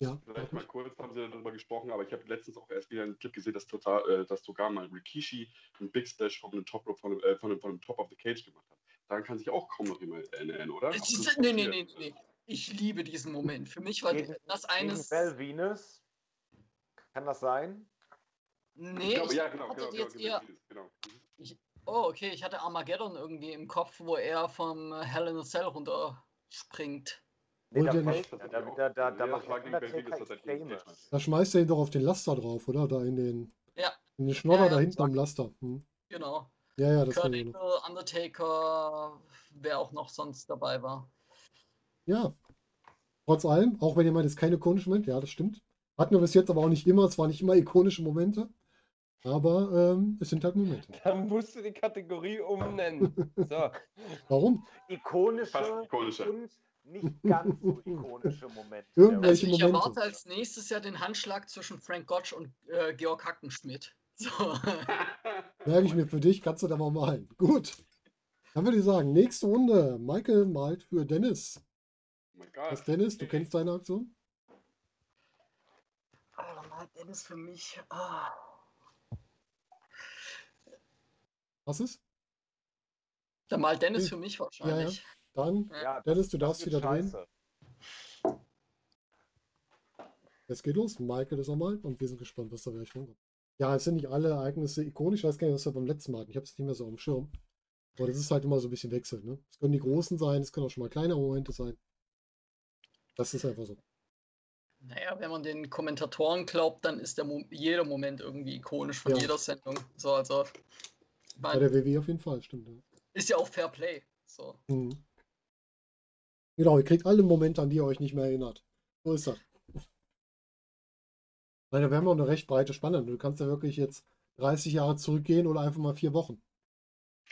Ja. Vielleicht mal kurz haben sie darüber gesprochen, aber ich habe letztens auch erst wieder einen Clip gesehen, dass, total, äh, dass sogar mal Rikishi einen Big Splash von einem Top, von, äh, von, einem, von einem Top of the Cage gemacht hat. Daran kann sich auch kaum noch jemand erinnern, oder? Ist- nee, nee, nee, nee. Ich liebe diesen Moment. Für mich war Gegen- das Gegen eines. Val Venus. Kann das sein? Nee, Ich glaube, ich ja, genau, genau, genau, jetzt eher. genau. Oh, okay, ich hatte Armageddon irgendwie im Kopf, wo er vom Hell in a Cell runterspringt. Nee, Wollt da, ihr noch- fällt, da, da, da, da macht Da schmeißt er ihn doch auf den Laster drauf, oder? Da in den, Ja. in den Schnodder Ja, ja, da hinten am Laster. Hm. Genau. Ja, ja, das Kurt kann ich noch. Angle, Undertaker, wer auch noch sonst dabei war. Ja. Trotz allem, auch wenn ihr meint, es ist kein ikonischer Moment, ja, das stimmt. Hatten wir bis jetzt aber auch nicht immer, es waren nicht immer ikonische Momente. Aber ähm, es sind halt Momente. Dann musst du die Kategorie umnennen. So. Warum? Ikonische Fast ikonischer. und nicht ganz so ikonische Momente. Irgendwelche Also ich Momente. erwarte als nächstes ja den Handschlag zwischen Frank Gotch und äh, Georg Hackenschmidt. So. Merke ich mir für dich, kannst du da mal malen. Gut. Dann würde ich sagen, nächste Runde. Michael malt für Dennis. Oh mein Gott. Was, Dennis? Du kennst deine Aktion? Dennis für mich. Ah. Was ist? Dann mal Dennis Hm. für mich wahrscheinlich. Dann, Ja, Dennis, du darfst wieder drehen. scheiße. Es geht los. Michael ist nochmal und wir sind gespannt, was da gleich rumkommt. Ja, es sind nicht alle Ereignisse ikonisch. Ich weiß gar nicht, was wir beim letzten Mal hatten. Ich habe es nicht mehr so dem Schirm. Aber das ist halt immer so ein bisschen Wechsel. Ne? Es können die großen sein, es können auch schon mal kleine Momente sein. Das ist einfach so. Naja, wenn man den Kommentatoren glaubt, dann ist der Mo jeder Moment irgendwie ikonisch von Ja. jeder Sendung. So, also. Bei der WW auf jeden Fall, stimmt. Ja. ist ja auch Fair Play. So. Mhm. Genau, ihr kriegt alle Momente, an die ihr euch nicht mehr erinnert. So ist das. Nein, wir haben auch eine recht breite Spanne. Du kannst ja wirklich jetzt 30 Jahre zurückgehen oder einfach mal vier Wochen.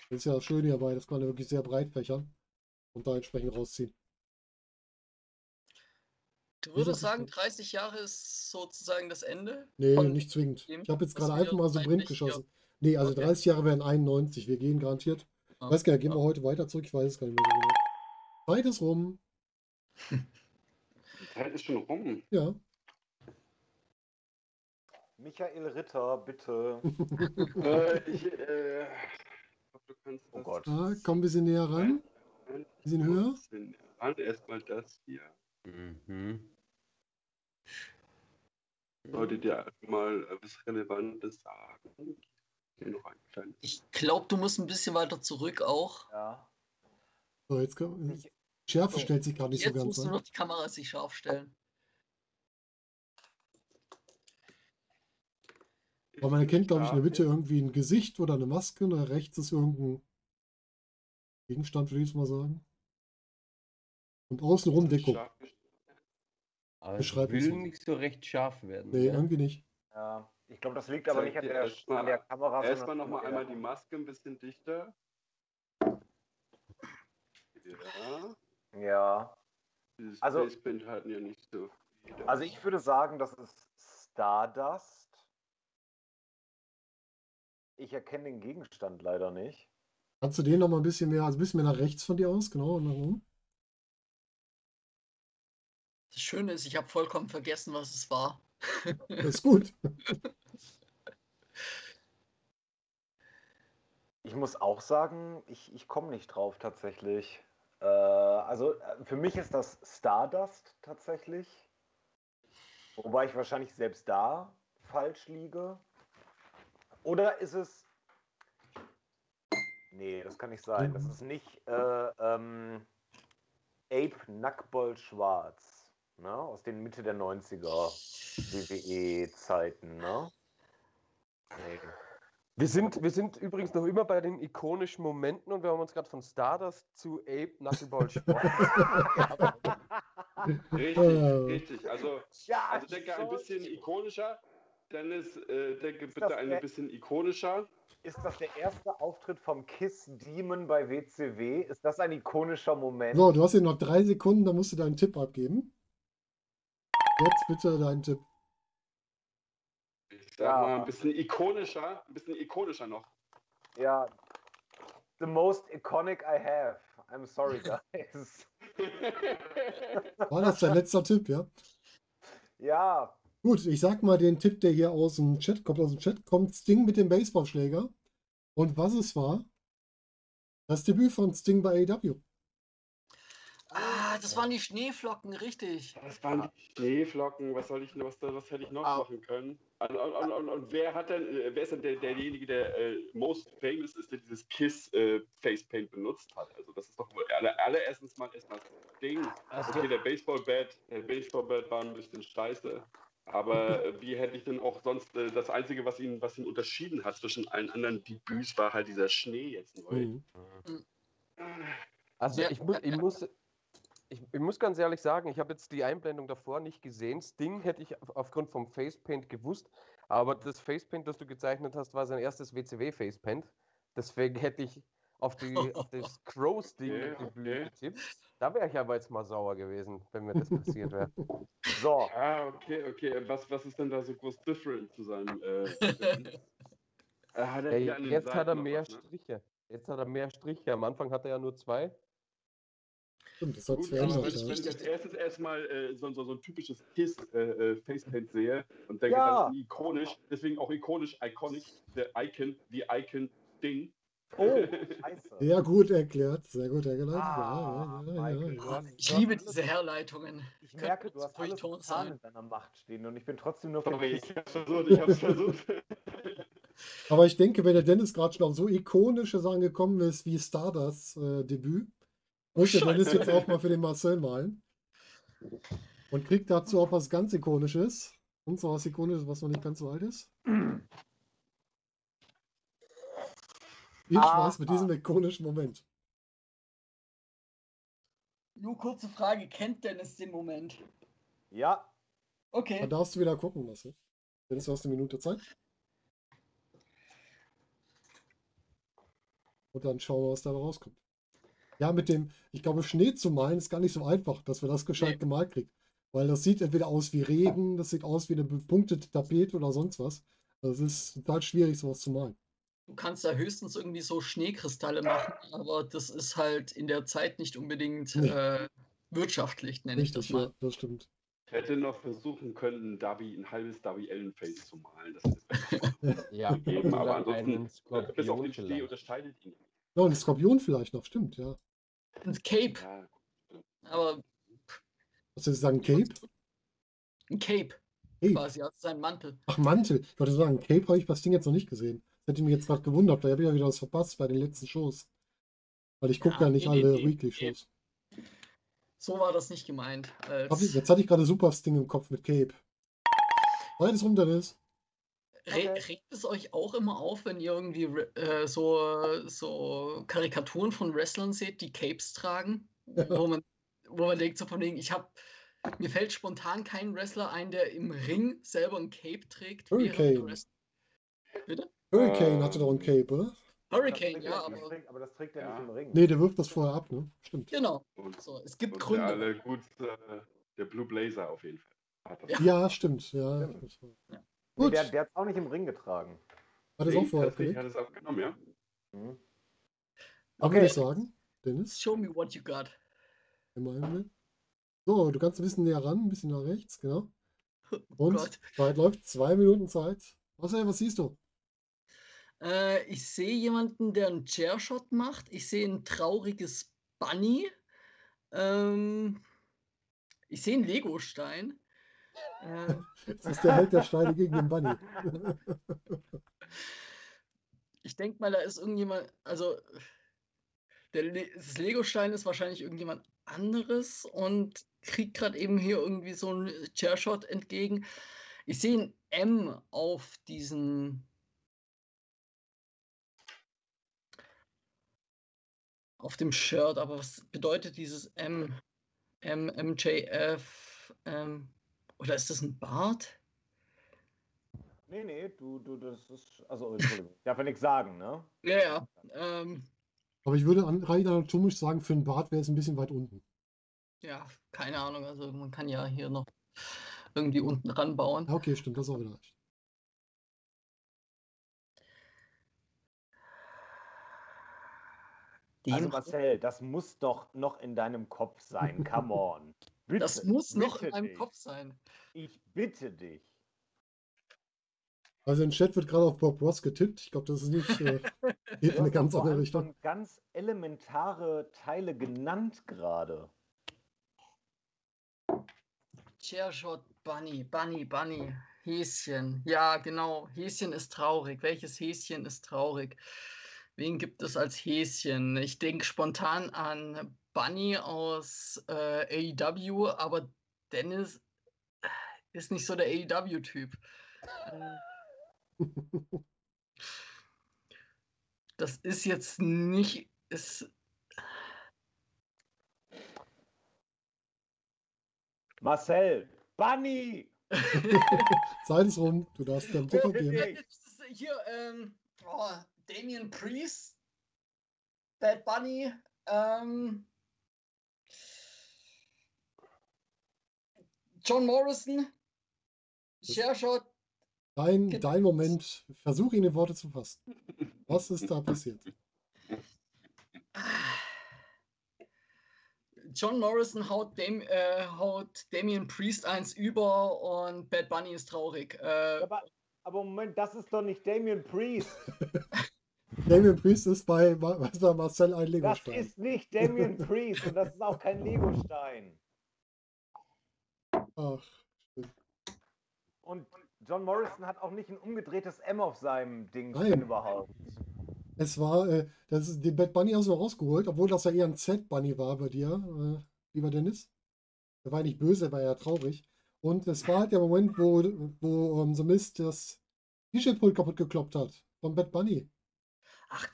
Das ist ja das Schöne hierbei, das kann man ja wirklich sehr breit fächern und da entsprechend rausziehen. Du würdest sagen, gut. 30 Jahre ist sozusagen das Ende? Nee, Von nicht zwingend. Ich habe jetzt gerade einfach mal so blind geschossen. Nee, also Okay. 30 Jahre wären 91. Wir gehen garantiert. Ah, weiß gar nicht, gehen ja. wir heute weiter zurück? Ich weiß es gar nicht mehr so genau. Zeit ist rum. Die Zeit ist schon rum. Ja. Michael Ritter, bitte. äh, ich, äh, du kannst Oh Gott. Ah, komm ein bisschen näher ran. ein bisschen höher. Erstmal das hier. Mhm. Ihr einfach mal äh, was Relevantes sagen? Ich glaube, du musst ein bisschen weiter zurück auch. Ja. So, jetzt kann, Ich, Schärfe So, stellt sich gar nicht so Jetzt ganz musst du an. noch die Kamera sich scharf stellen. Aber man erkennt, glaube ich, in der Mitte irgendwie ein Gesicht oder eine Maske und da rechts ist irgendein Gegenstand, würde ich jetzt mal sagen. Und außenrum Deko. Aber es Beschreib es will nicht so recht scharf werden. Nee, ne? irgendwie nicht. ja. Ich glaube, das liegt aber nicht an der, erst mal- an der Kamera. Erstmal nochmal einmal die Maske ein bisschen dichter. Ja. Ja. Dieses Also- Facepaint halten ja nicht so viele. Also ich würde sagen, das ist Stardust. Ich erkenne den Gegenstand leider nicht. Kannst du den noch mal ein bisschen mehr, also ein bisschen mehr nach rechts von dir aus, genau, und nach oben? Das Schöne ist, ich habe vollkommen vergessen, was es war. Das ist gut. Ich muss auch sagen, ich, ich komme nicht drauf tatsächlich. Äh, also äh, für mich ist das Stardust tatsächlich. Wobei ich wahrscheinlich selbst da falsch liege. Oder ist es. Nee, das kann nicht sein. Das ist nicht äh, ähm, Ape Nackbold Schwarz. Ne? Aus den Mitte der 90er WWE-Zeiten. Ne? Nee. Wir sind, wir sind übrigens noch immer bei den ikonischen Momenten und wir haben uns gerade von Stardust zu Ape Knuckleball Sport. Richtig, Äh. richtig. Also, Ja, also denke ein bisschen ikonischer. Dennis, äh, denke bitte ein der- bisschen ikonischer. Ist das der erste Auftritt vom Kiss Demon bei WCW? Ist das ein ikonischer Moment? So, du hast hier noch drei Sekunden, da musst du deinen Tipp abgeben. Jetzt bitte deinen Tipp. Ich sag Ja. mal ein bisschen ikonischer, ein bisschen ikonischer noch. Ja. The most iconic I have. I'm sorry, guys. War das dein letzter Tipp, ja? ja, Gut, ich sag mal den Tipp, der hier aus dem Chat kommt. Aus dem Chat kommt Sting mit dem Baseballschläger. Und was es war? Das Debüt von Sting bei AEW. Ah, das waren die Schneeflocken, richtig. Das waren die Schneeflocken, was soll ich was, was hätte ich noch Ah. machen können? Und, und, und, und, und wer hat denn, äh, wer ist denn der, derjenige, der äh, most famous ist, der dieses Kiss äh, Facepaint benutzt hat? Also das ist doch wohl aller, allererstens mal erstmal das Ding. Also, Okay, der Baseballbat, der Baseballbat war ein bisschen scheiße. Aber äh, wie hätte ich denn auch sonst, äh, das Einzige, was ihn, was ihn unterschieden hat zwischen allen anderen Debüts, war halt dieser Schnee jetzt neu. Mhm. also Ja, ich, muss, ja, ich, muss, ich, ich muss ganz ehrlich sagen, ich habe jetzt die Einblendung davor nicht gesehen. Sting hätte ich auf- aufgrund vom Facepaint gewusst, aber das Facepaint, das du gezeichnet hast, war sein erstes WCW-Facepaint. Deswegen hätte ich auf, die, auf das Crow-Sting-Debüt Okay, okay. getippt. Da wäre ich aber jetzt mal sauer gewesen, wenn mir das passiert wäre. so. Ah, okay, okay. Was, was ist denn da so groß different zu seinem äh? Äh, hat er den jetzt hat er mehr was, ne? Striche. Jetzt hat er mehr Striche. Am Anfang hatte er ja nur zwei. Stimmt, das Gut, aber wenn, Ja. wenn ich als erstes erstmal äh, so, so, so ein typisches Kiss-Facepaint sehe und denke, Ja. das ist ikonisch, deswegen auch ikonisch, iconic, der Icon, die Icon-Ding. Oh, scheiße. Sehr gut erklärt, sehr gut erklärt. Ah, ja, ja, ja, ja. Ich liebe diese Herleitungen. Ich merke, du Könnte hast alles getan sein. in deiner Macht stehen und ich bin trotzdem nur Sorry, ich hab's versucht, ich hab's versucht. Aber ich denke, wenn der Dennis gerade schon auf so ikonische Sachen gekommen ist wie Stardust äh, Debüt, muss der Dennis jetzt auch mal für den Marcel malen. Und kriegt dazu auch was ganz Ikonisches. Und so was Ikonisches, was noch nicht ganz so alt ist. Viel Spaß mit diesem ikonischen Moment. Nur kurze Frage, kennt Dennis den Moment? Ja, Okay. Dann darfst du wieder gucken, Marcel. Dennis, du hast eine Minute Zeit. Und dann schauen wir, was dabei rauskommt. Ja, mit dem, ich glaube, Schnee zu malen ist gar nicht so einfach, dass wir das gescheit Nee. gemalt kriegen. Weil das sieht entweder aus wie Regen, das sieht aus wie eine bepunktete Tapete oder sonst was. Das ist total schwierig, sowas zu malen. Du kannst da höchstens irgendwie so Schneekristalle machen, aber das ist halt in der Zeit nicht unbedingt Nee. äh, wirtschaftlich, nenne ich das Richtig, mal. ja, das stimmt. Ich hätte noch versuchen können, ein, Darby, ein halbes Darby Allen Face zu malen. Das ist Ja, eben, aber ansonsten, bis auf Skorpion den Schnee unterscheidet ihn. Ja, und ein Skorpion vielleicht noch, stimmt, ja. Ein Cape, Ja, aber Was soll ich sagen, Cape? ein Cape. Cape. quasi, also sein Mantel. Ach, Mantel. Ich wollte sagen, Cape habe ich bei Sting jetzt noch nicht gesehen. Das hätte mich jetzt gerade gewundert. Vielleicht habe ich ja wieder was verpasst bei den letzten Shows. Weil ich gucke Ja, ja, nicht nee, nee, alle nee. Weekly-Shows. So war das nicht gemeint. Als ich- Jetzt hatte ich gerade super Sting im Kopf mit Cape. Beides rum, Re regt es euch auch immer auf, wenn ihr irgendwie äh, so, so Karikaturen von Wrestlern seht, die Capes tragen? Wo man, wo man denkt, so von wegen, ich habe, mir fällt spontan kein Wrestler ein, der im Ring selber ein Cape trägt. er Hurricane. Bitte? Hurricane Ähm, hatte doch ein Cape, oder? Hurricane, ja, das aber aber das trägt er Ja. nicht im Ring. Nee, der wirft das vorher ab, ne? Stimmt. genau. Und, So, es gibt und der Gründe. allergutste, der Blue Blazer auf jeden Fall. Hat das. Ja. Ja, stimmt. Ja. Stimmt. das war- Ja. Nee, Gut, der, der hat es auch nicht im Ring getragen. hat es auch vorher abgelegt. hat es auch genommen, ja. Hm. Dann Okay. würde ich sagen, Dennis, Show me what you got. So, du kannst ein bisschen näher ran, ein bisschen nach rechts, genau. Oh Und Gott. Zeit läuft, zwei Minuten Zeit. Was, was siehst du? Äh, ich sehe jemanden, der einen Chairshot macht. Ich sehe ein trauriges Bunny. Ähm, ich sehe einen Legostein. Äh, Das ist der Held der Steine gegen den Bunny. ich denke mal, da ist irgendjemand, also der Le das Legostein ist wahrscheinlich irgendjemand anderes und kriegt gerade eben hier irgendwie so einen Chairshot entgegen. Ich sehe ein M auf diesen auf dem Shirt, aber was bedeutet dieses M? M, MJF, ähm, oder ist das ein Bart? Nee, nee, du, du, das ist. Also, Entschuldigung. Ich darf ja nichts sagen, ne? Ja, ja. Ähm, Aber ich würde an- rein anatomisch sagen, für einen Bart wäre es ein bisschen weit unten. ja, keine Ahnung. Also man kann ja hier noch irgendwie unten ranbauen. Okay, stimmt, das ist auch wieder recht. Also, Marcel, das muss doch noch in deinem Kopf sein. Come on. Bitte, das muss noch in meinem dich. Kopf sein. Ich bitte dich. Also im Chat wird gerade auf Bob Ross getippt. Ich glaube, das ist nicht äh, geht in eine ganz andere Richtung. schon ganz elementare Teile genannt gerade. Chairshot Bunny, Bunny, Bunny. Häschen. Ja, genau. Häschen ist traurig. Welches Häschen ist traurig? Wen gibt es als Häschen? Ich denke spontan an Bunny aus äh, AEW, aber Dennis ist nicht so der AEW-Typ. Äh, Das ist jetzt nicht. Ist, Marcel, Bunny! Zeit ist rum. Du darfst Bitte geben. dich. Das ist hier, ähm, oh, Damien Priest, Bad Bunny, ähm, John Morrison, Shareshot, Dein, dein Moment. Versuch ihn in Worte zu fassen. Was ist da passiert? John Morrison haut, Dam äh, haut Damien Priest eins über und Bad Bunny ist traurig. Äh, Aber, aber Moment, das ist doch nicht Damien Priest. Damien Priest ist bei, Ma- was war Marcel ein Das Legostein. ist nicht Damien Priest und das ist auch kein Legostein. Ach, Und John Morrison hat auch nicht ein umgedrehtes M auf seinem Ding, Nein. wenn überhaupt. es war, äh, das ist, den Bad Bunny hast du rausgeholt, obwohl das ja eher ein Z-Bunny war bei dir, äh, lieber Dennis. Er war nicht böse, er war ja traurig. Und es war halt der Moment, wo, wo ähm, The Mist das T-Shirt-Pult kaputt gekloppt hat. Von Bad Bunny. ach,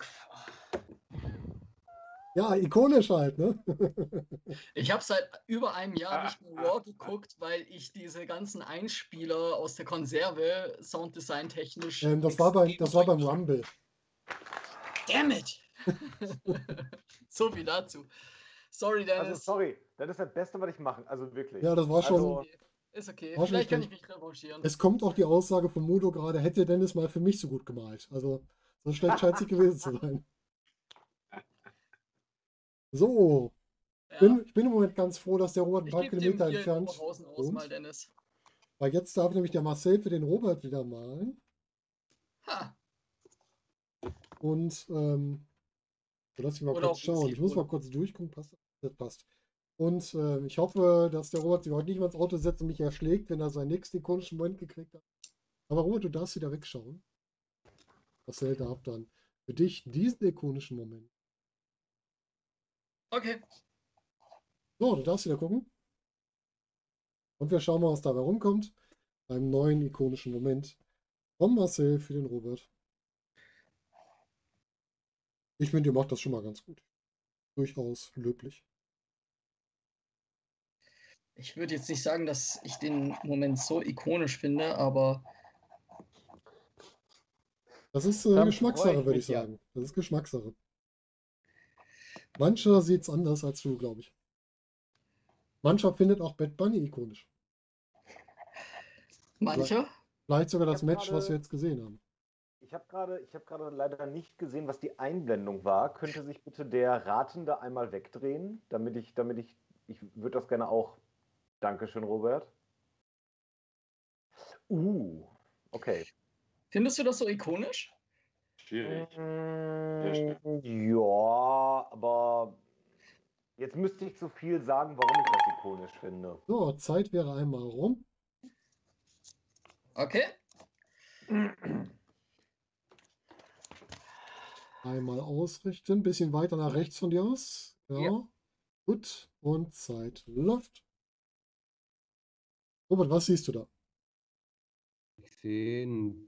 Ja, ikonisch halt, ne? ich habe seit über einem Jahr nicht mehr Raw geguckt, weil ich diese ganzen Einspieler aus der Konserve Sounddesign technisch. ähm, das, war beim, extrem das war beim Rumble. Damn it! so viel dazu. Sorry, Also Dennis. sorry, das ist das Beste, was ich mache. Also wirklich. Ja, das war schon. Also- Ist okay. War Vielleicht kann ich mich revanchieren. Es kommt auch die Aussage von Modo gerade, hätte Dennis mal für mich so gut gemalt. Also, so schlecht scheint es nicht gewesen zu sein. So, Ja. bin, ich bin im Moment ganz froh, dass der Robert ein paar Kilometer entfernt aus, mal, Dennis. Weil jetzt darf nämlich der Marcel für den Robert wieder malen. Ha, Und, ähm, so lass mich mal Oder kurz schauen. Ich muss mal kurz durchgucken, passt das? Das passt. Und äh, ich hoffe, dass der Robert sich heute nicht mal ins Auto setzt und mich erschlägt, wenn er seinen nächsten ikonischen Moment gekriegt hat. Aber Robert, du darfst wieder wegschauen. Marcel darf dann für dich diesen ikonischen Moment. Okay. So, du darfst wieder gucken. Und wir schauen mal, was dabei rumkommt. Beim neuen ikonischen Moment von Marcel für den Robert. Ich finde, ihr macht das schon mal ganz gut. Durchaus löblich. Ich würde jetzt nicht sagen, dass ich den Moment so ikonisch finde, aber Das ist äh, Geschmackssache, freu ich würde ich mich, ja. sagen. Das ist Geschmackssache. Mancher sieht es anders als du, glaube ich. Mancher findet auch Bad Bunny ikonisch. mancher. Vielleicht sogar das Match, was gerade- wir jetzt gesehen haben. Ich habe gerade ich hab gerade leider nicht gesehen, was die Einblendung war. Könnte sich bitte der Ratende einmal wegdrehen, damit ich, damit ich, ich würde das gerne auch. Dankeschön, Robert. Uh, okay. Findest du das so ikonisch? Schwierig. Ja, aber jetzt müsste ich zu viel sagen, warum ich das ikonisch finde. So, Zeit wäre einmal rum. Okay. Einmal ausrichten. Bisschen weiter nach rechts von dir aus. Ja. Ja. Gut. Und Zeit läuft. Robert, was siehst du da? Ich sehe einen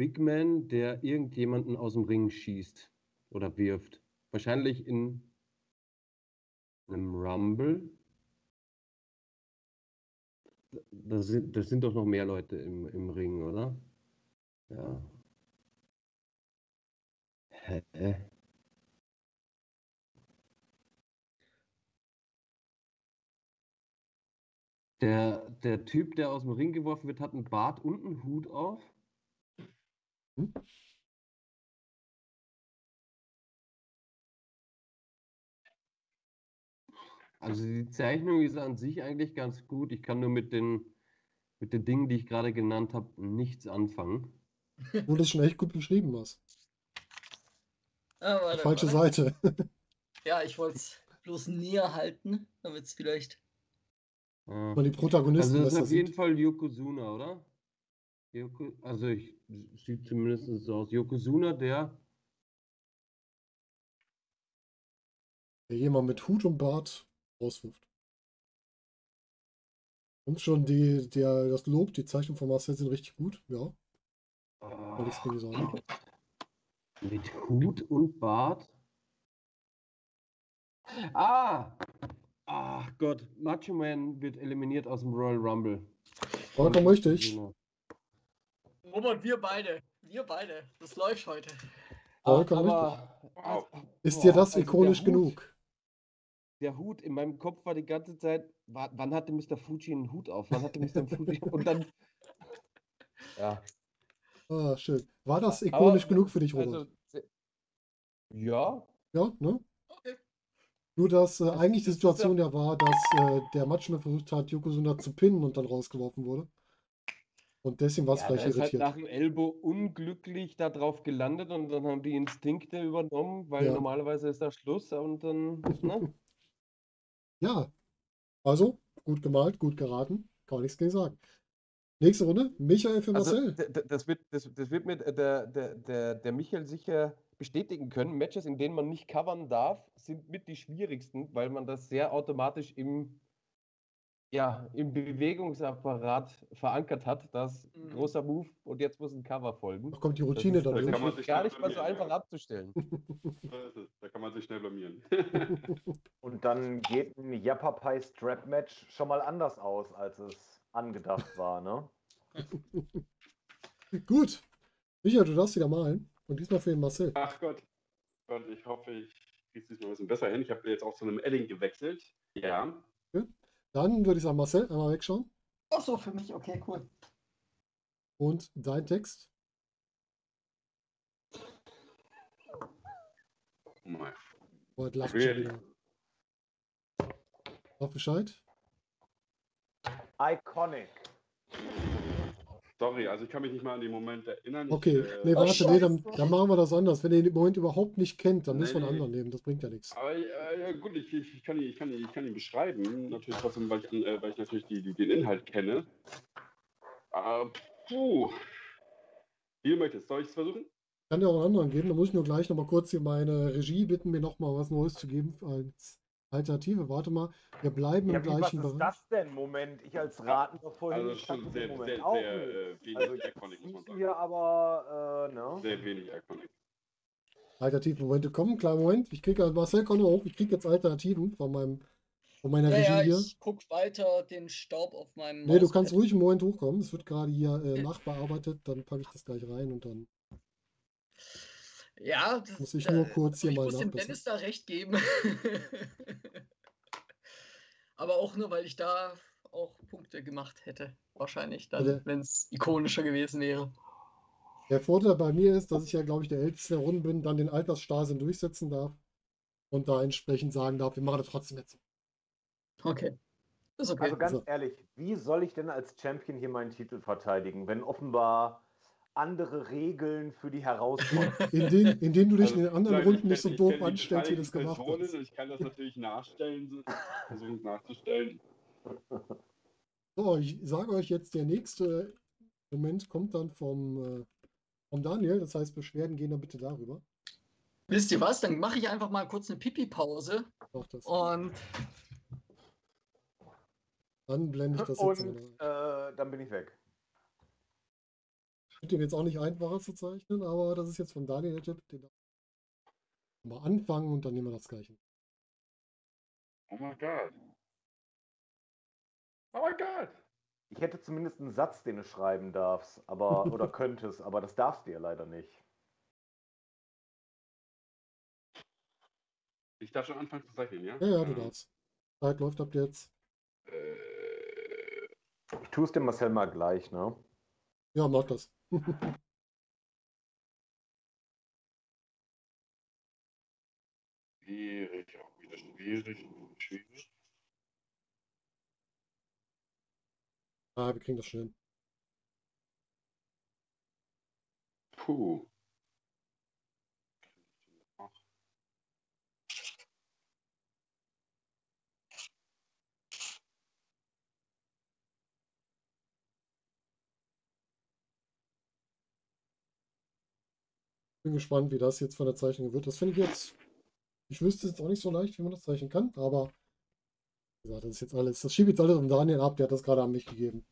Big Man, der irgendjemanden aus dem Ring schießt oder wirft. Wahrscheinlich in einem Rumble. Da sind, das sind doch noch mehr Leute im, im Ring, oder? Ja. Hä? Der, der Typ, der aus dem Ring geworfen wird, hat einen Bart und einen Hut auf. Hm? Also die Zeichnung ist an sich eigentlich ganz gut. Ich kann nur mit den, mit den Dingen, die ich gerade genannt habe, nichts anfangen. Wo du das schon echt gut beschrieben hast. Ah, warte, Falsche warte. Seite. Ja, ich wollte es bloß näher halten, damit es vielleicht. Ah. Mal die Protagonisten Also das ist auf jeden sieht. Fall Yokozuna, oder? Yoko, also ich sieht zumindest so aus. Yokozuna, der Der jemand mit Hut und Bart rauswirft. Und schon die, der, das Lob, die Zeichnung von Marcel sind richtig gut. Ja, gegen sagen. mit Hut und Bart. Ah! Ach Gott, Macho Man wird eliminiert aus dem Royal Rumble. Vollkommen richtig. Yokozuna. Robert, wir beide. Wir beide. Das läuft heute. Vollkommen aber, Wow. Ist dir das also der ikonisch Hut- genug? Der Hut in meinem Kopf war die ganze Zeit, wa- wann hatte Mr. Fuji einen Hut auf? Wann hatte Mr. Fuji? Und dann. Ja. Ah, schön. War das Aber- ikonisch genug für dich, Robert? Also, ja, ja, ne? Okay. Nur, dass äh, eigentlich die Situation ja war, dass äh, der Matchman versucht hat, Yokozuna zu pinnen und dann rausgeworfen wurde. Und deswegen war es ja vielleicht ist halt irritiert. nach dem Elbow unglücklich da drauf gelandet und dann haben die Instinkte übernommen, weil Ja. normalerweise ist da Schluss und dann. Ne? Ja, also gut gemalt, gut geraten, kann man nichts gegen sagen. Nächste Runde, Michael für Also, Marcel. d- das wird, das, das wird mir der, der, der, der Michael sicher bestätigen können. Matches, in denen man nicht covern darf, sind mit die schwierigsten, weil man das sehr automatisch im, ja, im Bewegungsapparat verankert hat. Das Mhm. großer Move und jetzt muss ein Cover folgen. Da kommt die Das Routine ist, das dadurch. kann man ist sich gar schnell nicht mal so blamieren, einfach ja. abzustellen. So ist es. Da kann man sich schnell blamieren. Und dann geht ein Yappapai Strap Match schon mal anders aus, als es angedacht war, ne? Gut. Michael, du darfst wieder malen. Und diesmal für den Marcel. Ach Gott. Gott, ich hoffe, ich kriege es diesmal ein bisschen besser hin. Ich habe jetzt auch zu einem Edding gewechselt. Ja. Dann würde ich sagen, Marcel, einmal wegschauen. Ach so, für mich. Okay, cool. Und dein Text. Oh mein. Robert lacht schon wieder. Sag Bescheid. Iconic. Sorry, also ich kann mich nicht mal an den Moment erinnern. Ich, Okay, äh, nee, warte, nee, dann, dann machen wir das anders. Wenn ihr den Moment überhaupt nicht kennt, dann müssen wir einen Nee. anderen nehmen. Das bringt ja nichts. Aber äh, ja, gut, ich, ich, kann ihn, ich, kann ihn, ich kann ihn beschreiben. Natürlich trotzdem, weil ich, äh, weil ich natürlich die, die, den Inhalt kenne. Äh, puh. Wie du möchtest. Soll ich es versuchen? Ich kann dir auch einen anderen geben. Da muss ich nur gleich nochmal kurz hier meine Regie bitten, mir nochmal was Neues zu geben als Alternative. Warte mal, wir bleiben Ja, im wie, was gleichen ist Bereich. das denn? Moment, ich als Ratender vorhin Also schon sehr, sehr, Moment sehr, auch sehr äh, wenig Also ich iconic, muss man sagen. hier aber, äh, ne? Sehr wenig iconic. Alternativmomente kommen. Kleinen Moment. Ich kriege, Marcel, komm hoch. Ich kriege jetzt Alternativen von, meinem, von meiner Ja, Regie ja, hier. ich guck weiter den Staub auf meinem Nee, du kannst ruhig einen Moment hochkommen. Es wird gerade hier äh, nachbearbeitet. Dann packe ich das gleich rein und dann. Ja, das, Muss ich nur kurz hier ich mal muss dem. Dennis da recht geben. Aber auch nur, weil ich da auch Punkte gemacht hätte. Wahrscheinlich Ja. dann, wenn es ikonischer gewesen wäre. Der Vorteil bei mir ist, dass ich ja, glaube ich, der Älteste der Runde bin, dann den Altersstarrsinn durchsetzen darf und da entsprechend sagen darf, wir machen das trotzdem jetzt. Okay. Ist okay. Also ganz So. ehrlich, wie soll ich denn als Champion hier meinen Titel verteidigen, wenn offenbar andere Regeln für die Herausforderung Indem, indem du dich in den anderen Runden ich nicht so doof anstellst, wie du das gemacht Personen hast. Ich kann das natürlich nachstellen, versuchen es nachzustellen. So, ich sage euch jetzt, der nächste Moment kommt dann vom, äh, vom Daniel. Das heißt, Beschwerden gehen dann bitte darüber. Wisst ihr was? Dann mache ich einfach mal kurz eine Pipi-Pause und Dann blende ich das jetzt und mal. äh, dann bin ich weg. Den jetzt auch nicht einfacher zu zeichnen, aber das ist jetzt von Daniel der Tipp. Den mal anfangen und dann nehmen wir das gleiche. Oh mein Gott. Oh mein Gott. Ich hätte zumindest einen Satz, den du schreiben darfst, aber oder könntest, aber das darfst du ja leider nicht. Ich darf schon anfangen zu zeichnen, ja? Ja, ja, du Ähm, darfst. Zeit läuft ab jetzt. Äh, Ich tue es dem Marcel mal gleich, ne? Ja, mach das. schwierig, auch wieder schwierig, schwierig. ah, wir kriegen das schnell hin. Puh. Bin gespannt, wie das jetzt von der Zeichnung wird. Das finde ich jetzt. Ich wüsste jetzt auch nicht so leicht, wie man das zeichnen kann, aber wie gesagt, das ist jetzt alles. Das schiebe ich jetzt alles um Daniel ab, der hat das gerade an mich gegeben.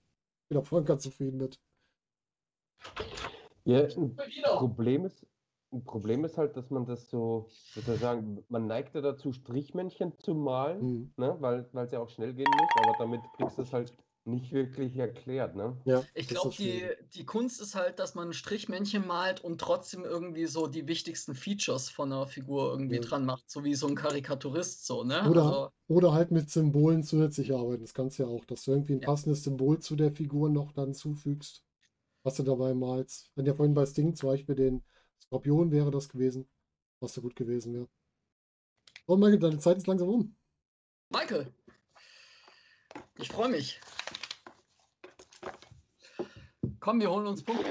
Bin auch voll ganz zufrieden mit. Ja, ein. Problem ist, ein Problem ist halt, dass man das so, wie soll ich sagen, man neigt ja dazu, Strichmännchen zu malen, Hm. ne? weil es ja auch schnell gehen muss, aber damit kriegst du es halt nicht wirklich erklärt. Ne? Ja, Ich glaube, die, die Kunst ist halt, dass man ein Strichmännchen malt und trotzdem irgendwie so die wichtigsten Features von einer Figur irgendwie Ja. dran macht, so wie so ein Karikaturist so, ne? Oder, Also, oder halt mit Symbolen zusätzlich arbeiten. Das kannst du ja auch, dass du irgendwie ein Ja. passendes Symbol zu der Figur noch dann zufügst, was du dabei malst. Wenn ja vorhin bei Sting zum Beispiel den Skorpion wäre das gewesen, was da gut gewesen wäre. So, Michael, deine Zeit ist langsam um. Michael, ich freue mich. Komm, wir holen uns Punkte.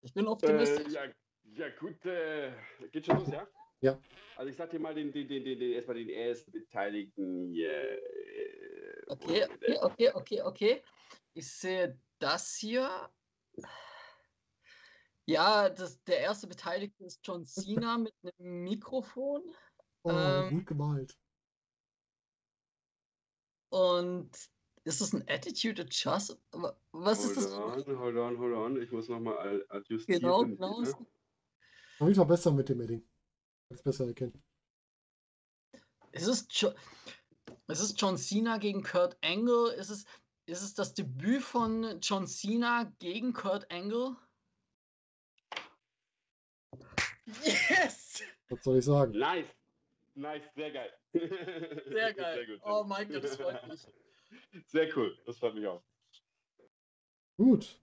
Ich bin Äh, optimistisch. ja, ja, gut, äh, geht schon los, ja? Ja. Also ich sag dir mal den, den, den, den, den erstmal den ersten Beteiligten. äh, Yeah. Okay, okay, okay, okay, okay. Ich sehe das hier. Ja, das, der erste Beteiligte ist John Cena mit einem Mikrofon. Oh, Ähm, gut gemalt. Und ist das ein Attitude Adjust? Wa- Was ist das? Hold on, hold on, hold on. Ich muss nochmal adjustieren. Genau, genau. ne? Auf jeden Fall besser mit dem Edding. Kann es besser erkennen. Ist es, jo ist es John Cena gegen Kurt Angle? Ist es, ist es das Debüt von John Cena gegen Kurt Angle? Yes! Was soll ich sagen? Nice. Nice, sehr geil. Sehr geil. Sehr gut. oh Michael, das freut mich. Sehr cool, das freut mich auch. Gut.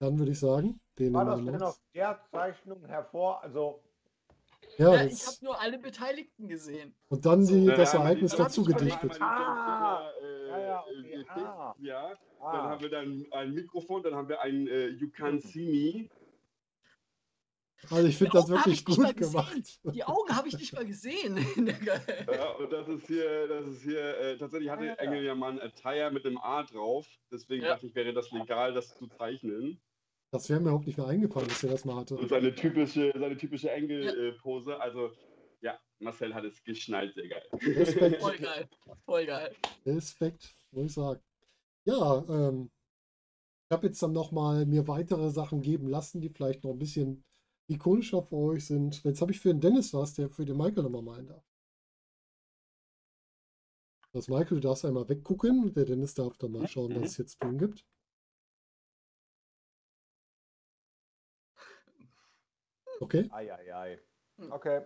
Dann würde ich sagen, den War das wir denn auf der Zeichnung hervor? Also, Ja, Ja, ich habe nur alle Beteiligten gesehen. und dann die, Dann das Ereignis die- dazu dann haben wir gedichtet. Ah, ja, ja, äh, okay, äh, ah. ja. Dann Ah, haben wir dann ein Mikrofon, dann haben wir ein äh, You Can't See Me. Also ich finde das wirklich gut gemacht. Die Augen habe ich nicht mal gesehen. Ja, und das ist hier, das ist hier, äh, tatsächlich hatte Ah, ja. Engel ja mal ein Attire mit einem A drauf. Deswegen Ja. dachte ich, wäre das legal, das zu zeichnen. Das wäre mir überhaupt nicht mehr eingefallen, dass er das mal hatte. Und seine typische, seine typische Engel-Pose. Also, ja, Marcel hat es geschnallt, sehr geil. Respekt, Voll geil. Voll geil. Respekt, muss ich sagen. Ja, ähm, ich habe jetzt dann nochmal mir weitere Sachen geben lassen, die vielleicht noch ein bisschen ikonischer für euch sind. Jetzt habe ich für den Dennis was, der für den Michael nochmal malen darf. Das Michael, du darfst einmal weggucken. Der Dennis darf dann mal schauen, was es jetzt tun gibt. Okay, ei, ei, ei. Okay.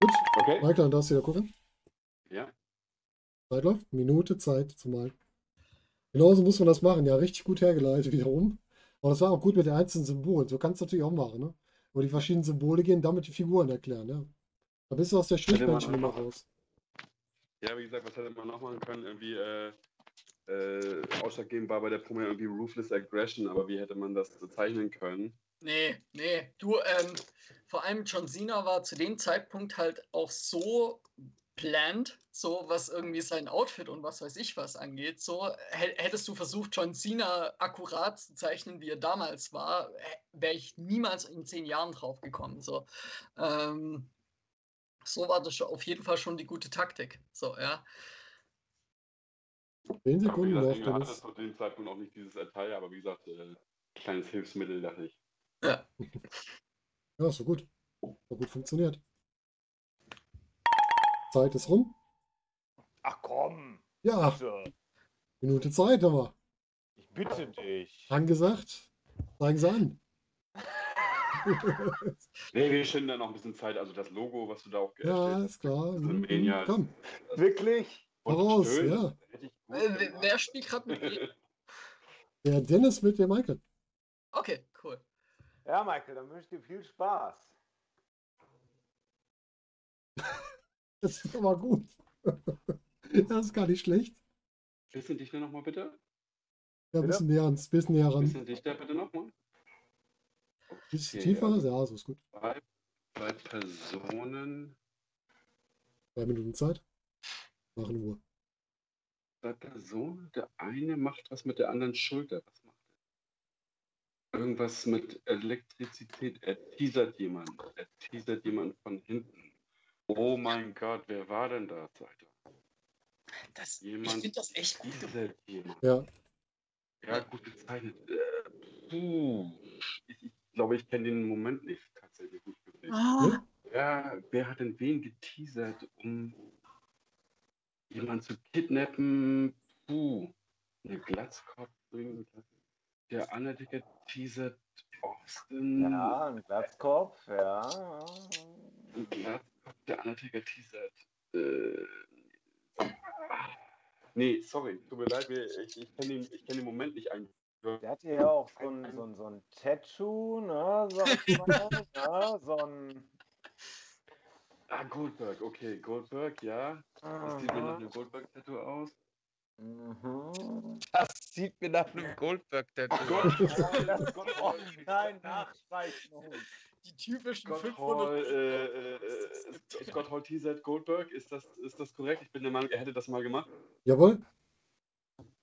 gut. Okay? Michael, dann darfst du wieder gucken. Ja. Zeit läuft. Minute Zeit zum Malen. Genauso muss man das machen. Ja, richtig gut hergeleitet wiederum. Aber das war auch gut mit den einzelnen Symbolen. So kannst du natürlich auch machen, ne? Über die verschiedenen Symbole gehen, damit die Figuren erklären, ja. Da bist du aus der Strichmännchen immer raus. Ja, wie gesagt, was hätte man noch machen können? Irgendwie, äh, äh, ausschlaggebend war bei der Promo irgendwie Ruthless Aggression, aber wie hätte man das so zeichnen können? Nee, nee. Du, ähm, vor allem John Cena war zu dem Zeitpunkt halt auch so planned, so was irgendwie sein Outfit und was weiß ich was angeht. So hä- hättest du versucht, John Cena akkurat zu zeichnen, wie er damals war, wäre ich niemals in zehn Jahren drauf gekommen. So, ähm, so war das auf jeden Fall schon die gute Taktik. So, ja. Zehn Sekunden noch, Engel hatte zu dem Zeitpunkt auch nicht dieses Attire, aber wie gesagt, äh, kleines Hilfsmittel, dachte ich. ja. Ja, so gut. Hat gut funktioniert. Zeit ist rum. Ach komm. Ja, bitte. Minute Zeit haben wir. Ich bitte dich. Angesagt. Zeigen Sie an. Nee, wir schinden da noch ein bisschen Zeit. Also das Logo, was du da auch ja, erstellt ist klar. hast, Mhm, Mania, Komm, Wirklich? raus, schön, ja. wer- spielt gerade mit? Der Dennis mit dem Michael. Okay, cool. Ja, Michael, dann wünsche ich dir viel Spaß. Das ist aber gut. Das ist gar nicht schlecht. Bisschen dichter nochmal bitte. Ja, ein bisschen näher ans, bisschen näher ran. Bisschen dichter bitte nochmal. Bisschen Okay, tiefer. also Ja, so ist gut. Zwei, zwei Personen, Drei Minuten Zeit. Machen Ruhe. zwei Personen. Der eine macht was mit der anderen Schulter. Was macht er? Irgendwas mit Elektrizität. Er teasert jemanden. Er teasert jemanden von hinten. Oh mein Gott, wer war denn das, Alter? Das, ich Jemand finde das echt gut. Ja, Ja, gut gezeichnet. Äh, puh. Ich, ich glaube, ich kenne den Moment nicht tatsächlich wirklich. Ah, Ja, wer hat denn wen geteasert, um jemanden zu kidnappen? Puh. Eine Glatzkopf. Der Undertaker teasert Austin. Ja, ein Glatzkopf, ja. Ein Glatzkopf. Der Undertaker teasert. Äh, nee, sorry. Tut mir leid. Ich, ich kenne den, ich kenn den Moment nicht ein. Der hatte ja auch so ein, so ein, so ein Tattoo, ne? Sag ich mal, ne? So ein. Ah, Goldberg. Okay, Goldberg, ja. Das sieht mir nach einem Goldberg-Tattoo aus. Mhm. Das sieht mir nach einem Goldberg-Tattoo aus. Oh nein, nachstreichen. Die typischen Scott 500. Hall, äh, äh, äh, Scott Hall teasert Goldberg, ist das, ist das korrekt? Ich bin der Meinung, er hätte das mal gemacht. jawohl.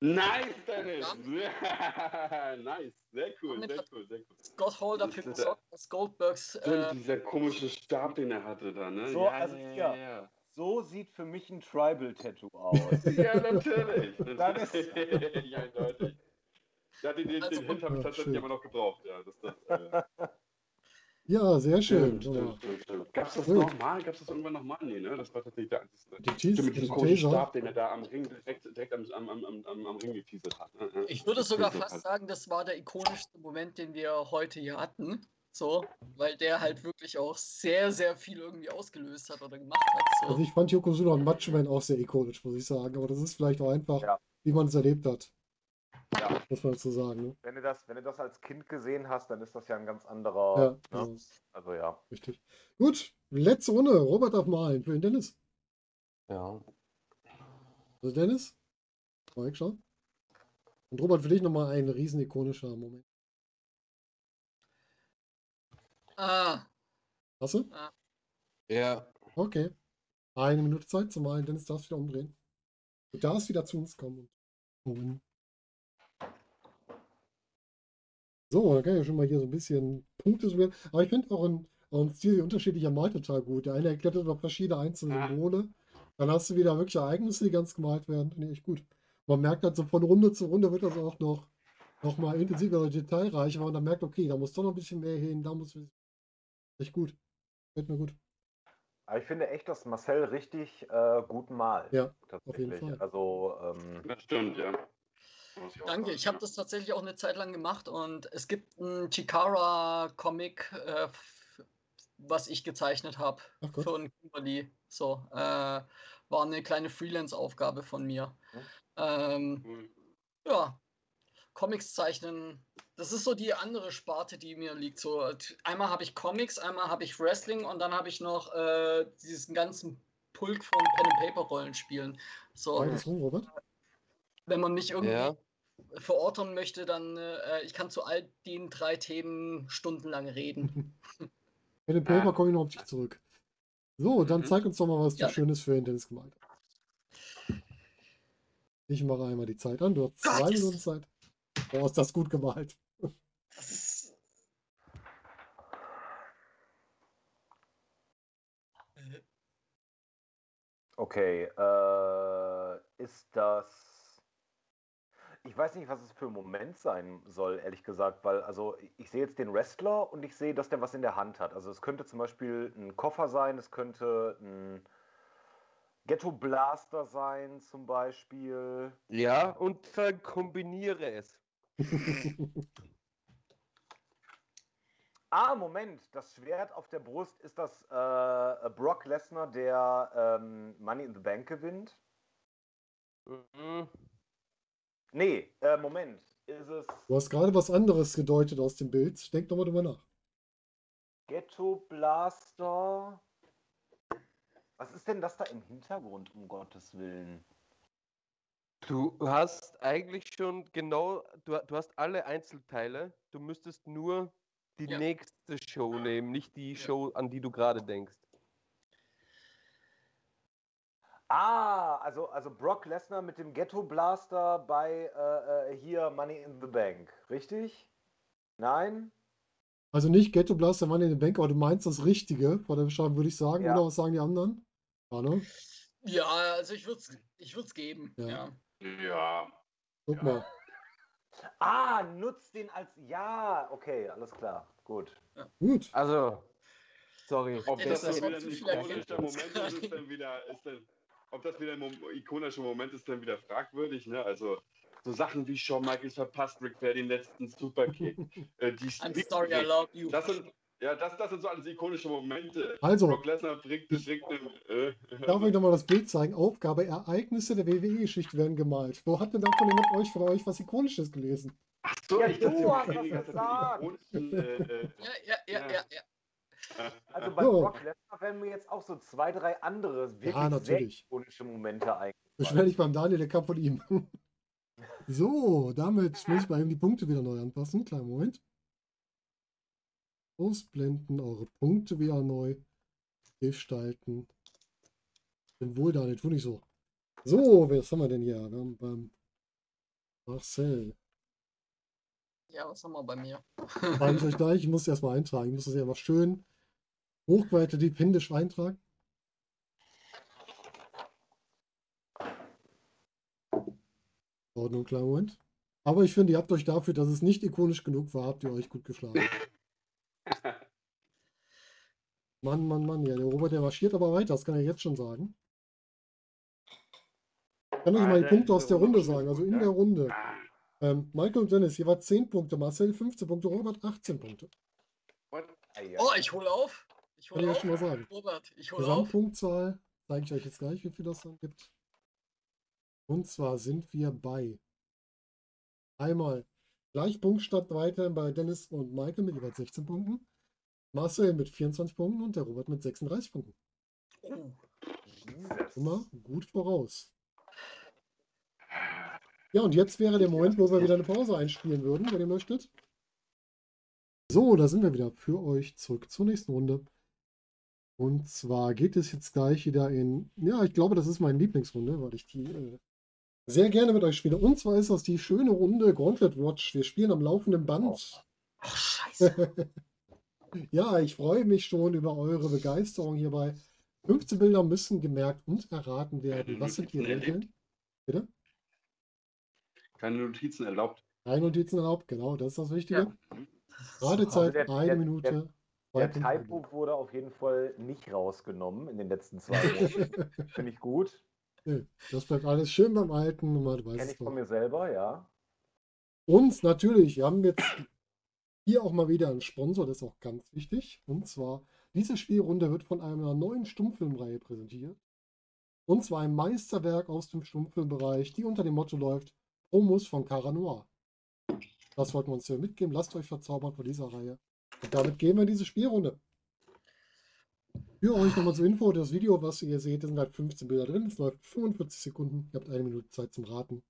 Nice, Dennis! nice, sehr cool, sehr hat- cool, sehr cool. Scott Hall dafür Das ist gesorgt, dass Goldbergs. Stimmt, Äh, dieser komische Stab, den er hatte da, ne? So, also hier. ja. So sieht für mich ein Tribal-Tattoo aus. Ja, natürlich. Dann ist- ja, eindeutig. Ja, den, den, Also- den Hint habe ich Ja, tatsächlich immer noch gebraucht. Ja, das, das, äh, Ja, sehr schön. Stimmt, stimmt, stimmt, stimmt. Gab's das nochmal? Gab's das irgendwann nochmal? Nee, ne? Das war tatsächlich der einzige. Die Teas- Stimmt, mit diesem Taser. Stab, den er da am Ring direkt, direkt am, am, am, am, am Ring geteasert hat. ne? Ich würde sogar fast halt. sagen, das war der ikonischste Moment, den wir heute hier hatten. So, weil der halt wirklich auch sehr, sehr viel irgendwie ausgelöst hat oder gemacht hat. So. Also ich fand Yokozuna und Macho Man auch sehr ikonisch, muss ich sagen. Aber das ist vielleicht auch einfach, Ja. wie man es erlebt hat. Ja. Muss man dazu sagen. Ne? Wenn du, das, wenn du das als Kind gesehen hast, dann ist das ja ein ganz anderer. Ja, ne? also, Also ja. richtig. Gut, letzte Runde. Robert darf malen für den Dennis. Ja. Also Dennis, mal schauen. Und Robert, für dich nochmal ein riesen ikonischer Moment. Ah, Hast du? Ja. Okay. Eine Minute Zeit zum Malen. Dennis darfst wieder umdrehen. Du darfst wieder zu uns kommen. Und so, dann kann ich ja schon mal hier so ein bisschen Punkte suchen. Aber ich finde auch ein, auch ein Stil unterschiedlicher Mal total gut. Der eine erklärt noch verschiedene einzelne Ah. Symbole. Dann hast du wieder wirklich Ereignisse, die ganz gemalt werden. Finde ich echt gut. Man merkt halt so von Runde zu Runde wird das auch noch, noch mal intensiver oder detailreicher. Und dann merkt, okay, da muss doch noch ein bisschen mehr hin. Da muss echt gut. Fällt mir gut. Aber ich finde echt, dass Marcel richtig äh, gut malt. Ja, tatsächlich. Fall. Also, ähm, Das stimmt, ja. Auch danke. sagen, Ich habe ja. das tatsächlich auch eine Zeit lang gemacht und es gibt einen Chikara-Comic, äh, was ich gezeichnet habe von Kimberly. So, äh, war eine kleine Freelance-Aufgabe von mir. Hm. Ähm, Cool. ja, Comics zeichnen, das ist so die andere Sparte, die mir liegt. So, einmal habe ich Comics, einmal habe ich Wrestling und dann habe ich noch äh, diesen ganzen Pulk von Pen and Paper Rollenspielen. So, Beides rum, Robert. Wenn man mich irgendwie Ja. verorten möchte, dann äh, ich kann zu all den drei Themen stundenlang reden. Mit dem Paper komme ich noch auf dich zurück. So, dann Mhm. zeig uns doch mal, was du Ja. Schönes für den Dennis gemalt hast. Ich mache einmal die Zeit an. Du hast zwei. Minuten Zeit. Boah, ist das gut gemalt. Das ist. Äh, okay. Äh, ist das. Ich weiß nicht, was es für ein Moment sein soll, ehrlich gesagt, weil, also, ich sehe jetzt den Wrestler und ich sehe, dass der was in der Hand hat. Also, es könnte zum Beispiel ein Koffer sein, es könnte ein Ghetto Blaster sein, zum Beispiel. Ja, und verkombiniere es. Ah, Moment, das Schwert auf der Brust ist das äh, Brock Lesnar, der ähm, Money in the Bank gewinnt. Mhm. Nee, äh, Moment, ist es Du hast gerade was anderes gedeutet aus dem Bild. Denk doch mal drüber nach. Ghetto Blaster? Was ist denn das da im Hintergrund, um Gottes Willen? Du hast eigentlich schon genau, du, du hast alle Einzelteile. Du müsstest nur die Ja. nächste Show nehmen, nicht die Ja. Show, an die du gerade denkst. Ah, also, also Brock Lesnar mit dem Ghetto Blaster bei äh, äh, hier Money in the Bank, richtig? Nein? Also nicht Ghetto Blaster Mann in den Bank, aber du meinst das Richtige vor der Beschreibung, würde ich sagen. Ja. Oder was sagen die anderen? Ja, ne? Ja, also ich würde es ich würd's geben. Ja. Ja. Guck Ja. mal. Ah, nutzt den als. Ja, okay, alles klar, gut. Gut. Also, sorry. ob das, das dann ist wieder ein zu viel erkennt. ikonischer Moment ist, ist dann wieder, ist dann, ob das wieder ein ikonischer Moment ist, dann wieder fragwürdig, ne? Also so Sachen wie Shawn Michaels verpasst Ric Flair den letzten Superkick. äh, die I'm sorry, I love you. Das sind, ja, das, das sind so alles ikonische Momente. Also. Brock Lesnar bringt, bringt einen, äh, Darf ich nochmal das Bild zeigen? Aufgabe, Ereignisse der WWE-Geschichte werden gemalt. Wo hat denn davon jemand euch von euch was Ikonisches gelesen? so, Ja, ich du dachte, hast wir das gesagt. äh, äh, Ja, ja, ja, Ja. ja, ja. Also bei So. Brock Lesnar werden mir jetzt auch so zwei, drei andere wirklich sehr natürlich. ikonische Momente ein. Beschwer dich beim Daniel, der kam von ihm. So, damit muss ich bei ihm die Punkte wieder neu anpassen. Kleinen Moment. Ausblenden, eure Punkte wieder neu gestalten. Wohl, Daniel, tu nicht so. So, was haben wir denn hier? Wir haben beim Marcel. Ja, was haben wir bei mir? Frage ich euch gleich, ich muss es erstmal eintragen. Ich muss das ja mal schön hochqualitativ händisch eintragen. Dauert nur einen kleinen Moment. Aber ich finde, ihr habt euch dafür, dass es nicht ikonisch genug war, habt ihr euch gut geschlagen. Mann, Mann, Mann, ja, der Robert, der marschiert aber weiter, das kann ich jetzt schon sagen. Ich kann euch mal die Punkte aus der Runde Runde sagen, also in der Runde. ah, Ähm, Michael und Dennis, jeweils 10 Punkte, Marcel 15 Punkte, Robert 18 Punkte. Oh, ich hole auf. Ich Kann hole ich auf. schon mal sagen. Robert, ich hole. Gesamtpunktzahl zeige ich euch jetzt gleich, wie viel das dann gibt. Und zwar sind wir bei einmal Gleichpunktstand weiterhin bei Dennis und Michael mit jeweils 16 Punkten. Marcel mit 24 Punkten und der Robert mit 36 Punkten. Oh. Immer gut voraus. Ja, und jetzt wäre der Moment, wo wir wieder eine Pause einspielen würden, wenn ihr möchtet. So, da sind wir wieder für euch zurück zur nächsten Runde. Und zwar geht es jetzt gleich wieder in, ja, ich glaube, das ist meine Lieblingsrunde, weil ich die äh, sehr gerne mit euch spiele. Und zwar ist das die schöne Runde Gauntlet Watch. Wir spielen am laufenden Band. ach, scheiße. Ja, ich freue mich schon über eure Begeisterung hierbei. 15 Bilder müssen gemerkt und erraten werden. Was sind die? Regeln? Bitte? Keine Notizen erlaubt. Drei Notizen erlaubt, genau, das ist das Wichtige. Ja. Radezeit eine Minute. Der. Typo wurde auf jeden Fall nicht rausgenommen in den letzten zwei Wochen. Finde ich gut. Das bleibt alles schön beim Alten. Nummer, Kenne es ich von doch. mir selber, ja. Und natürlich, wir haben jetzt hier auch mal wieder einen Sponsor, das ist auch ganz wichtig. Und zwar, diese Spielrunde wird von einer neuen Stummfilmreihe präsentiert. Und zwar ein Meisterwerk aus dem Stummfilmbereich, die unter dem Motto läuft, Promos von Cara Noir. Das wollten wir uns hier mitgeben. Lasst euch verzaubern von dieser Reihe. Und damit gehen wir in diese Spielrunde. Für euch nochmal zur Info, das Video, was ihr seht, sind halt 15 Bilder drin. Es läuft 45 Sekunden. Ihr habt eine Minute Zeit zum Raten.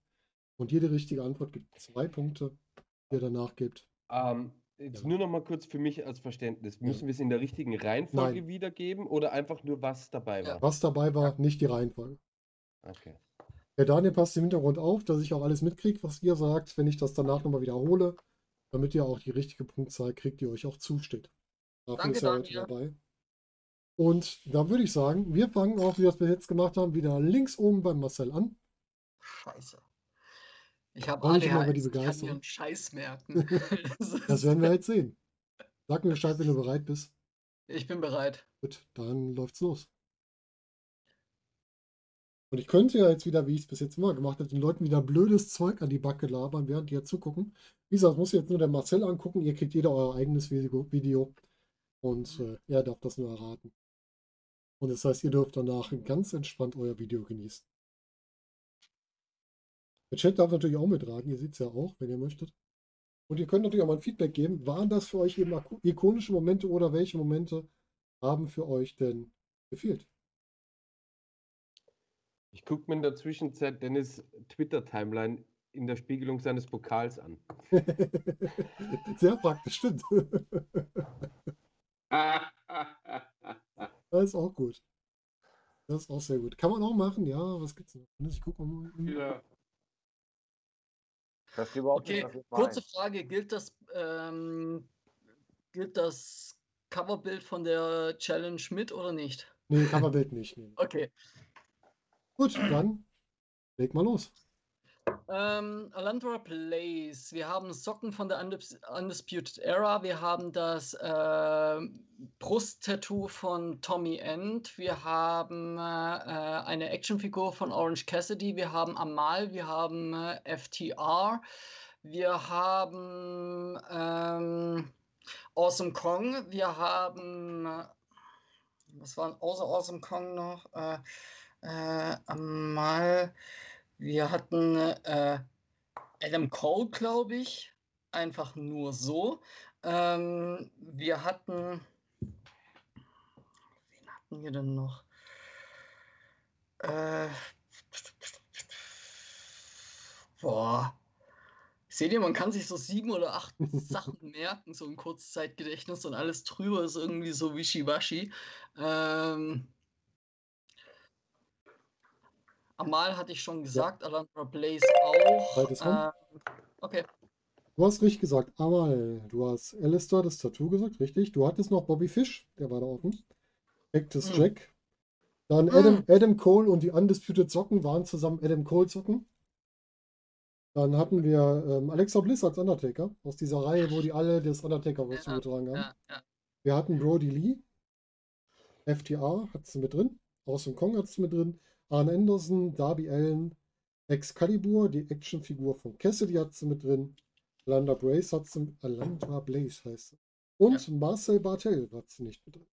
Und jede richtige Antwort gibt zwei Punkte, die ihr danach gebt. Ähm, jetzt Ja. nur noch mal kurz für mich als Verständnis. Müssen wir es in der richtigen Reihenfolge Nein. wiedergeben oder einfach nur, was dabei Ja. war? Was dabei war, nicht die Reihenfolge. Okay. Der Daniel passt im Hintergrund auf, dass ich auch alles mitkriege, was ihr sagt, wenn ich das danach nochmal wiederhole, damit ihr auch die richtige Punktzahl kriegt, die euch auch zusteht. Dafür Danke, ist er heute dabei. Und da würde ich sagen, wir fangen auch, wie wir es bis jetzt gemacht haben, wieder links oben beim Marcel an. Scheiße. Ich habe die ADHS, ich kann mir Begeisterung. einen Scheiß merken. Das werden wir jetzt sehen. Sag mir Bescheid, wenn du bereit bist. Ich bin bereit. Gut, dann läuft's los. Und ich könnte ja jetzt wieder, wie ich es bis jetzt immer gemacht habe, den Leuten wieder blödes Zeug an die Backe labern, während die ja zugucken. Wie gesagt, das muss jetzt nur der Marcel angucken. Ihr kriegt jeder euer eigenes Video. Und äh, er darf das nur erraten. Und das heißt, ihr dürft danach ganz entspannt euer Video genießen. Der Chat darf natürlich auch mitraten. Ihr seht es ja auch, wenn ihr möchtet. Und ihr könnt natürlich auch mal ein Feedback geben. Waren das für euch eben ikonische Momente oder welche Momente haben für euch denn gefehlt? Ich gucke mir in der Zwischenzeit Dennis Twitter-Timeline in der Spiegelung seines Pokals an. Sehr praktisch, stimmt. Das ist auch gut. Das ist auch sehr gut. Kann man auch machen, ja. Was gibt's noch? Ich gucke mal. Ja. Verstehe überhaupt Okay, nicht, kurze. Frage. Gilt das, ähm, gilt das Coverbild von der Challenge mit oder nicht? Nee, Coverbild nicht. Nee. Okay. Gut, dann leg mal los. Ähm, Alandra Place. Wir haben Socken von der Undis Undisputed Era. Wir haben das äh, Brusttattoo von Tommy End. Wir haben äh, eine Actionfigur von Orange Cassidy. Wir haben Amal. Wir haben äh, FTR. Wir haben ähm, Awesome Kong. Wir haben. Äh, was war außer Awesome Kong noch? Äh, äh, Amal. Wir hatten äh, Adam Cole, glaube ich, einfach nur so. Ähm, wir hatten. Wen hatten wir denn noch? Äh, boah. Seht ihr, man kann sich so sieben oder acht Sachen merken, so im Kurzzeitgedächtnis und alles drüber ist irgendwie so wischiwaschi. Ähm, Amal hatte ich schon gesagt, Alandra Blaze auch. Hand. Ähm, okay. Du hast richtig gesagt. Einmal, du hast Alistair das Tattoo gesagt, richtig. Du hattest noch Bobby Fish, der war da offen. Cactus Hm. Jack. Dann Adam, Adam Cole und die Undisputed Socken waren zusammen Adam Cole Socken. Dann hatten wir ähm, Alexa Bliss als Undertaker aus dieser Reihe, wo die alle das Undertaker-Kostüm Ja, getragen haben. Ja, ja. Wir hatten Brody Lee. FTR hat sie mit drin. Awesome Kong hat sie mit drin. Arne Anderson, Darby Allen, Excalibur, die Actionfigur von Cassidy hat sie mit drin. Alanda Blaze hat sie, Alanda Blaze heißt sie. Und Marcel Bartel hat sie nicht mit drin.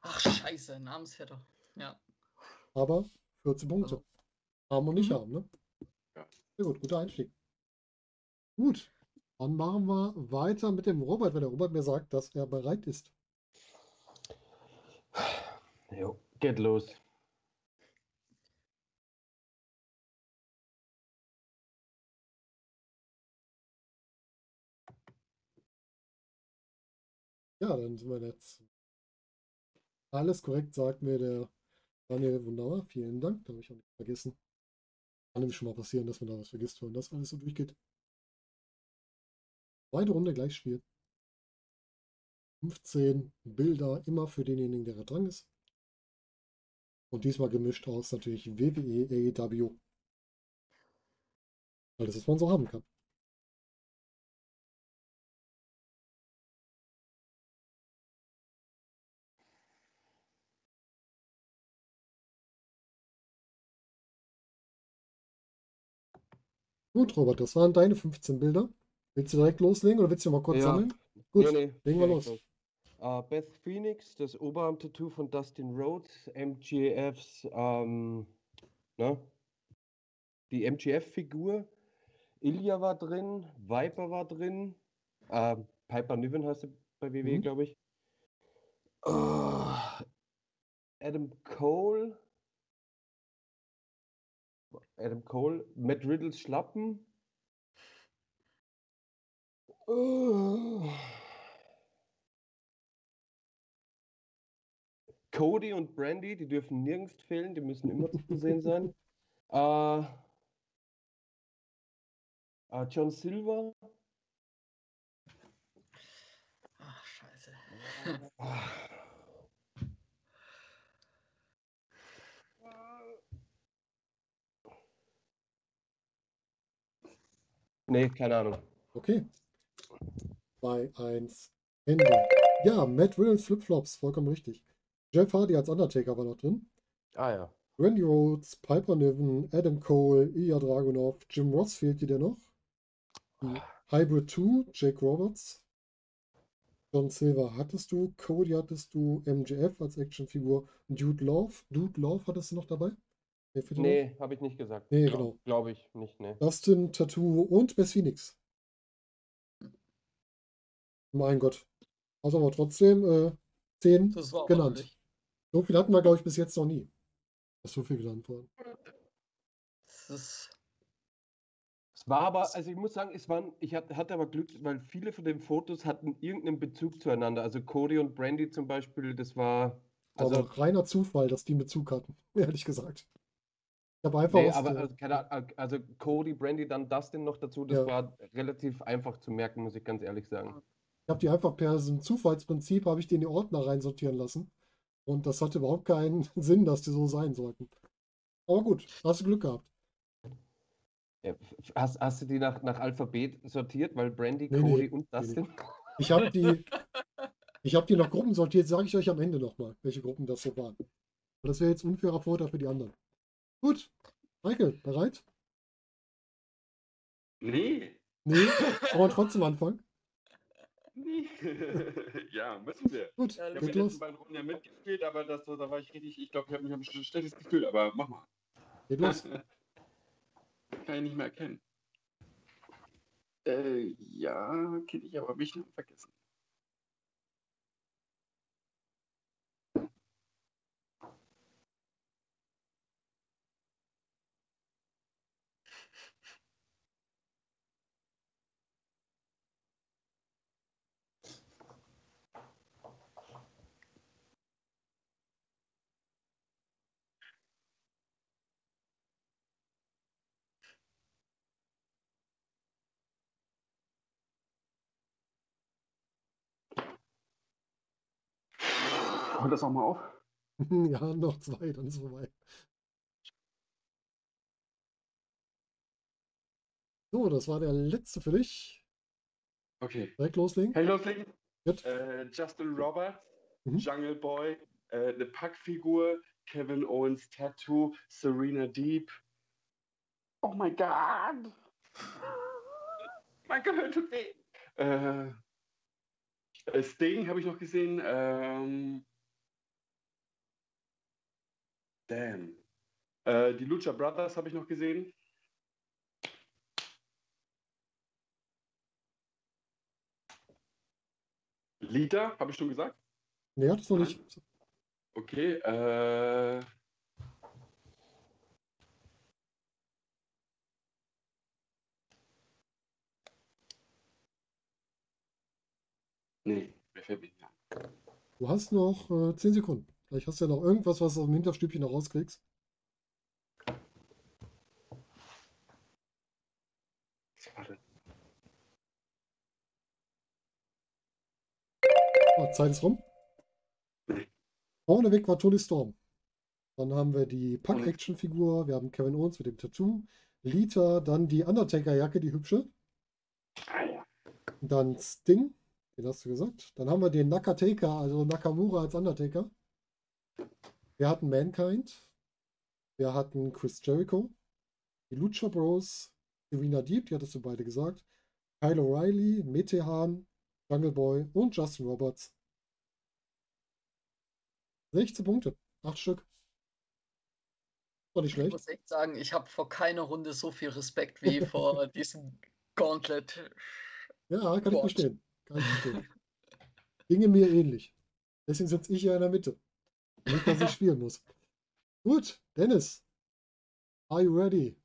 Ach, scheiße, Namensvetter. Ja. Aber 14 Punkte. Haben und nicht Mhm. haben, ne? Ja. Sehr gut, guter Einstieg. Gut, dann machen wir weiter mit dem Robert, wenn der Robert mir sagt, dass er bereit ist. Jo, geht los. Ja, dann sind wir jetzt. Alles korrekt, sagt mir der Daniel. Wunderbar, vielen Dank. Da habe ich auch nicht vergessen. Kann nämlich schon mal passieren, dass man da was vergisst, wenn das alles so durchgeht. Zweite Runde gleich Spiel. 15 Bilder immer für denjenigen, der da dran ist. Und diesmal gemischt aus natürlich WWE, AEW. Alles, was man so haben kann. Gut, Robert, das waren deine 15 Bilder. Willst du direkt loslegen oder willst du mal kurz Ja. sammeln? Gut, Nee, nee, legen wir los. Äh, Beth Phoenix, das Oberarm-Tattoo von Dustin Rhodes, MGFs, ähm, ne? Die MGF-Figur. Ilya war drin, Viper war drin, äh, Piper Niven heißt sie bei WWE, Mhm. glaube ich. Ah, Adam Cole. Adam Cole, Matt Riddles Schlappen. Ah. Cody und Brandy, die dürfen nirgends fehlen, die müssen immer zu sehen sein. Äh, äh, John Silver. Ach, scheiße. Nee, keine Ahnung. Okay. 2, 1, Ende. Ja, Matt Riddles Flipflops, vollkommen richtig. Jeff Hardy als Undertaker war noch drin. Ah ja. Randy Rhodes, Piper Niven, Adam Cole, Ilya Dragunov, Jim Ross fehlt dir noch. Die Hybrid 2, Jake Roberts. John Silver hattest du, Cody hattest du, MJF als Actionfigur, Dude Love. Dude Love hattest du noch dabei? Noch? Nee, habe ich nicht gesagt. Nee, genau. Glaube ich nicht, ne. Dustin, Tattoo und Bess Phoenix. Mein Gott. Also aber trotzdem äh, 10 Das war genannt. ordentlich. So viel hatten wir, glaube ich, bis jetzt noch nie. Dass so viel genannt ist, Es war aber, also ich muss sagen, es waren, ich hatte, hatte aber Glück, weil viele von den Fotos hatten irgendeinen Bezug zueinander. Also Cody und Brandy zum Beispiel, das war, also, aber reiner Zufall, dass die einen Bezug hatten, ehrlich gesagt. Ich habe einfach nee, aber also, keine Ahnung, also Cody, Brandy, dann Dustin noch dazu, das Ja. war relativ einfach zu merken, muss ich ganz ehrlich sagen. Ich habe die einfach per so einem Zufallsprinzip, habe ich die in die Ordner reinsortieren lassen. Und das hatte überhaupt keinen Sinn, dass die so sein sollten. Aber gut, hast du Glück gehabt. Ja, Hast, hast du die nach, nach Alphabet sortiert, weil Brandy, Nee, nee, Cody und nee, nee. Dustin? Ich habe die, ich habe die nach Gruppen sortiert, sage ich euch am Ende nochmal, welche Gruppen das so waren. Und das wäre jetzt unfairer Vorteil für die anderen. Gut, Michael, bereit? Nee. Nee, aber trotzdem anfangen. Nee. ja, müssen wir. Gut, Ja, Ich habe die letzten beiden Runden ja mitgespielt, aber das, da war ich richtig, ich glaube, ich habe mich ein schlechtes Gefühl, aber mach mal. Geht los. Kann ich nicht mehr erkennen. Äh, ja, kenne ich, aber mich nicht vergessen. Hört das auch mal auf? Ja, noch zwei, dann ist vorbei. So, das war der letzte für dich. Okay. Direkt loslegen. Ich loslegen? Äh, Justin Roberts, Mhm. Jungle Boy, äh, eine Packfigur, Kevin Owens Tattoo, Serena Deep. Oh mein Gott! mein Gehirn tut weh. Äh, Sting habe ich noch gesehen. Ähm, Damn. Äh, die Lucha Brothers habe ich noch gesehen. Lita, habe ich schon gesagt? Nee, hat es noch nicht. Okay, äh. Nee, mir fällt nicht an. Du hast noch äh, 10 Sekunden. Vielleicht hast du ja noch irgendwas, was du aus dem Hinterstübchen noch rauskriegst. Oh, Zeit ist rum. Vorneweg war Tony Storm. Dann haben wir die Pack-Action-Figur. Wir haben Kevin Owens mit dem Tattoo. Lita, dann die Undertaker-Jacke, die hübsche. Ah. Dann Sting, den hast du gesagt. Dann haben wir den Nakateka, also Nakamura als Undertaker. Wir hatten Mankind. Wir hatten Chris Jericho. Die Lucha Bros. Serena Deep, die hattest du beide gesagt. Kyle O'Reilly, Metehan, Jungle Boy und Justin Roberts. 16 Punkte. 8 Stück. War nicht Ich schlecht. muss echt sagen, ich habe vor keiner Runde so viel Respekt wie vor diesem Gauntlet. Ja, kann ich verstehen. Kann ich verstehen. Ginge mir ähnlich. Deswegen sitze ich hier in der Mitte. Nicht, dass ich spielen muss. Gut, Dennis. Are you ready?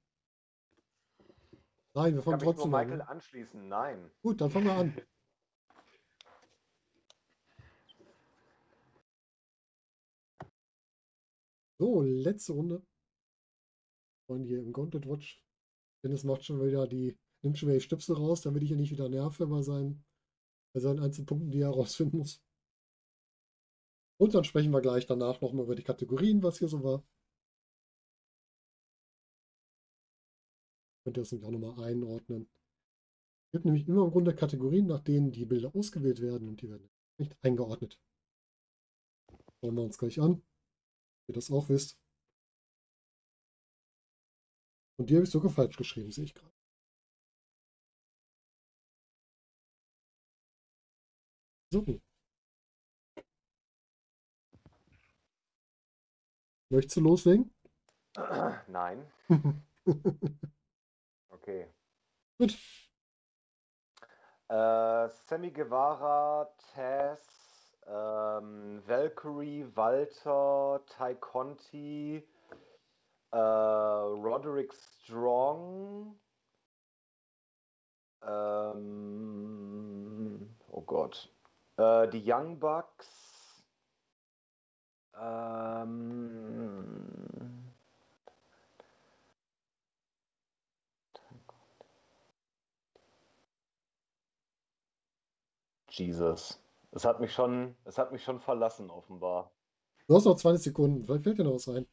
Nein, wir fangen Kann mich nur trotzdem an. Michael Ne? anschließen? Nein. Gut, dann fangen wir an. So, letzte Runde. Und hier im Gauntlet Watch. Dennis macht schon wieder die, nimmt schon wieder die Stöpsel raus, damit ich ihn nicht wieder nerve bei seinen, bei seinen Einzelpunkten, die er herausfinden muss. Und dann sprechen wir gleich danach nochmal über die Kategorien, was hier so war. Könnt ihr das nämlich auch nochmal einordnen. Es gibt nämlich immer im Grunde Kategorien, nach denen die Bilder ausgewählt werden und die werden nicht eingeordnet. Schauen wir uns gleich an, ob ihr das auch wisst. Und die habe ich sogar falsch geschrieben, sehe ich gerade. So. Möchtest du loslegen? Nein. Okay. Gut. Äh, Sammy Guevara, Taz, ähm, Valkyrie, Walter, Ty Conti, äh, Roderick Strong, ähm, oh Gott, äh, die Young Bucks, ähm, Jesus. Es hat mich schon, es hat mich schon verlassen, offenbar. Du hast noch 20 Sekunden. Vielleicht fällt dir noch was ein.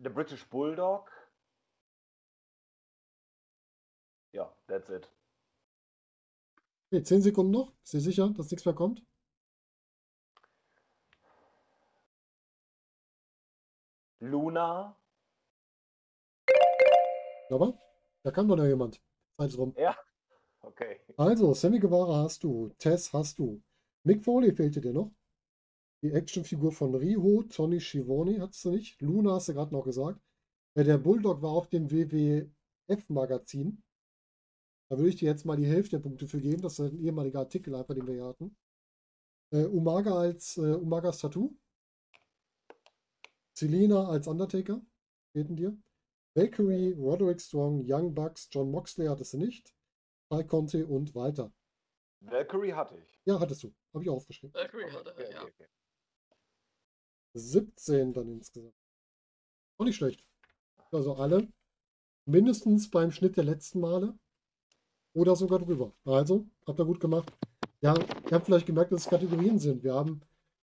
The British Bulldog. Ja, that's it. Okay, 10 Sekunden noch. Ist dir sicher, dass nichts mehr kommt? Luna. Aber da kam doch noch jemand. Zeit ist rum. Ja. Okay. Also, Sammy Guevara hast du. Tess hast du. Mick Foley fehlte dir noch. Die Actionfigur von Riho, Tony Schiavone hattest du nicht. Luna hast du gerade noch gesagt. Äh, Der Bulldog war auf dem WWF-Magazin. Da würde ich dir jetzt mal die Hälfte der Punkte für geben. Das ist ein ehemaliger Artikel, einfach den wir hier hatten. Äh, Umaga als äh, Umagas Tattoo. Selena als Undertaker. Fehlten dir. Valkyrie, Roderick Strong, Young Bucks, John Moxley hattest du nicht. Ty Conte und Walter. Valkyrie hatte ich. Ja, hattest du. Habe ich auch aufgeschrieben. Valkyrie hatte, Okay, ja. okay, okay. 17 dann insgesamt. Auch nicht schlecht. Also alle mindestens beim Schnitt der letzten Male oder sogar drüber. Also, habt ihr gut gemacht. Ja, ihr habt vielleicht gemerkt, dass es Kategorien sind. Wir haben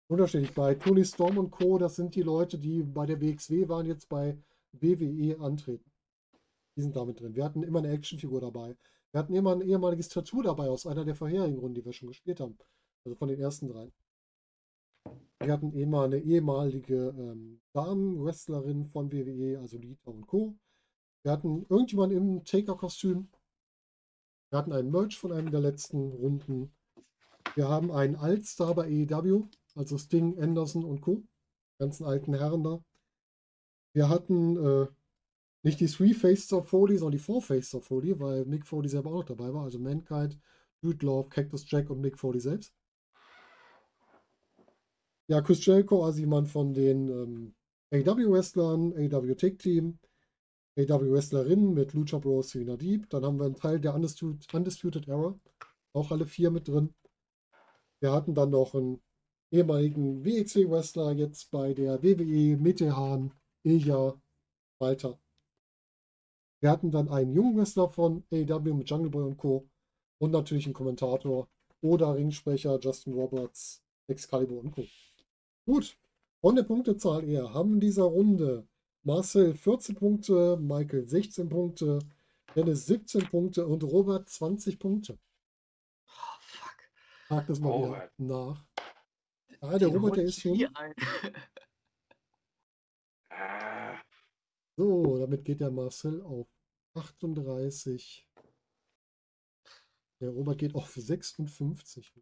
unterschiedlich bei Tony Storm und Co. Das sind die Leute, die bei der WXW waren, jetzt bei WWE antreten. Die sind damit drin. Wir hatten immer eine Actionfigur dabei. Wir hatten immer ein ehemaliges Tattoo dabei aus einer der vorherigen Runden, die wir schon gespielt haben. Also von den ersten drei. Wir hatten immer eine ehemalige ähm, Damen-Wrestlerin von WWE, also Lita und Co. Wir hatten irgendjemanden im Taker-Kostüm. Wir hatten einen Merch von einem der letzten Runden. Wir haben einen Altstar bei AEW, also Sting, Anderson und Co. Ganzen alten Herren da. Wir hatten äh, nicht die Three Faces of Foley, sondern die Four Faces of Foley, weil Mick Foley selber auch noch dabei war. Also Mankind, Dude Love, Cactus Jack und Mick Foley selbst. Ja, Chris Jericho, also jemand von den ähm, AW-Wrestlern, AW-Tag-Team, AW-Wrestlerinnen mit Lucha Bros, Serena Deep. Dann haben wir einen Teil der Undisputed, Undisputed Era, auch alle vier mit drin. Wir hatten dann noch einen ehemaligen WXW-Wrestler jetzt bei der WWE, Metehan, Ilja, Walter. Wir hatten dann einen jungen Wrestler von AEW mit Jungle Boy und Co. Und natürlich einen Kommentator oder Ringsprecher Justin Roberts, Excalibur und Co. Gut, von der Punktezahl her haben in dieser Runde Marcel 14 Punkte, Michael 16 Punkte, Dennis 17 Punkte und Robert 20 Punkte. Oh, fuck. Hakt das mal wieder Robert. nach. Ah, der Den Robert, der ist schon. So, damit geht der Marcel auf 38. Der Robert geht auf 56.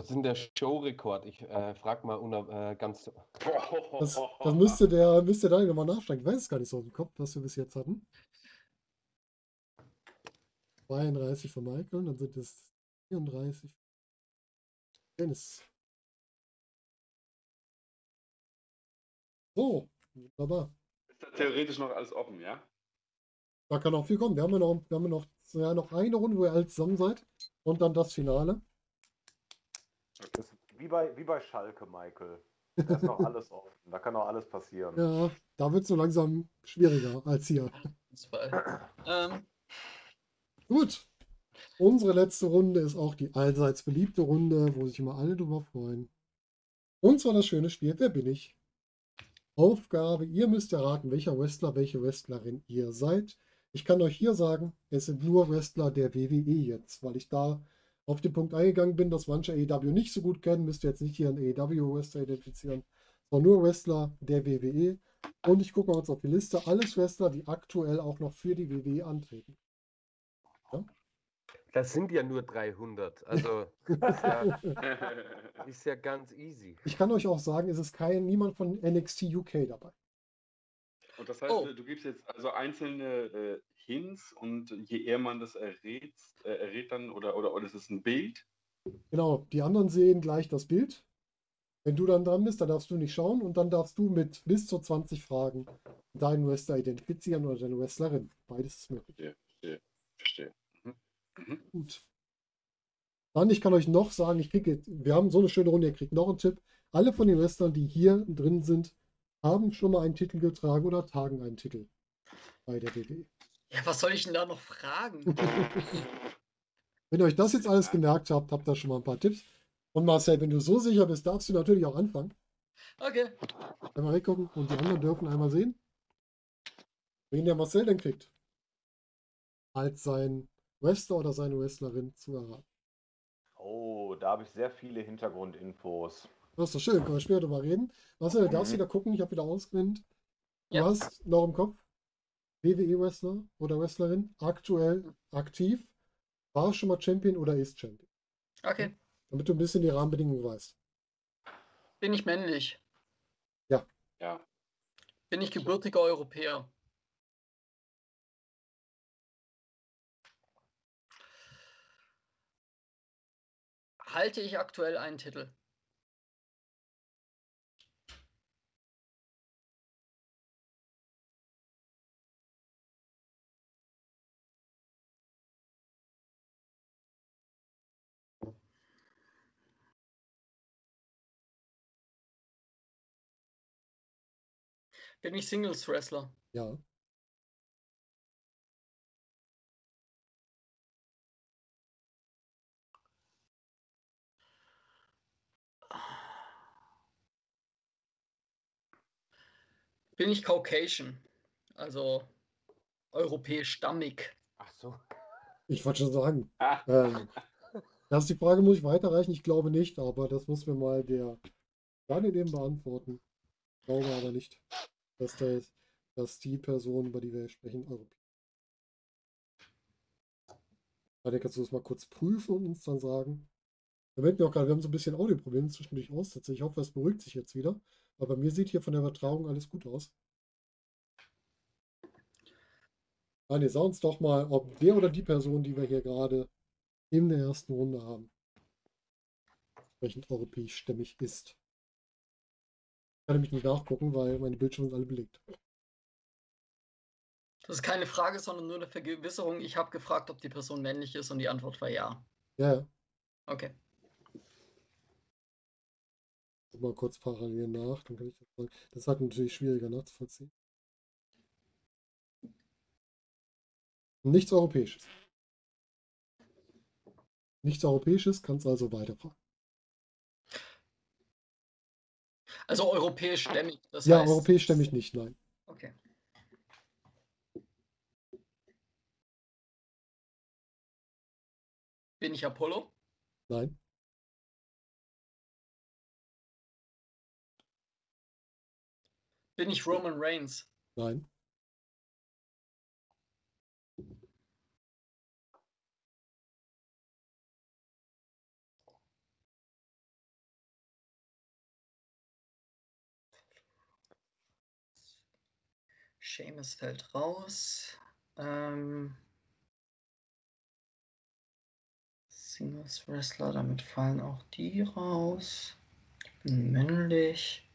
Was ist denn der Showrekord? Ich äh, frage mal äh, ganz. Das, das müsste der, müsste der nochmal nachsteigen. Ich weiß es gar nicht so aus dem Kopf, was wir bis jetzt hatten. 32 für Michael, dann sind es 34. Dennis. So, wunderbar. ist da theoretisch noch alles offen, ja? Da kann auch viel kommen. Wir haben ja noch, wir haben ja noch, ja, noch eine Runde, wo ihr alle zusammen seid. Und dann das Finale. Das ist wie bei, wie bei Schalke, Michael. Da ist noch alles offen. Da kann noch alles passieren. Ja, da wird es so langsam schwieriger als hier. Ähm, Gut. Unsere letzte Runde ist auch die allseits beliebte Runde, wo sich immer alle drüber freuen. Und zwar das schöne Spiel, wer bin ich? Aufgabe, ihr müsst erraten, welcher Wrestler, welche Wrestlerin ihr seid. Ich kann euch hier sagen, es sind nur Wrestler der WWE jetzt, weil ich da auf den Punkt eingegangen bin, dass manche AEW nicht so gut kennen, müsst ihr jetzt nicht hier einen AEW-Wrestler identifizieren, sondern nur Wrestler der WWE. Und ich gucke mal kurz auf die Liste, alles Wrestler, die aktuell auch noch für die WWE antreten. Das sind ja nur 300. Also ist ja, ist ja ganz easy. Ich kann euch auch sagen, es ist kein niemand von NXT UK dabei. Und das heißt, Oh. du gibst jetzt also einzelne äh, Hints und je eher man das errät, äh, errät dann, oder, oder, oder es ist ein Bild. Genau, die anderen sehen gleich das Bild. Wenn du dann dran bist, dann darfst du nicht schauen und dann darfst du mit bis zu 20 Fragen deinen Wrestler identifizieren oder deine Wrestlerin. Beides ist möglich. Verstehe. Verstehe. Mhm. Mhm. Gut. Dann, ich kann euch noch sagen, ich kriege, wir haben so eine schöne Runde, ihr kriegt noch einen Tipp. Alle von den Wrestlern, die hier drin sind, haben schon mal einen Titel getragen oder tragen einen Titel bei der WWE. ja, was soll ich denn da noch fragen? Wenn ihr euch das jetzt alles gemerkt habt, habt ihr schon mal ein paar Tipps. Und Marcel, wenn du so sicher bist, darfst du natürlich auch anfangen. Okay. Einmal weggucken und die anderen dürfen einmal sehen, wen der Marcel denn kriegt. Als sein Wrestler oder seine Wrestlerin zu erraten. Oh, da habe ich sehr viele Hintergrundinfos. Das ist doch schön, können wir später drüber reden. Marcel, du darfst Mhm. wieder gucken, ich habe wieder ausgewinnt. Du Ja. hast noch im Kopf WWE-Wrestler oder Wrestlerin, aktuell aktiv, war schon mal Champion oder ist Champion. Okay. Damit du ein bisschen die Rahmenbedingungen weißt. Bin ich männlich? Ja. Bin ich gebürtiger Europäer? Halte ich aktuell einen Titel? Bin ich Singles-Wrestler? Ja. Bin ich Caucasian? Also europäisch stammig? Ach so. Ich wollte schon sagen. Ah, Ähm, das ist die Frage, muss ich weiterreichen? Ich glaube nicht, aber das muss mir mal der Daniel eben beantworten. Ich glaube aber nicht, dass, der, dass die Person, über die wir sprechen, Europäer. Daniel, kannst du das mal kurz prüfen und uns dann sagen? Wir merken auch gerade, wir haben so ein bisschen Audioprobleme zwischendurch aussetzen. Ich hoffe, es beruhigt sich jetzt wieder. Aber bei mir sieht hier von der Übertragung alles gut aus. Daniel, sag uns doch mal, ob der oder die Person, die wir hier gerade in der ersten Runde haben, entsprechend europäisch-stämmig ist. Ich kann nämlich nicht nachgucken, weil meine Bildschirme sind alle belegt. Das ist keine Frage, sondern nur eine Vergewisserung. Ich habe gefragt, ob die Person männlich ist und die Antwort war ja. Ja, ja. Okay. Mal kurz parallel nach, dann kann ich das sagen. Das halt natürlich schwieriger nachzuvollziehen. Nichts Europäisches. Nichts Europäisches, kannst also weiterfahren. Also europäisch-stämmig. Das ja, heißt, europäisch stimme ich nicht, nein. Okay. Bin ich Apollo? Nein. Bin ich Roman Reigns? Nein. Seamus fällt raus. Ähm, Singles Wrestler, damit fallen auch die raus. Ich bin männlich.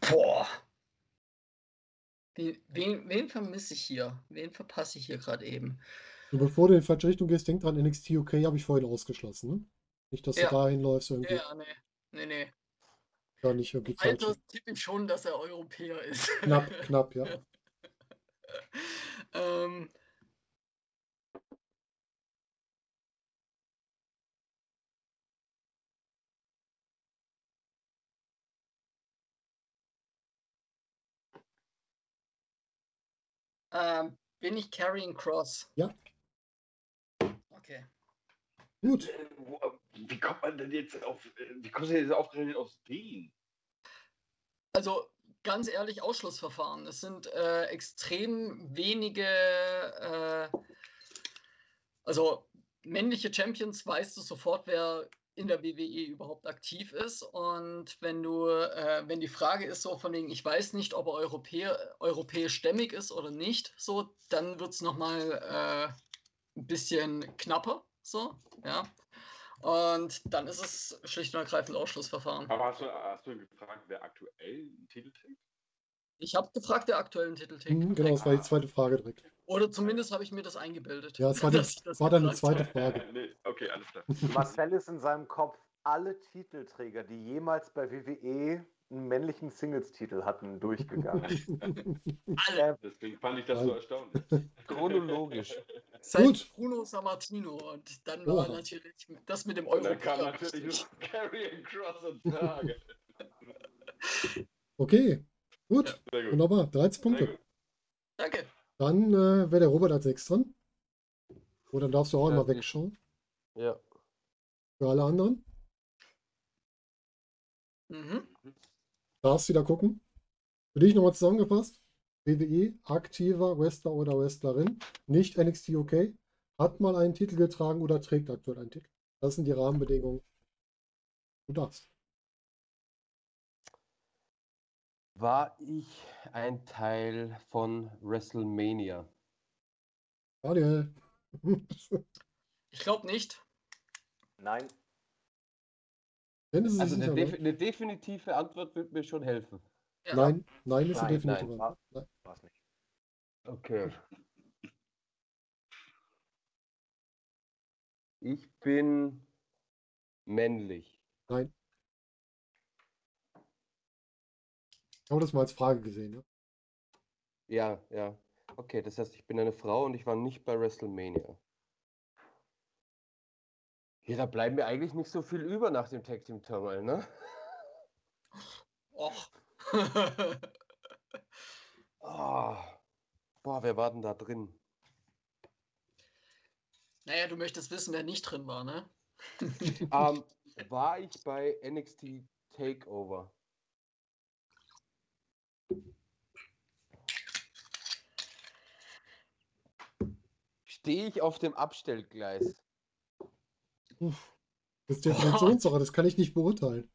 Boah. Wen, wen, wen vermisse ich hier? Wen verpasse ich hier gerade eben? Und bevor du in die falsche Richtung gehst, denk dran, NXT UK habe ich vorhin ausgeschlossen. Ne? Nicht, dass Ja. du dahin läufst irgendwie. Ja, nee. Nee, nee. Da nicht irgendwie falsch. Also tippe ich schon, dass er Europäer ist. Knapp, knapp, ja. ähm, ähm, bin ich Carrying Cross? Ja. Okay. Gut. Wie kommt man denn jetzt auf, äh, wie kommst du denn jetzt aufgerechnet aus den? Also ganz ehrlich, Ausschlussverfahren. Es sind äh, extrem wenige, äh, also männliche Champions, weißt du sofort, wer in der WWE überhaupt aktiv ist. Und wenn du, äh, wenn die Frage ist so von wegen, ich weiß nicht, ob er Europäer, europäisch stämmig ist oder nicht, so, dann wird es nochmal äh, ein bisschen knapper, so, ja. Und dann ist es schlicht und ergreifend Ausschlussverfahren. Aber hast du, hast du ihn gefragt, wer aktuell einen Titel trägt? Ich habe gefragt, der aktuellen Titel trägt. Mhm, genau, das war die zweite Frage direkt. Oder zumindest habe ich mir das eingebildet. Ja, es war, die, das war dann eine zweite. Frage. nee, okay, alles klar. Marcel ist in seinem Kopf alle Titelträger, die jemals bei WWE einen männlichen Singles-Titel hatten, durchgegangen. Alle. Deswegen fand ich das so erstaunlich. Chronologisch. Seit Gut. Bruno Sammartino. Und dann Oha. war natürlich das mit dem Und Euro. dann kam natürlich noch Carrying Cross und Frage. Okay, gut. Sehr gut. Wunderbar. 13 Sehr Punkte. Danke. Dann äh, wäre der Robert als sechs dran. Oder dann darfst du auch Ja, immer wegschauen. Ja. Für alle anderen. Mhm. Darfst wieder gucken. Für dich nochmal zusammengefasst. WWE, aktiver Wrestler oder Wrestlerin, nicht NXT UK, hat mal einen Titel getragen oder trägt aktuell einen Titel. Das sind die Rahmenbedingungen. Du darfst. War ich ein Teil von WrestleMania? Daniel. Ich glaube nicht. Nein, Also eine, sicher, def ne? eine definitive Antwort wird mir schon helfen. Ja. Nein, nein ist Nein, eine definitive nein. Antwort. Nein. war es nicht. Okay. Ich bin männlich. Nein. Ich habe das mal als Frage gesehen. Ja? Ja, ja. Okay, das heißt, ich bin eine Frau und ich war nicht bei WrestleMania. Ja, da bleiben mir eigentlich nicht so viel über nach dem Tag Team Turmoil, ne? Och. Ah. Boah, wer war denn da drin? naja, du möchtest wissen, wer nicht drin war, ne? Ähm, war ich bei NXT Takeover? Stehe ich auf dem Abstellgleis? Das ist Definitionssache, das kann ich nicht beurteilen.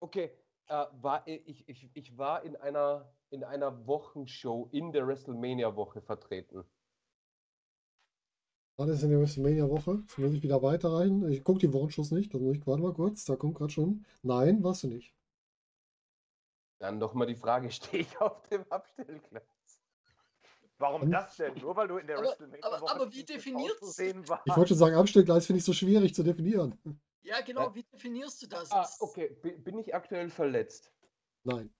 Okay, äh, war, ich, ich, ich war in einer, in einer Wochenshow in der WrestleMania-Woche vertreten. War das in der WrestleMania-Woche? Jetzt muss ich wieder weiterreichen. Ich gucke die Wochenshows nicht. Da muss ich, warte mal kurz, da kommt gerade schon. Nein, warst du nicht. Dann doch mal die Frage, stehe ich auf dem Abstellgleis? Warum Und- das denn? Nur weil du in der Aber- WrestleMania aber- aber wie definiert's? auszusehen warst. Ich wollte schon sagen, Abstellgleis finde ich so schwierig zu definieren. Ja, genau, wie definierst du das? Ah, okay. Bi- Bin ich aktuell verletzt? Nein.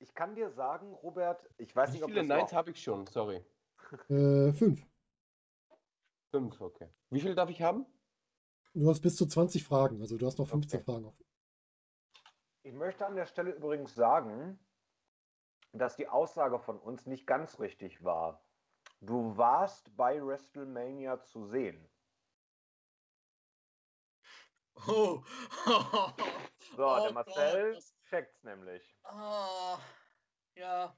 Ich kann dir sagen, Robert, ich weiß Wie nicht, ob viele das Neins war- habe ich schon? Sorry. Äh, fünf. Fünf, okay. Wie viel darf ich haben? Du hast bis zu 20 Fragen, also du hast noch 15 Okay. Fragen offen. Ich möchte an der Stelle übrigens sagen, dass die Aussage von uns nicht ganz richtig war. Du warst bei WrestleMania zu sehen. Oh. So, Oh der Marcel das- checkt's nämlich. Ah, ja,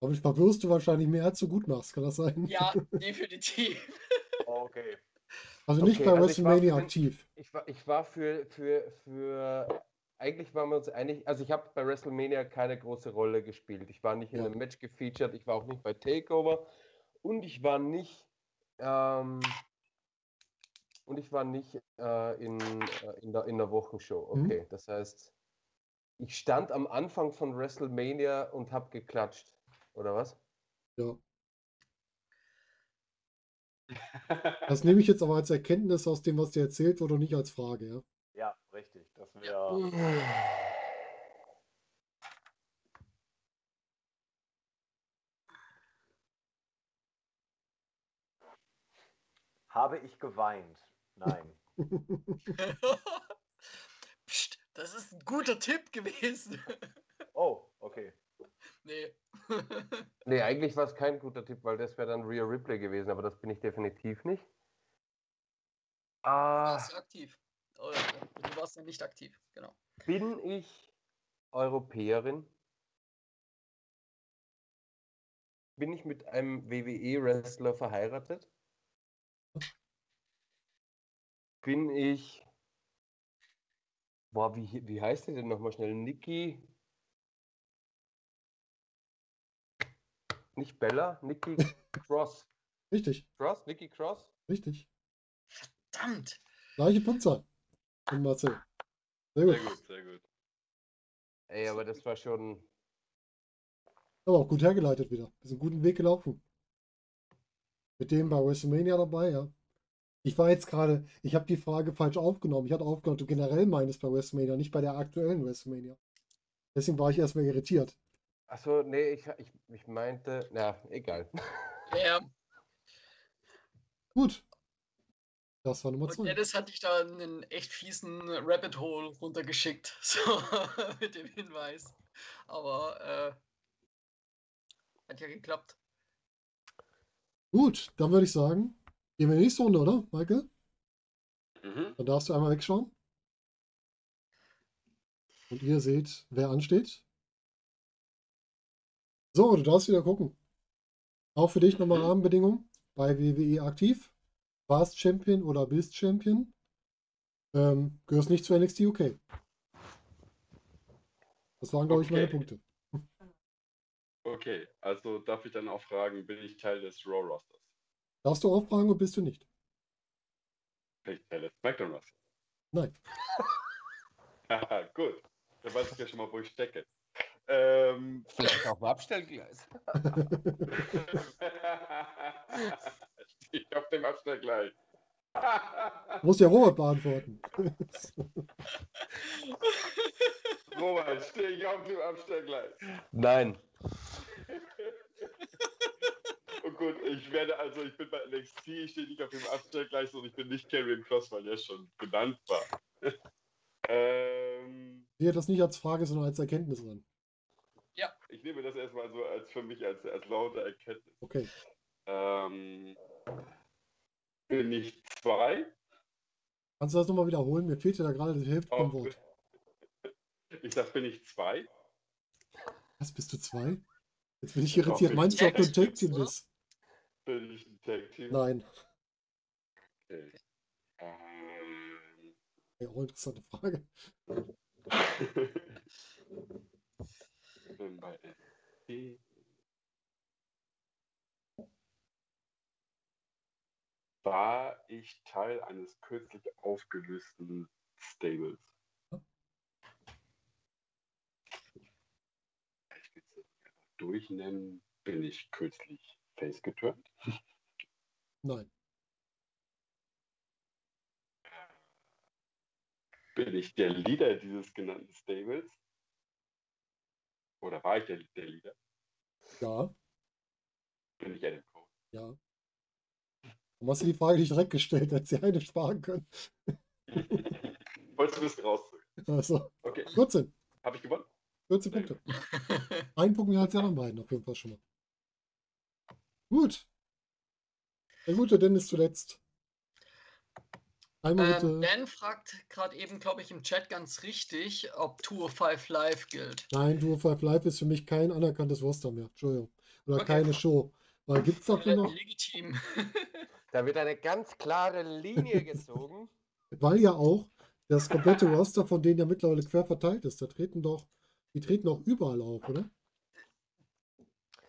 Aber ich verwirrst du wahrscheinlich mehr, als du gut machst, kann das sein? ja, definitiv. Okay. Also nicht Okay, bei also ich war WrestleMania für den- aktiv. Ich war, ich war für, für, für, eigentlich waren wir uns einig, also ich habe bei WrestleMania keine große Rolle gespielt. Ich war nicht in Ja. einem Match gefeatured, ich war auch nicht bei Takeover und ich war nicht, ähm, und ich war nicht äh, in, äh, in, der, in der Wochenshow. Mhm. Okay, das heißt, ich stand am Anfang von WrestleMania und habe geklatscht, oder was? Ja. Das nehme ich jetzt aber als Erkenntnis aus dem, was dir erzählt wurde und nicht als Frage, ja. Ja. Das. Habe ich geweint? Nein. Psst, das ist ein guter Tipp gewesen. Oh, okay. nee. Nee, eigentlich war es kein guter Tipp, weil das wäre dann Rhea Ripley gewesen, aber das bin ich definitiv nicht. Ah, warst du aktiv. Du warst ja nicht aktiv, genau. bin ich Europäerin? Bin ich mit einem WWE-Wrestler verheiratet? Bin ich. Boah, wie, wie heißt die denn nochmal schnell? Nikki. Nicht Bella, Nikki Cross. Richtig, Cross? Nikki Cross? richtig. Verdammt. Gleiche Punktzahl. Und Marcel. Sehr gut. Sehr gut, sehr gut. Ey, aber das war schon. Aber auch gut hergeleitet wieder. Wir sind einen guten Weg gelaufen. Mit dem bei WrestleMania dabei, ja. Ich war jetzt gerade, ich habe die Frage falsch aufgenommen. Ich hatte aufgenommen, du generell meinst bei WrestleMania, nicht bei der aktuellen WrestleMania. Deswegen war ich erstmal irritiert. Achso, nee, ich, ich, ich meinte. Na, egal. Ja, Gut. Das war Nummer und zwei. Dennis hat dich da einen echt fiesen Rabbit Hole runtergeschickt. So, mit dem Hinweis. Aber, äh, hat ja geklappt. Gut, dann würde ich sagen, gehen wir in die nächste Runde, oder, Michael? Mhm. Dann darfst du einmal wegschauen. Und ihr seht, wer ansteht. So, du darfst wieder gucken. Auch für dich nochmal Mhm. Rahmenbedingungen. Bei WWE aktiv. Warst Champion oder bist Champion. Ähm, gehörst nicht zu NXT UK. Das waren, glaube ich, meine Okay. Punkte. Okay, also darf ich dann auch fragen, bin ich Teil des Raw Rosters? Darfst du auch fragen und bist du nicht? Bin ich Teil des SmackDown Rosters? Nein. Haha, gut. Dann weiß ich ja schon mal, wo ich stecke. Ähm, Vielleicht auf dem Abstellgleis. Stehe ich auf dem Abstand gleich. Muss ja Robert beantworten. Robert, stehe ich auf dem Abstand gleich. Nein. Oh gut, ich werde also, ich bin bei NXT, ich stehe nicht auf dem Abstellgleis und ich bin nicht Karrion Cross, weil der schon genannt war. ähm, Ich sehe das nicht als Frage, sondern als Erkenntnis an. ich nehme das erstmal so als für mich als, als laute Erkenntnis. Okay. Ähm, bin ich zwei? Kannst du das nochmal wiederholen? Mir fehlt ja da gerade die Hälfte vom Auf- Wort. Ich sag, bin ich zwei? Was, bist du zwei? Jetzt bin ich irritiert. Meinst du, ob du ein ich Tag Team bist? Bin ich ein Tag Team? Nein. Okay. Ähm, Ja, auch interessante Frage. bin bei NXT. War ich Teil eines kürzlich aufgelösten Stables? Ich will es einfach durchnennen. Bin ich kürzlich face geturnt? Nein. Bin ich der Leader dieses genannten Stables? Oder war ich der, der Leader? Ja, Bin ich Adam Cole? ja. Warum hast du die Frage nicht direkt gestellt? Hätte sie eine sparen können. Wolltest du ein bisschen rauszögern? Also, Okay, 14. habe ich gewonnen? 14 Sehr Punkte. Ein Punkt mehr als die anderen beiden, auf jeden Fall schon mal. Gut. Der gute Dennis zuletzt. Einmal Ähm, bitte. Dan fragt gerade eben, glaube ich, im Chat ganz richtig, ob Tour 5 Live gilt. Nein, Duo 5 Live ist für mich kein anerkanntes Roster mehr. Entschuldigung. Oder Okay. keine Show. Weil gibt es dafür noch, Legitim. Da wird eine ganz klare Linie gezogen. weil ja auch das komplette Roster von denen ja mittlerweile quer verteilt ist. Da treten doch, die treten auch überall auf, oder?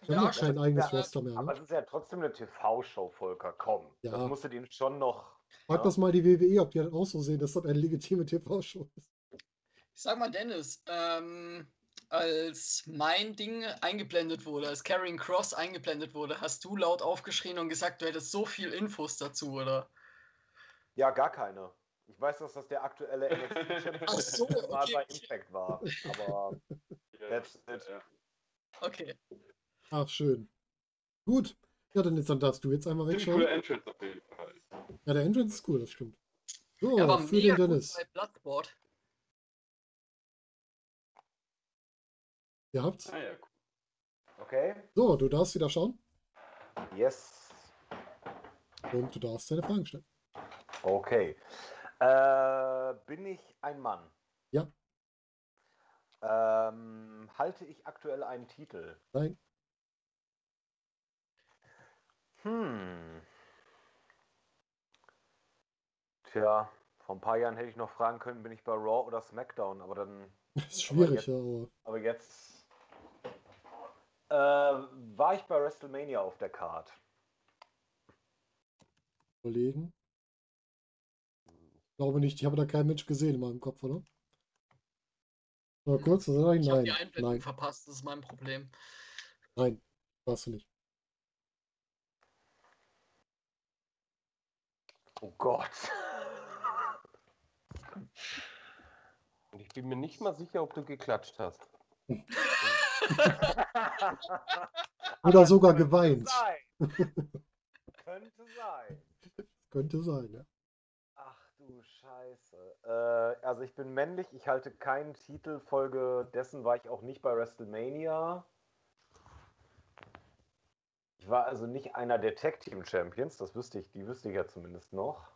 Haben Ja, ja kein eigenes Ja, Roster mehr. Aber Ne? es ist ja trotzdem eine TV-Show, Volker. Komm. Ja. Das musst du denen schon noch. Frag Ja. das mal die WWE, ob die das auch so sehen, dass das eine legitime TV-Show ist. Ich sag mal, Dennis, ähm, als mein Ding eingeblendet wurde, als Carrying Cross eingeblendet wurde, hast du laut aufgeschrien und gesagt, du hättest so viel Infos dazu, oder? Ja, gar keine. Ich weiß, dass das der aktuelle NXT-Champion Ach so, mal okay, bei okay. Impact war. Aber Ja, that's it. ja. Okay. Ach, schön. Gut. Ja, dann, jetzt, dann darfst du jetzt einmal wegschauen. cooler Entrance auf jeden Fall. Ja, der Entrance ist cool, das stimmt. So, war für mega den gut Dennis. bei Bloodsport. Ihr habt's. Ah ja, cool. Okay. So, du darfst wieder schauen Yes. und du darfst deine Fragen stellen. Okay. Äh, bin ich ein Mann? Ja. Ähm, halte ich aktuell einen Titel? Nein. Hm. Tja, vor ein paar Jahren hätte ich noch fragen können, bin ich bei Raw oder SmackDown, aber dann, Das ist schwierig, jetzt- ja, aber aber jetzt äh, war ich bei WrestleMania auf der Card. überlegen. Ich glaube nicht, ich habe da kein Mensch gesehen in meinem Kopf, oder? Mal kurz, dann sage ich Ich habe nein. die Einblendung Nein, verpasst, das ist mein Problem. nein, warst du nicht. Oh Gott. Und ich bin mir nicht mal sicher, ob du geklatscht hast. Oder sogar geweint. Sein. Könnte sein. Könnte sein, ja. Ach du Scheiße. Äh, also ich bin männlich, ich halte keinen Titel, Folge dessen war ich auch nicht bei WrestleMania. Ich war also nicht einer der Tag Team Champions, das wüsste ich, die wüsste ich ja zumindest noch.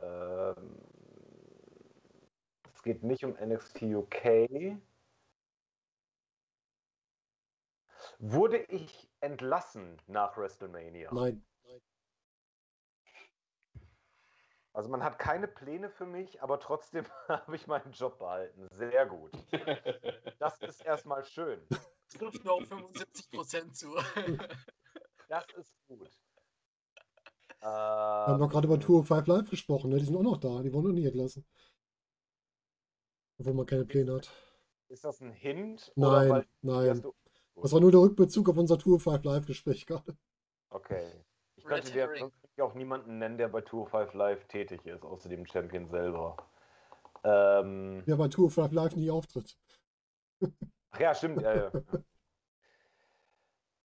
Ähm, es geht nicht um NXT UK. Wurde ich entlassen nach WrestleMania? Nein. Also man hat keine Pläne für mich, aber trotzdem habe ich meinen Job behalten. Sehr gut. Das ist erstmal schön. Trifft nur auf 75% zu. Das ist gut. Wir haben doch gerade über Tour 5 Live gesprochen, ne? Die sind auch noch da, die wurden noch nie entlassen. Obwohl man keine Pläne hat. Ist das ein Hint? Nein, weil- nein. Das war nur der Rückbezug auf unser Tour 5 Live Gespräch gerade. Okay. Ich könnte dir auch niemanden nennen, der bei Tour 5 Live tätig ist, außer dem Champion selber. Ähm, Der bei Tour 5 Live nie auftritt. ach ja, stimmt. Ja, ja.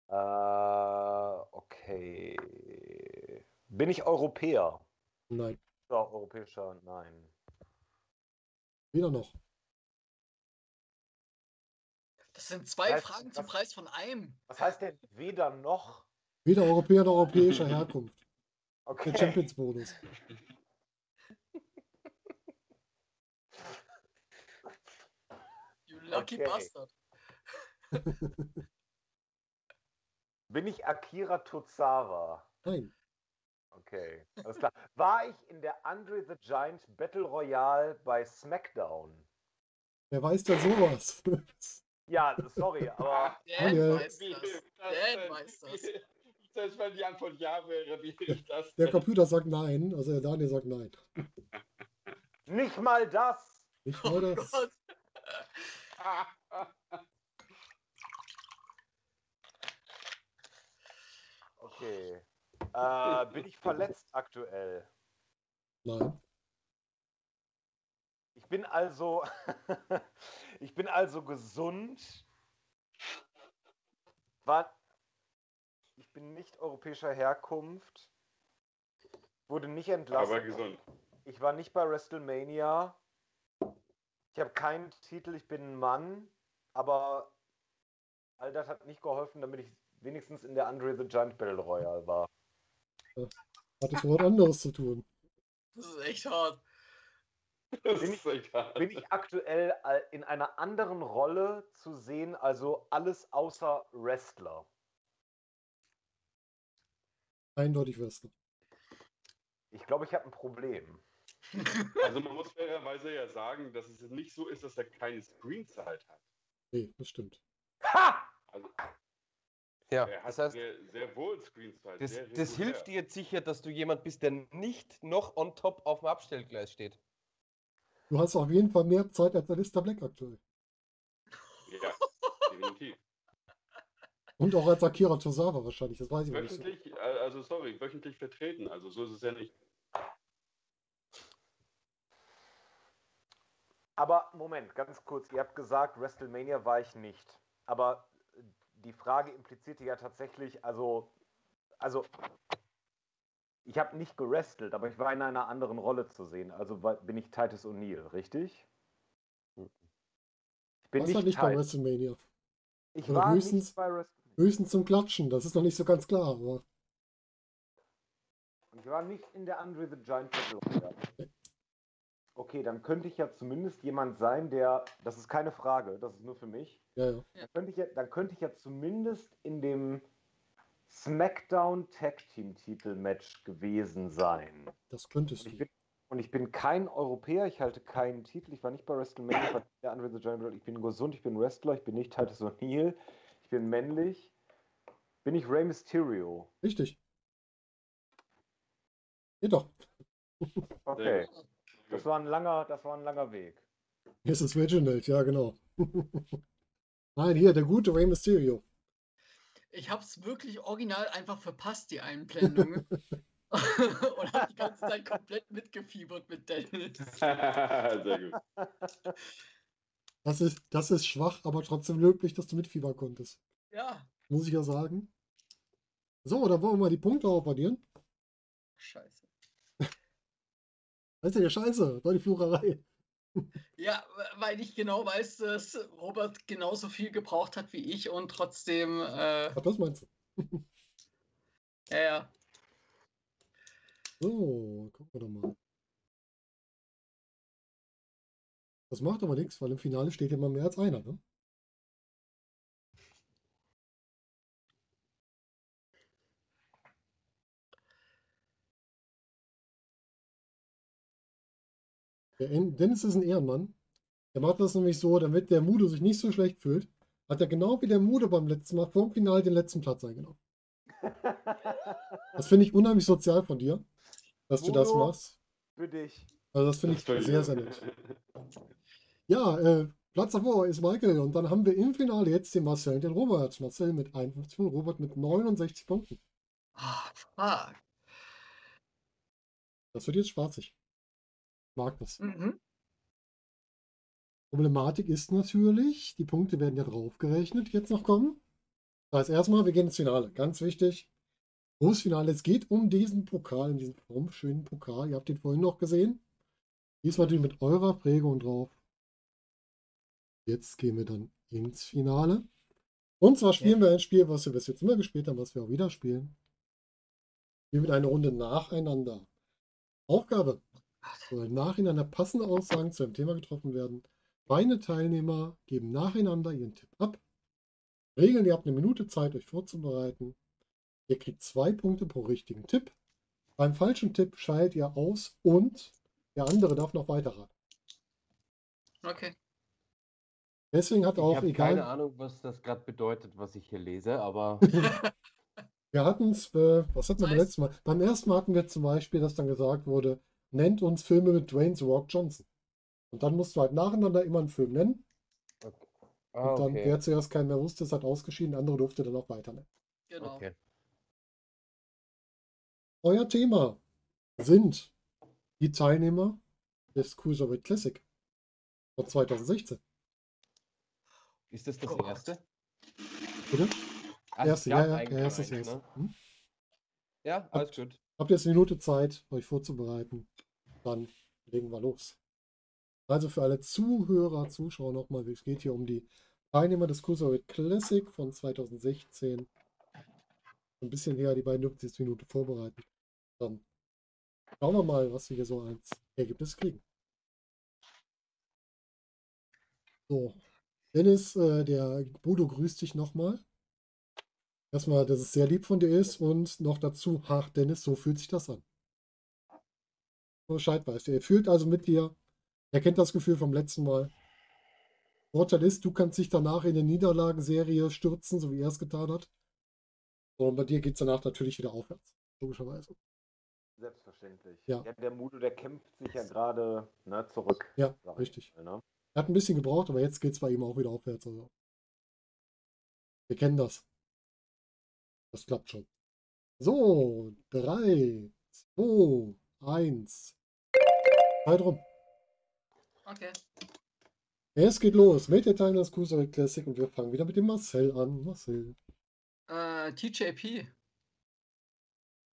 äh, okay. Bin ich Europäer? Nein. Ja, europäischer, nein. Weder noch. Das sind zwei Was- Fragen zum was- Preis von einem. Was heißt denn weder noch? Weder Europäer noch europäischer Herkunft. Okay. Der Champions Bonus. You lucky Okay. bastard. Bin ich Akira Tozawa? Nein. Okay, alles klar. War ich in der Andre the Giant Battle Royale bei SmackDown? Wer weiß denn sowas? Ja, sorry, aber Dan Daniel. weiß das. Dan weiß das. Selbst wenn die Antwort ja wäre, wie hilft das Der? Computer sagt nein, also der Daniel sagt nein. nicht mal das. Nicht Oh mal das. Gott. Okay. Äh, bin ich verletzt aktuell? Nein. Ich bin also, ich bin also gesund. War, ich bin nicht europäischer Herkunft. Wurde nicht entlassen. Aber gesund. Ich war nicht bei WrestleMania. Ich habe keinen Titel, ich bin ein Mann. Aber all das hat nicht geholfen, damit ich wenigstens in der Andre the Giant Battle Royale war. Hat es was anderes zu tun. Das ist echt hart. Das Bin hart. Bin ich aktuell äh, in einer anderen Rolle zu sehen, also alles außer Wrestler? Eindeutig Wrestler. Ich glaube, ich habe ein Problem. Also man muss fairerweise ja sagen, dass es nicht so ist, dass er keine Screenzeit hat. Nee, das stimmt. Ha! Also Ja, er hat das heißt, sehr, sehr wohl Screenzeit. das, sehr das hilft dir jetzt sicher, dass du jemand bist, der nicht noch on top auf dem Abstellgleis steht. Du hast auf jeden Fall mehr Zeit als Alistair Black aktuell. Ja, definitiv. Und auch als Akira Tozawa wahrscheinlich, das weiß ich nicht. so. Wöchentlich, äh, also sorry, wöchentlich vertreten. Also so ist es ja nicht. Aber Moment, ganz kurz. Ihr habt gesagt, WrestleMania war ich nicht. Aber die Frage implizierte ja tatsächlich, also, also ich habe nicht gerestelt, aber ich war in einer anderen Rolle zu sehen. Also bin ich Titus O'Neill, richtig? Ich bin nicht, nicht bei. WrestleMania. Ich oder war höchstens- nicht bei WrestleMania. Höchstens zum Klatschen, das ist noch nicht so ganz klar, aber Ich war nicht in der Andre the Giant Battle Royale. Okay, dann könnte ich ja zumindest jemand sein, der, das ist keine Frage, das ist nur für mich, ja, ja. dann könnte ich ja, dann könnte ich ja zumindest in dem SmackDown Tag Team Titel Match gewesen sein. Das könntest du. und ich bin kein Europäer, ich halte keinen Titel, ich war nicht bei WrestleMania, ich war nicht der Andre the Giant ich bin gesund, ich bin Wrestler, ich bin nicht Titus O'Neill, ich bin männlich. Bin ich Rey Mysterio? Richtig. Geht doch. Okay, das war ein langer, das war ein langer Weg. Hier ist das Reginald, ja, genau. Nein, hier, der gute Rey Mysterio. Ich habe es wirklich original einfach verpasst, die Einblendung. Und habe die ganze Zeit komplett mitgefiebert mit Dennis. Sehr gut. Das ist, das ist schwach, aber trotzdem löblich, dass du mitfiebern konntest. Ja, Muss ich ja sagen. So, dann wollen wir mal die Punkte aufaddieren. scheiße. Das ist ja scheiße, war die Flurerei. Ja, weil ich genau weiß, dass Robert genauso viel gebraucht hat wie ich und trotzdem, äh, Ach, das meinst du? ja, ja. So, gucken wir doch mal. Das macht aber nichts, weil im Finale steht ja immer mehr als einer, ne? Der En- Dennis ist ein Ehrenmann. Der macht das nämlich so, damit der Mude sich nicht so schlecht fühlt, hat er genau wie der Mude beim letzten Mal vor dem Finale den letzten Platz eingenommen. Das finde ich unheimlich sozial von dir, dass du das Mudo. machst. Für dich. Also das finde ich Das sehr, sehr nett. Ja, äh, Platz davor ist Michael und dann haben wir im Finale jetzt den Marcel und den Robert. Marcel mit 51 und Robert mit 69 Punkten. Ah, fuck. Das wird jetzt spaßig. Mag das. Mhm. Problematik ist natürlich, die Punkte werden ja draufgerechnet, die jetzt noch kommen. Das heißt erstmal, wir gehen ins Finale. Ganz wichtig. Großes Finale. Es geht um diesen Pokal, um diesen formschönen Pokal. Ihr habt den vorhin noch gesehen. Diesmal natürlich mit eurer Prägung drauf. Jetzt gehen wir dann ins Finale. Und zwar spielen wir ein Spiel, was wir bis jetzt immer gespielt haben, was wir auch wieder spielen. Wir mit einer Runde nacheinander. Aufgabe. Sollen nacheinander passende Aussagen zu einem Thema getroffen werden. Beide Teilnehmer geben nacheinander ihren Tipp ab. Regeln, ihr habt eine Minute Zeit, euch vorzubereiten. Ihr kriegt zwei Punkte pro richtigen Tipp. Beim falschen Tipp scheidet ihr aus und der andere darf noch weiterraten. Okay. Deswegen hat Ich auch, habe egal, keine Ahnung, was das gerade bedeutet, was ich hier lese, aber wir hatten es, äh, was hatten wir beim letzten Mal? Beim ersten Mal hatten wir zum Beispiel, dass dann gesagt wurde, nennt uns Filme mit Dwayne The Rock Johnson. Und dann musst du halt nacheinander immer einen Film nennen. Ah, Und dann, okay. wer zuerst keinen mehr wusste, ist halt ausgeschieden, der andere durfte dann auch weiter nennen. Genau. okay. Euer Thema sind die Teilnehmer des Cruiserweight Classic von 2016. Ist das das Oh erste? Bitte? Ach, Erste, ja, ja, ja, erstes, eins, erste. ne? Hm? Ja, alles gut. Habt ihr jetzt eine Minute Zeit, euch vorzubereiten? Dann legen wir los. Also für alle Zuhörer, Zuschauer nochmal, es geht hier um die Teilnehmer des Cruiserweight Classic von 2016. Ein bisschen her, die beiden dürfen jetzt eine Minute vorbereiten. Dann schauen wir mal, was wir hier so als Ergebnis kriegen. So, Dennis, äh, der Bodo grüßt dich nochmal. Erstmal, dass es sehr lieb von dir ist und noch dazu, ach Dennis, so fühlt sich das an. Bescheid weißt. Er fühlt also mit dir, er kennt das Gefühl vom letzten Mal. Vorteil ist, du kannst dich danach in eine Niederlagenserie stürzen, so wie er es getan hat. Und bei dir geht es danach natürlich wieder aufwärts, logischerweise. Selbstverständlich. Ja. der Mudo, der kämpft sich ja gerade ne, zurück. Ja, richtig. mal, Ne? Er hat ein bisschen gebraucht, aber jetzt geht es bei ihm auch wieder aufwärts. Also. Wir kennen das. Das klappt schon. So, 3, 2, 1. Zeit rum. Okay. Es geht los mit der des Cruiserweight Classic und wir fangen wieder mit dem Marcel an. Marcel. Äh, TJP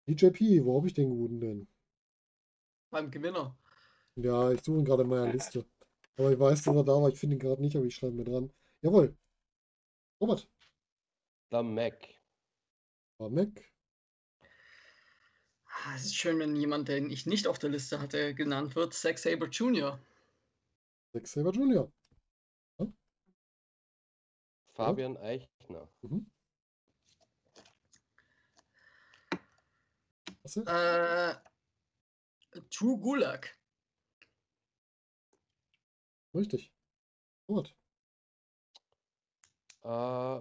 DJP, wo habe ich den guten denn? beim Gewinner. Ja, ich suche ihn gerade in meiner Liste. Aber ich weiß, dass er da war. Ich finde ihn gerade nicht, aber ich schreibe mir dran. Jawohl. Robert. The Mac. Mac. Ah, Es ist schön, wenn jemand, den ich nicht auf der Liste hatte, genannt wird. Zack Saber Jr. Zack Saber Jr. Fabian Eichner. Mhm. Marcel? Äh, True Gulag. Richtig. Robert. Äh,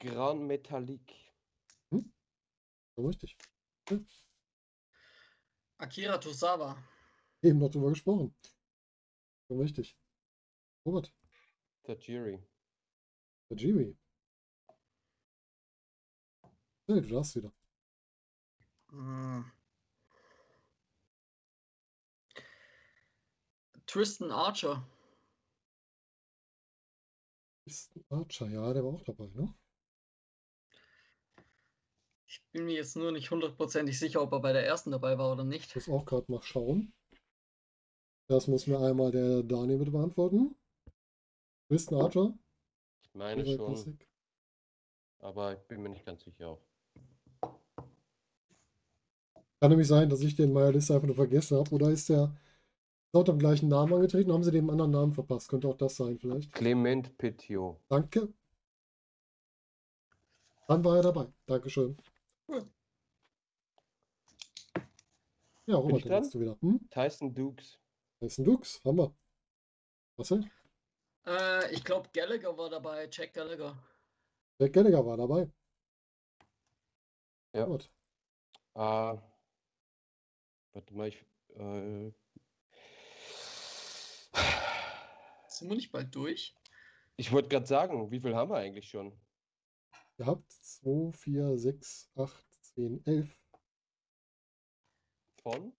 Grand Metallic. So richtig. Akira Tosawa. Eben noch drüber gesprochen. So richtig. Robert. Tajiri. Der Jiri. Hey, du darfst wieder. Hm. Tristan Archer. Ist ein Archer, ja, der war auch dabei, ne? Ich bin mir jetzt nur nicht hundertprozentig sicher, ob er bei der ersten dabei war oder nicht. Ich muss auch gerade mal schauen. Das muss mir einmal der Daniel bitte beantworten. Tristan Archer. Ich meine schon, Classic. aber ich bin mir nicht ganz sicher auch. Kann nämlich sein, dass ich den in meiner Liste einfach nur vergessen habe. Oder ist der laut dem gleichen Namen angetreten? Haben sie dem anderen Namen verpasst? Könnte auch das sein, vielleicht. Clement Petiot. Danke. Dann war er dabei. Dankeschön. Cool. Ja, Robert, dann bist du wieder. Hm? Tyson Dukes. Ein Dux. Haben wir. Was denn? Äh, ich glaube, Gallagher war dabei. Jack Gallagher. Der Gallagher war dabei. Ja. Gut. Äh, warte mal, ich. Äh, Sind wir nicht bald durch? ich wollte gerade sagen, wie viel haben wir eigentlich schon? Ihr habt 2, 4, 6, 8, 10, 11. Von?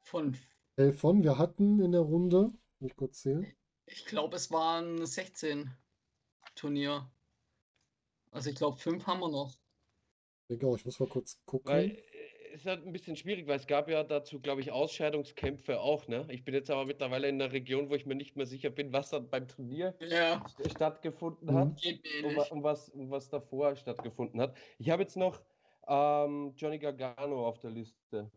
Von, 11 von. Wir hatten in der Runde, muss ich kurz zählen, ich glaube, es waren 16 Turnier. Also ich glaube, fünf haben wir noch. ich denke auch, ich muss mal kurz gucken. Weil äh, ist halt ein bisschen schwierig, weil es gab ja dazu, glaube ich, Ausscheidungskämpfe auch, ne? Ich bin jetzt aber mittlerweile in einer Region, wo ich mir nicht mehr sicher bin, was dann beim Turnier Ja, st- stattgefunden Mhm. hat und, und, was, und was davor stattgefunden hat. Ich habe jetzt noch ähm, Johnny Gargano auf der Liste.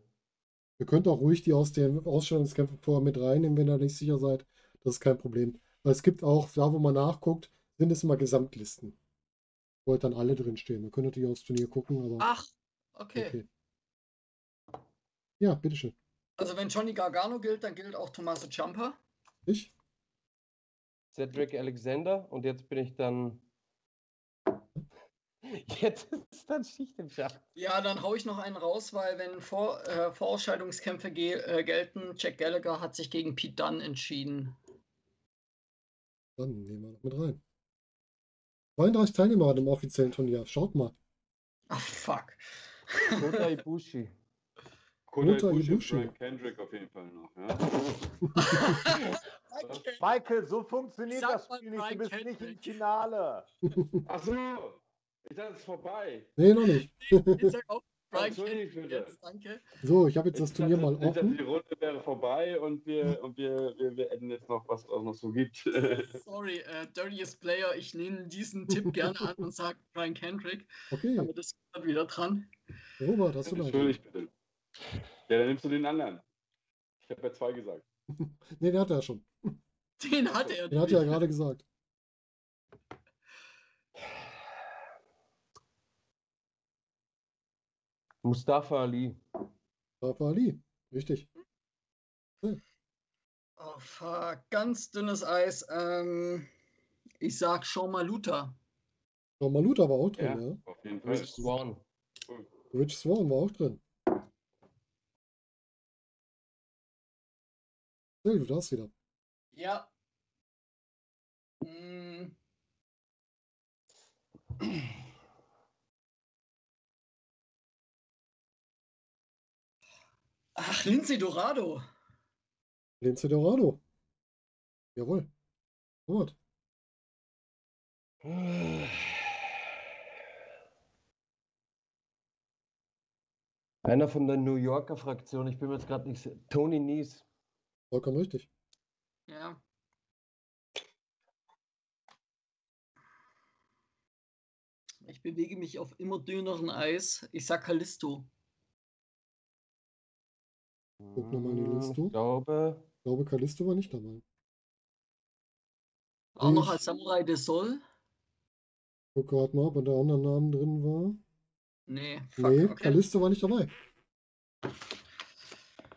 Ihr könnt auch ruhig die aus den Ausstellungskämpfen vorher mit reinnehmen, wenn ihr nicht sicher seid. Das ist kein Problem. Weil es gibt auch, da wo man nachguckt, sind es immer Gesamtlisten. Wo halt dann alle drin stehen. Man könnte natürlich aufs Turnier gucken, aber Ach, okay. okay. Ja, bitteschön. Also wenn Johnny Gargano gilt, dann gilt auch Tommaso Ciampa. Ich? Cedric Alexander und jetzt bin ich dann. Jetzt ist dann Schicht im Schacht. Ja, dann hau ich noch einen raus, weil wenn Vor äh, Vorausscheidungskämpfe ge äh, gelten, Jack Gallagher hat sich gegen Pete Dunne entschieden. Dann nehmen wir noch mit rein. 32 Teilnehmer an dem offiziellen Turnier. Schaut mal. Ach, fuck. Kota Ibushi. Kota Ibushi. Brian Kendrick auf jeden Fall noch. Ja. Okay. Michael, so funktioniert Sag das Spiel nicht. Du bist nicht im Kendrick. Finale. Ach so, ich dachte, es ist vorbei. Nee, noch nicht. Ich sag auch Brian Kendrick jetzt, danke. So, ich habe jetzt das Ich Turnier dachte, mal ich dachte, die offen. Runde wäre vorbei und wir, und wir, wir, wir enden jetzt noch, was es auch noch so gibt. Sorry, äh, Dirtiest Player, ich nehme diesen Tipp gerne an und sage Brian Kendrick. Okay, Aber das ist wieder dran. Robert, hast du noch? Entschuldigt bitte. Ja, dann nimmst du den anderen. Ich habe ja zwei gesagt. Nee, den hat er ja schon. Den hat er. Den hat er ja gerade gesagt. Mustafa Ali. Rafa Ali. Richtig. Oh, fuck. Ganz dünnes Eis. Ähm, ich sag Sean Maluta. John Maluta war auch drin, Ja. ja. Auf jeden Fall. Rich Swan. Rich Swan war auch drin. Phil, du darfst wieder. Ja. Mm. Ach, Lindsay Dorado. Lince Dorado. Jawohl. Robert. Einer von der New Yorker Fraktion, ich bin mir jetzt gerade nicht. Tony Nies. Vollkommen richtig. Ja. Ich bewege mich auf immer dünneren Eis. Ich sag Callisto. Guck noch mal in die Liste. Hm, Ich glaube, Ich glaube, Callisto war nicht dabei. Auch noch Ich- als Samurai de Sol? Guck gerade mal, ob er da anderen Namen drin war. Nee, fuck, nee, okay. Callisto war nicht dabei.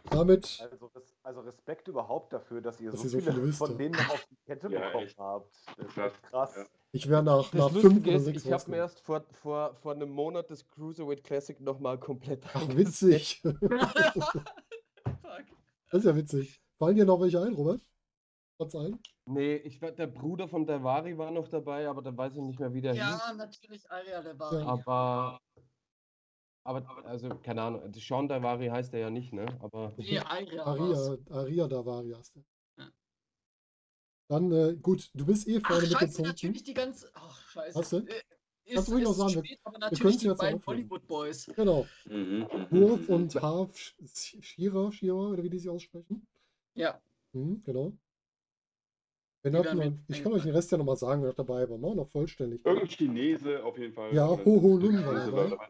Damit, Also, also Respekt überhaupt dafür, dass ihr Dass so ihr so viele von ja. denen noch auf die Kette Ja, bekommen echt. habt. Das ist Krass, echt krass. ja. ich wäre nach, das nach fünf oder ist, sechs ich habe mir erst vor, vor, vor einem Monat das Cruiserweight Classic nochmal komplett Ach, witzig. Das ist ja witzig. Fallen dir noch welche ein, Robert? Trotz allem? Nee, ich der Bruder von Davari war noch dabei, aber da weiß ich nicht mehr, wie der hieß. Ja, natürlich Aria der war. Ja. Aber, aber, also, keine Ahnung, Sean Davari heißt er ja nicht, ne? Aber Nee, Aria. Aria, Aria Davari hast du. Ja. Dann, äh, gut, du bist eh Ach, vorne mit den scheiße, Punkten. natürlich die ganze. Ach, scheiße. Was denn? Äh, Kannst Ist, du ruhig noch ist sagen, wir- spät, aber natürlich die jetzt beiden. Hollywood Boys. Genau. Mhm, mhm, Wurf mhm. und Harf Shira, Shira, oder wie die sich aussprechen. Ja. Mhm, genau. Wenn wir, mit ich kann euch den Rest ja nochmal sagen, wer noch dabei war. Wir noch vollständig. Irgendein Chinese auf jeden Fall. Ja, Oder- Ho Ho Lun war Chinese dabei.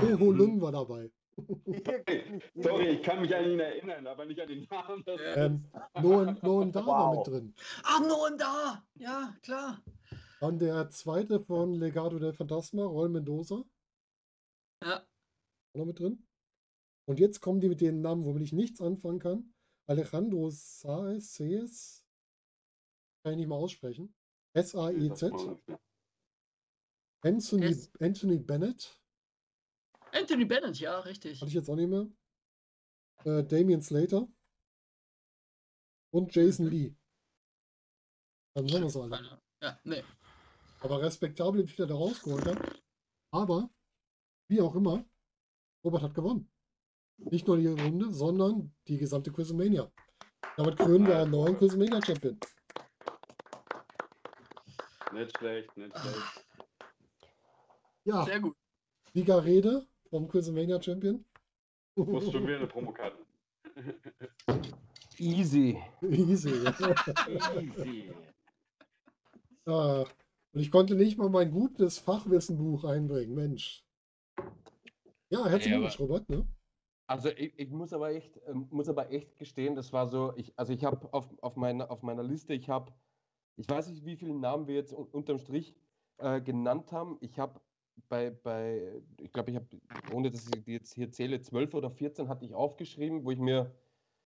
Ho Ho Lun war dabei. Sorry, ich kann mich an ihn erinnern, aber nicht an den Namen. Ähm, Noen, Noen Da war Wow. mit drin. Ah, no und da! Ja, klar. Dann der zweite von Legado del Fantasma, Roy Mendoza. Ja. Auch noch mit drin. Und jetzt kommen die mit den Namen, womit ich nichts anfangen kann. Alejandro Saez, Saez kann ich nicht mal aussprechen. S-A-E-Z. Anthony, Anthony Bennett, Anthony Bennett, ja, richtig. hatte ich jetzt auch nicht mehr. Äh, Damian Slater. Und Jason Mhm. Lee. Dann haben wir es alle. Ja, nee. Aber respektabel, wie er da rausgeholt hat. Aber, wie auch immer, Robert hat gewonnen. Nicht nur die Runde, sondern die gesamte Quizmania. Damit krönen wir einen neuen Quizmania Champion. Nicht schlecht, nicht schlecht. Ja, Sehr gut. Siegerrede vom Quizmania Champion. Muss schon wieder eine Promokarte. easy. Easy. Easy. ja. Und ich konnte nicht mal mein gutes Fachwissenbuch einbringen, Mensch. Ja, herzlichen Glückwunsch, Robert. Ne? Also ich, ich muss aber echt, ähm, muss aber echt gestehen, das war so, ich, also ich habe auf, auf, meiner, auf meiner Liste, ich habe, ich weiß nicht, wie viele Namen wir jetzt un unterm Strich äh, genannt haben. Ich habe bei, bei, ich glaube, ich habe, ohne dass ich die jetzt hier zähle, 12 oder 14 hatte ich aufgeschrieben, wo ich mir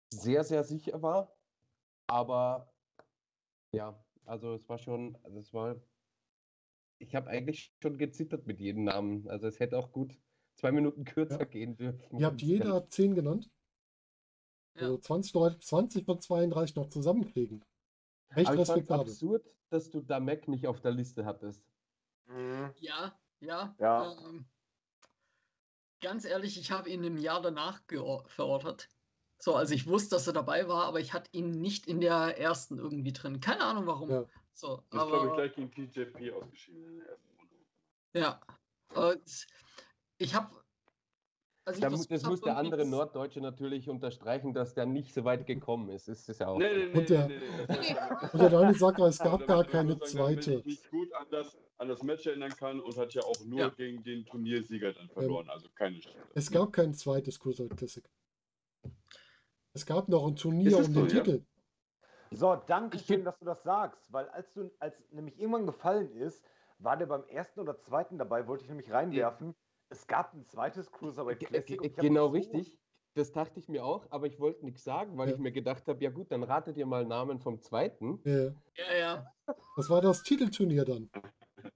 sehr, sehr sicher war. Aber ja, also es war schon, also es war, ich habe eigentlich schon gezittert mit jedem Namen. Also es hätte auch gut zwei Minuten kürzer Ja. gehen dürfen. Ihr habt jeder 10 genannt. Ja. Also 20 Leute, 20 von 32 noch zusammenkriegen. Echt Aber respektabel. absurd, dass du da Mac nicht auf der Liste hattest. Ja, ja. Ja. Ähm, ganz ehrlich, ich habe ihn im Jahr danach verortet. So, also ich wusste, dass er dabei war, aber ich hatte ihn nicht in der ersten irgendwie drin. Keine Ahnung warum. Ja. So, Das glaube ich, aber gleich gegen TJP ausgeschieden in der ersten Runde. ja. Und ich habe. Also das hab, muss der andere das- Norddeutsche natürlich unterstreichen, dass der nicht so weit gekommen ist. Das ist ja auch. Nee, nee, nee, Und der- nee, nee, nee, das Und der Daniel sagt, es gab gar keine zweite. ich mich gut an das, an das Match erinnern kann und hat ja auch nur Ja. gegen den Turniersieger dann verloren. Also keine Chance. Es gab kein zweites Cruiserweight Classic. Es gab noch ein Turnier um so, den ja? Titel. So, danke Ich schön, dass du das sagst, weil als du, als nämlich irgendwann gefallen ist, war der beim ersten oder zweiten dabei, wollte ich nämlich reinwerfen. Es gab ein zweites Cruiserweight Classic. ich hab Genau so- richtig. Das dachte ich mir auch, aber ich wollte nichts sagen, weil Ja. ich mir gedacht habe, ja gut, dann ratet ihr mal Namen vom zweiten. Ja, Ja, ja. das war das Titelturnier dann.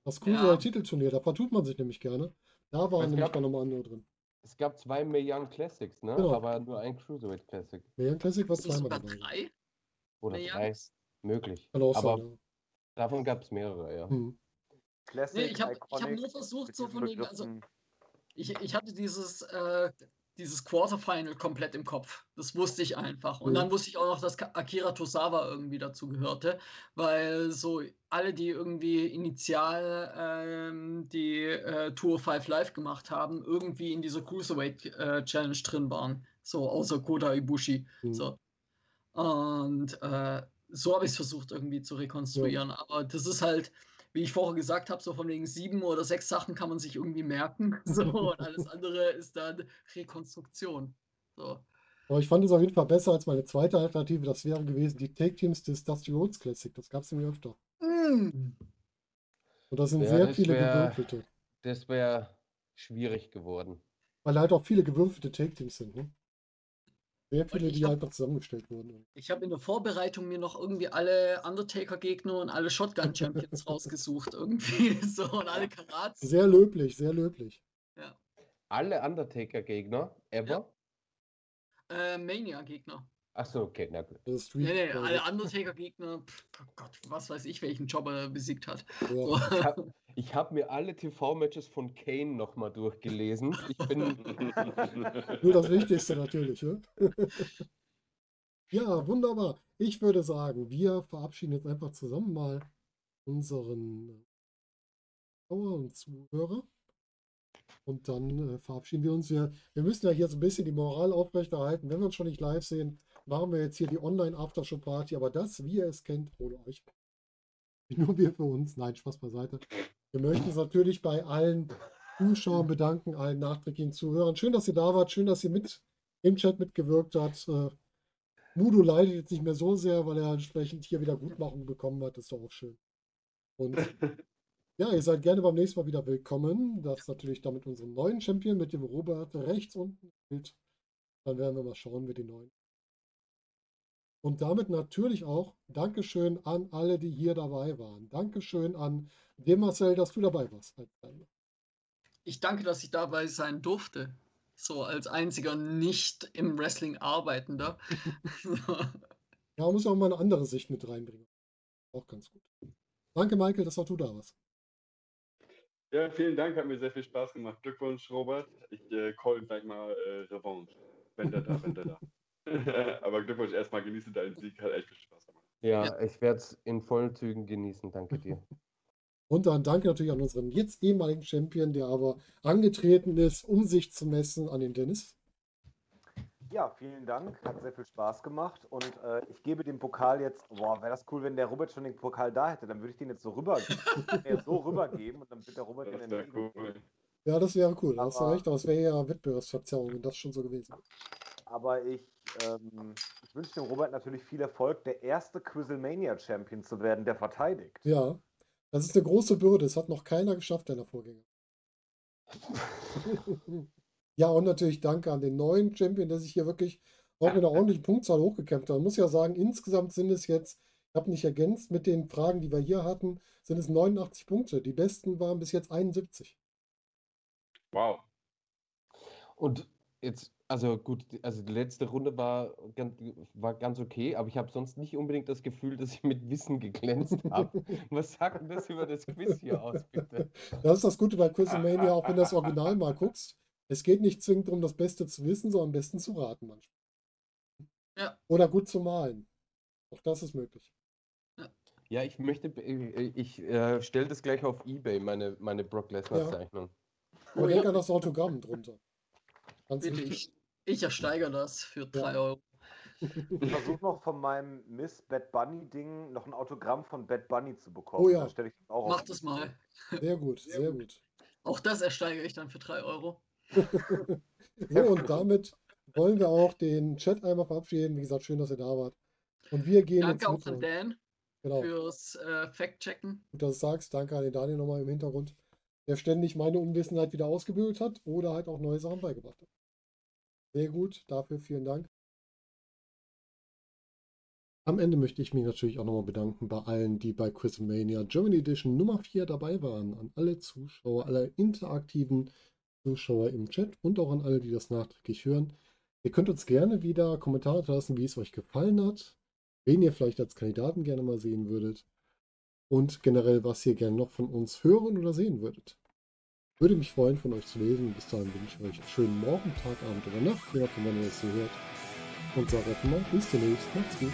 Das Cruiserweight Titelturnier, da vertut man sich nämlich gerne. Da waren nämlich gab- dann nochmal andere drin. Es gab zwei Mae Young Classics, ne? Genau. aber nur ein Cruiserweight Classic. Million Classic war zweimal dabei. drei? Oder Mae drei. Möglich. Kann auch aber sein. davon gab es mehrere, ja. Ja. Hm. Classic, Nee, ich habe hab nur versucht, so von wegen, also ich, ich hatte dieses, äh, dieses Quarterfinal komplett im Kopf. Das wusste ich einfach. Und Mhm. dann wusste ich auch noch, dass Akira Tosawa irgendwie dazu gehörte, weil so alle, die irgendwie initial ähm, die äh, Tour 5 Live gemacht haben, irgendwie in dieser Cruiserweight äh, Challenge drin waren. So, außer Kota Ibushi. Hm. So. Und äh, so habe ich es versucht irgendwie zu rekonstruieren. Aber das ist halt, wie ich vorher gesagt habe, so von wegen sieben oder sechs Sachen kann man sich irgendwie merken. So, und alles andere ist dann Rekonstruktion. So. Aber ich fand es auf jeden Fall besser als meine zweite Alternative. Das wären gewesen die Take Teams des Dusty Rhodes Classic. Das gab es nämlich öfter. Mm. Und das sind Ja, sehr das viele wär- gewürfelte. Das wäre schwierig geworden. Weil halt auch viele gewürfelte Take Teams sind. Ne? Sehr viele, ich die hab- halt noch zusammengestellt wurden. Ich habe in der Vorbereitung mir noch irgendwie alle Undertaker-Gegner und alle Shotgun-Champions rausgesucht. Irgendwie so und alle Karats. Sehr löblich, sehr löblich. Alle Undertaker-Gegner ever? Äh, Mania-Gegner. Achso, okay, na gut. Nee, nee, alle Undertaker-Gegner, oh Gott, was weiß ich, welchen Job er besiegt hat. Ja. So. Ich habe mir alle TV-Matches von Kane nochmal durchgelesen. Ich bin. Nur das Wichtigste natürlich. Ne? ja, wunderbar. Ich würde sagen, wir verabschieden jetzt einfach zusammen mal unseren Zuschauer und Zuhörer. Und dann äh, verabschieden wir uns. Wir, wir müssen ja hier so ein bisschen die Moral aufrechterhalten. Wenn wir uns schon nicht live sehen, machen wir jetzt hier die Online-Aftershow-Party. Aber das, wie ihr es kennt, ohne euch. Nur wir für uns. Nein, Spaß beiseite. Wir möchten uns natürlich bei allen Zuschauern bedanken, allen nachträglichen Zuhörern. Schön, dass ihr da wart. Schön, dass ihr mit im Chat mitgewirkt habt. Äh, Mudo leidet jetzt nicht mehr so sehr, weil er entsprechend hier wieder Gutmachung bekommen hat. Das ist doch auch schön. Und ja, ihr seid gerne beim nächsten Mal wieder willkommen. Das natürlich dann mit unserem neuen Champion, mit dem Robert rechts unten. Dann werden wir mal schauen mit den neuen. Und damit natürlich auch Dankeschön an alle, die hier dabei waren. Dankeschön an dem Marcel, dass du dabei warst. Ich danke, dass ich dabei sein durfte. So als einziger nicht im Wrestling arbeitender. Ja, man muss auch mal eine andere Sicht mit reinbringen. Auch ganz gut. Danke, Michael, dass auch du da warst. Ja, vielen Dank, hat mir sehr viel Spaß gemacht. Glückwunsch, Robert. Ich äh, call gleich mal äh, Revanche. Wenn der da, wenn der da. Aber Glückwunsch, erstmal genieße deinen Sieg, hat echt viel Spaß gemacht. Ja, Ja. ich werde es in vollen Zügen genießen. Danke dir. Und dann danke natürlich an unseren jetzt ehemaligen Champion, der aber angetreten ist, um sich zu messen, an den Dennis. Ja, vielen Dank. Hat sehr viel Spaß gemacht. Und äh, ich gebe den Pokal jetzt. Boah, wäre das cool, wenn der Robert schon den Pokal da hätte. Dann würde ich den jetzt so rüber, so rübergeben und dann wird der Robert den Das wäre entgegennehmen. cool. Ja, das wäre cool. Da hast du Aber- recht, aber es wäre ja Wettbewerbsverzerrung, wenn das schon so gewesen wäre. Aber ich, ähm, ich wünsche dem Robert natürlich viel Erfolg, der erste Quizzlemania-Champion zu werden, der verteidigt. Ja, das ist eine große Bürde. Es hat noch keiner geschafft, deiner Vorgänger. Ja, und natürlich danke an den neuen Champion, der sich hier wirklich auch mit einer ordentlichen Punktzahl hochgekämpft hat. Man muss ja sagen, insgesamt sind es jetzt, ich habe nicht ergänzt, mit den Fragen, die wir hier hatten, sind es 89 Punkte. Die besten waren bis jetzt 71. Wow. Und jetzt, also gut, also die letzte Runde war ganz, war ganz okay, aber ich habe sonst nicht unbedingt das Gefühl, dass ich mit Wissen geglänzt habe. Was sagt denn das über das Quiz hier aus, bitte? Das ist das Gute bei Quizmania, auch wenn du das Original mal guckst. Es geht nicht zwingend darum, das Beste zu wissen, sondern am besten zu raten manchmal. Ja. Oder gut zu malen. Auch das ist möglich. Ja, ich möchte, äh, ich äh, stelle das gleich auf EBay, meine, meine Brock Lesnar-Zeichnung. Oh, denk ja. an das Autogramm drunter. Bitte, ich, ich ersteigere das für 3 Euro. Ich versuche noch von meinem Miss Bad Bunny Ding noch ein Autogramm von Bad Bunny zu bekommen. Oh ja. Auch Mach das mal. Sehr gut, sehr gut. Auch das ersteigere ich dann für 3 Euro. So, und damit wollen wir auch den Chat einmal verabschieden. Wie gesagt, schön, dass ihr da wart. Und wir gehen Danke jetzt auch an Dan Genau, fürs äh, Fact-Checken. gut, dass du sagst. Danke an den Daniel nochmal im Hintergrund, der ständig meine Unwissenheit wieder ausgebildet hat oder halt auch neue Sachen beigebracht hat. Sehr gut, dafür vielen Dank. Am Ende möchte ich mich natürlich auch nochmal bedanken bei allen, die bei Quizmania Germany Edition Nummer 4 dabei waren. An alle Zuschauer, alle interaktiven Zuschauer im Chat und auch an alle, die das nachträglich hören. Ihr könnt uns gerne wieder Kommentare lassen, wie es euch gefallen hat, wen ihr vielleicht als Kandidaten gerne mal sehen würdet und generell, was ihr gerne noch von uns hören oder sehen würdet. Würde mich freuen, von euch zu lesen. Bis dahin wünsche ich euch einen schönen Morgen, Tag, Abend oder Nacht, je nachdem, wann ihr es so hört. Und sage einfach mal, bis demnächst. Macht's gut.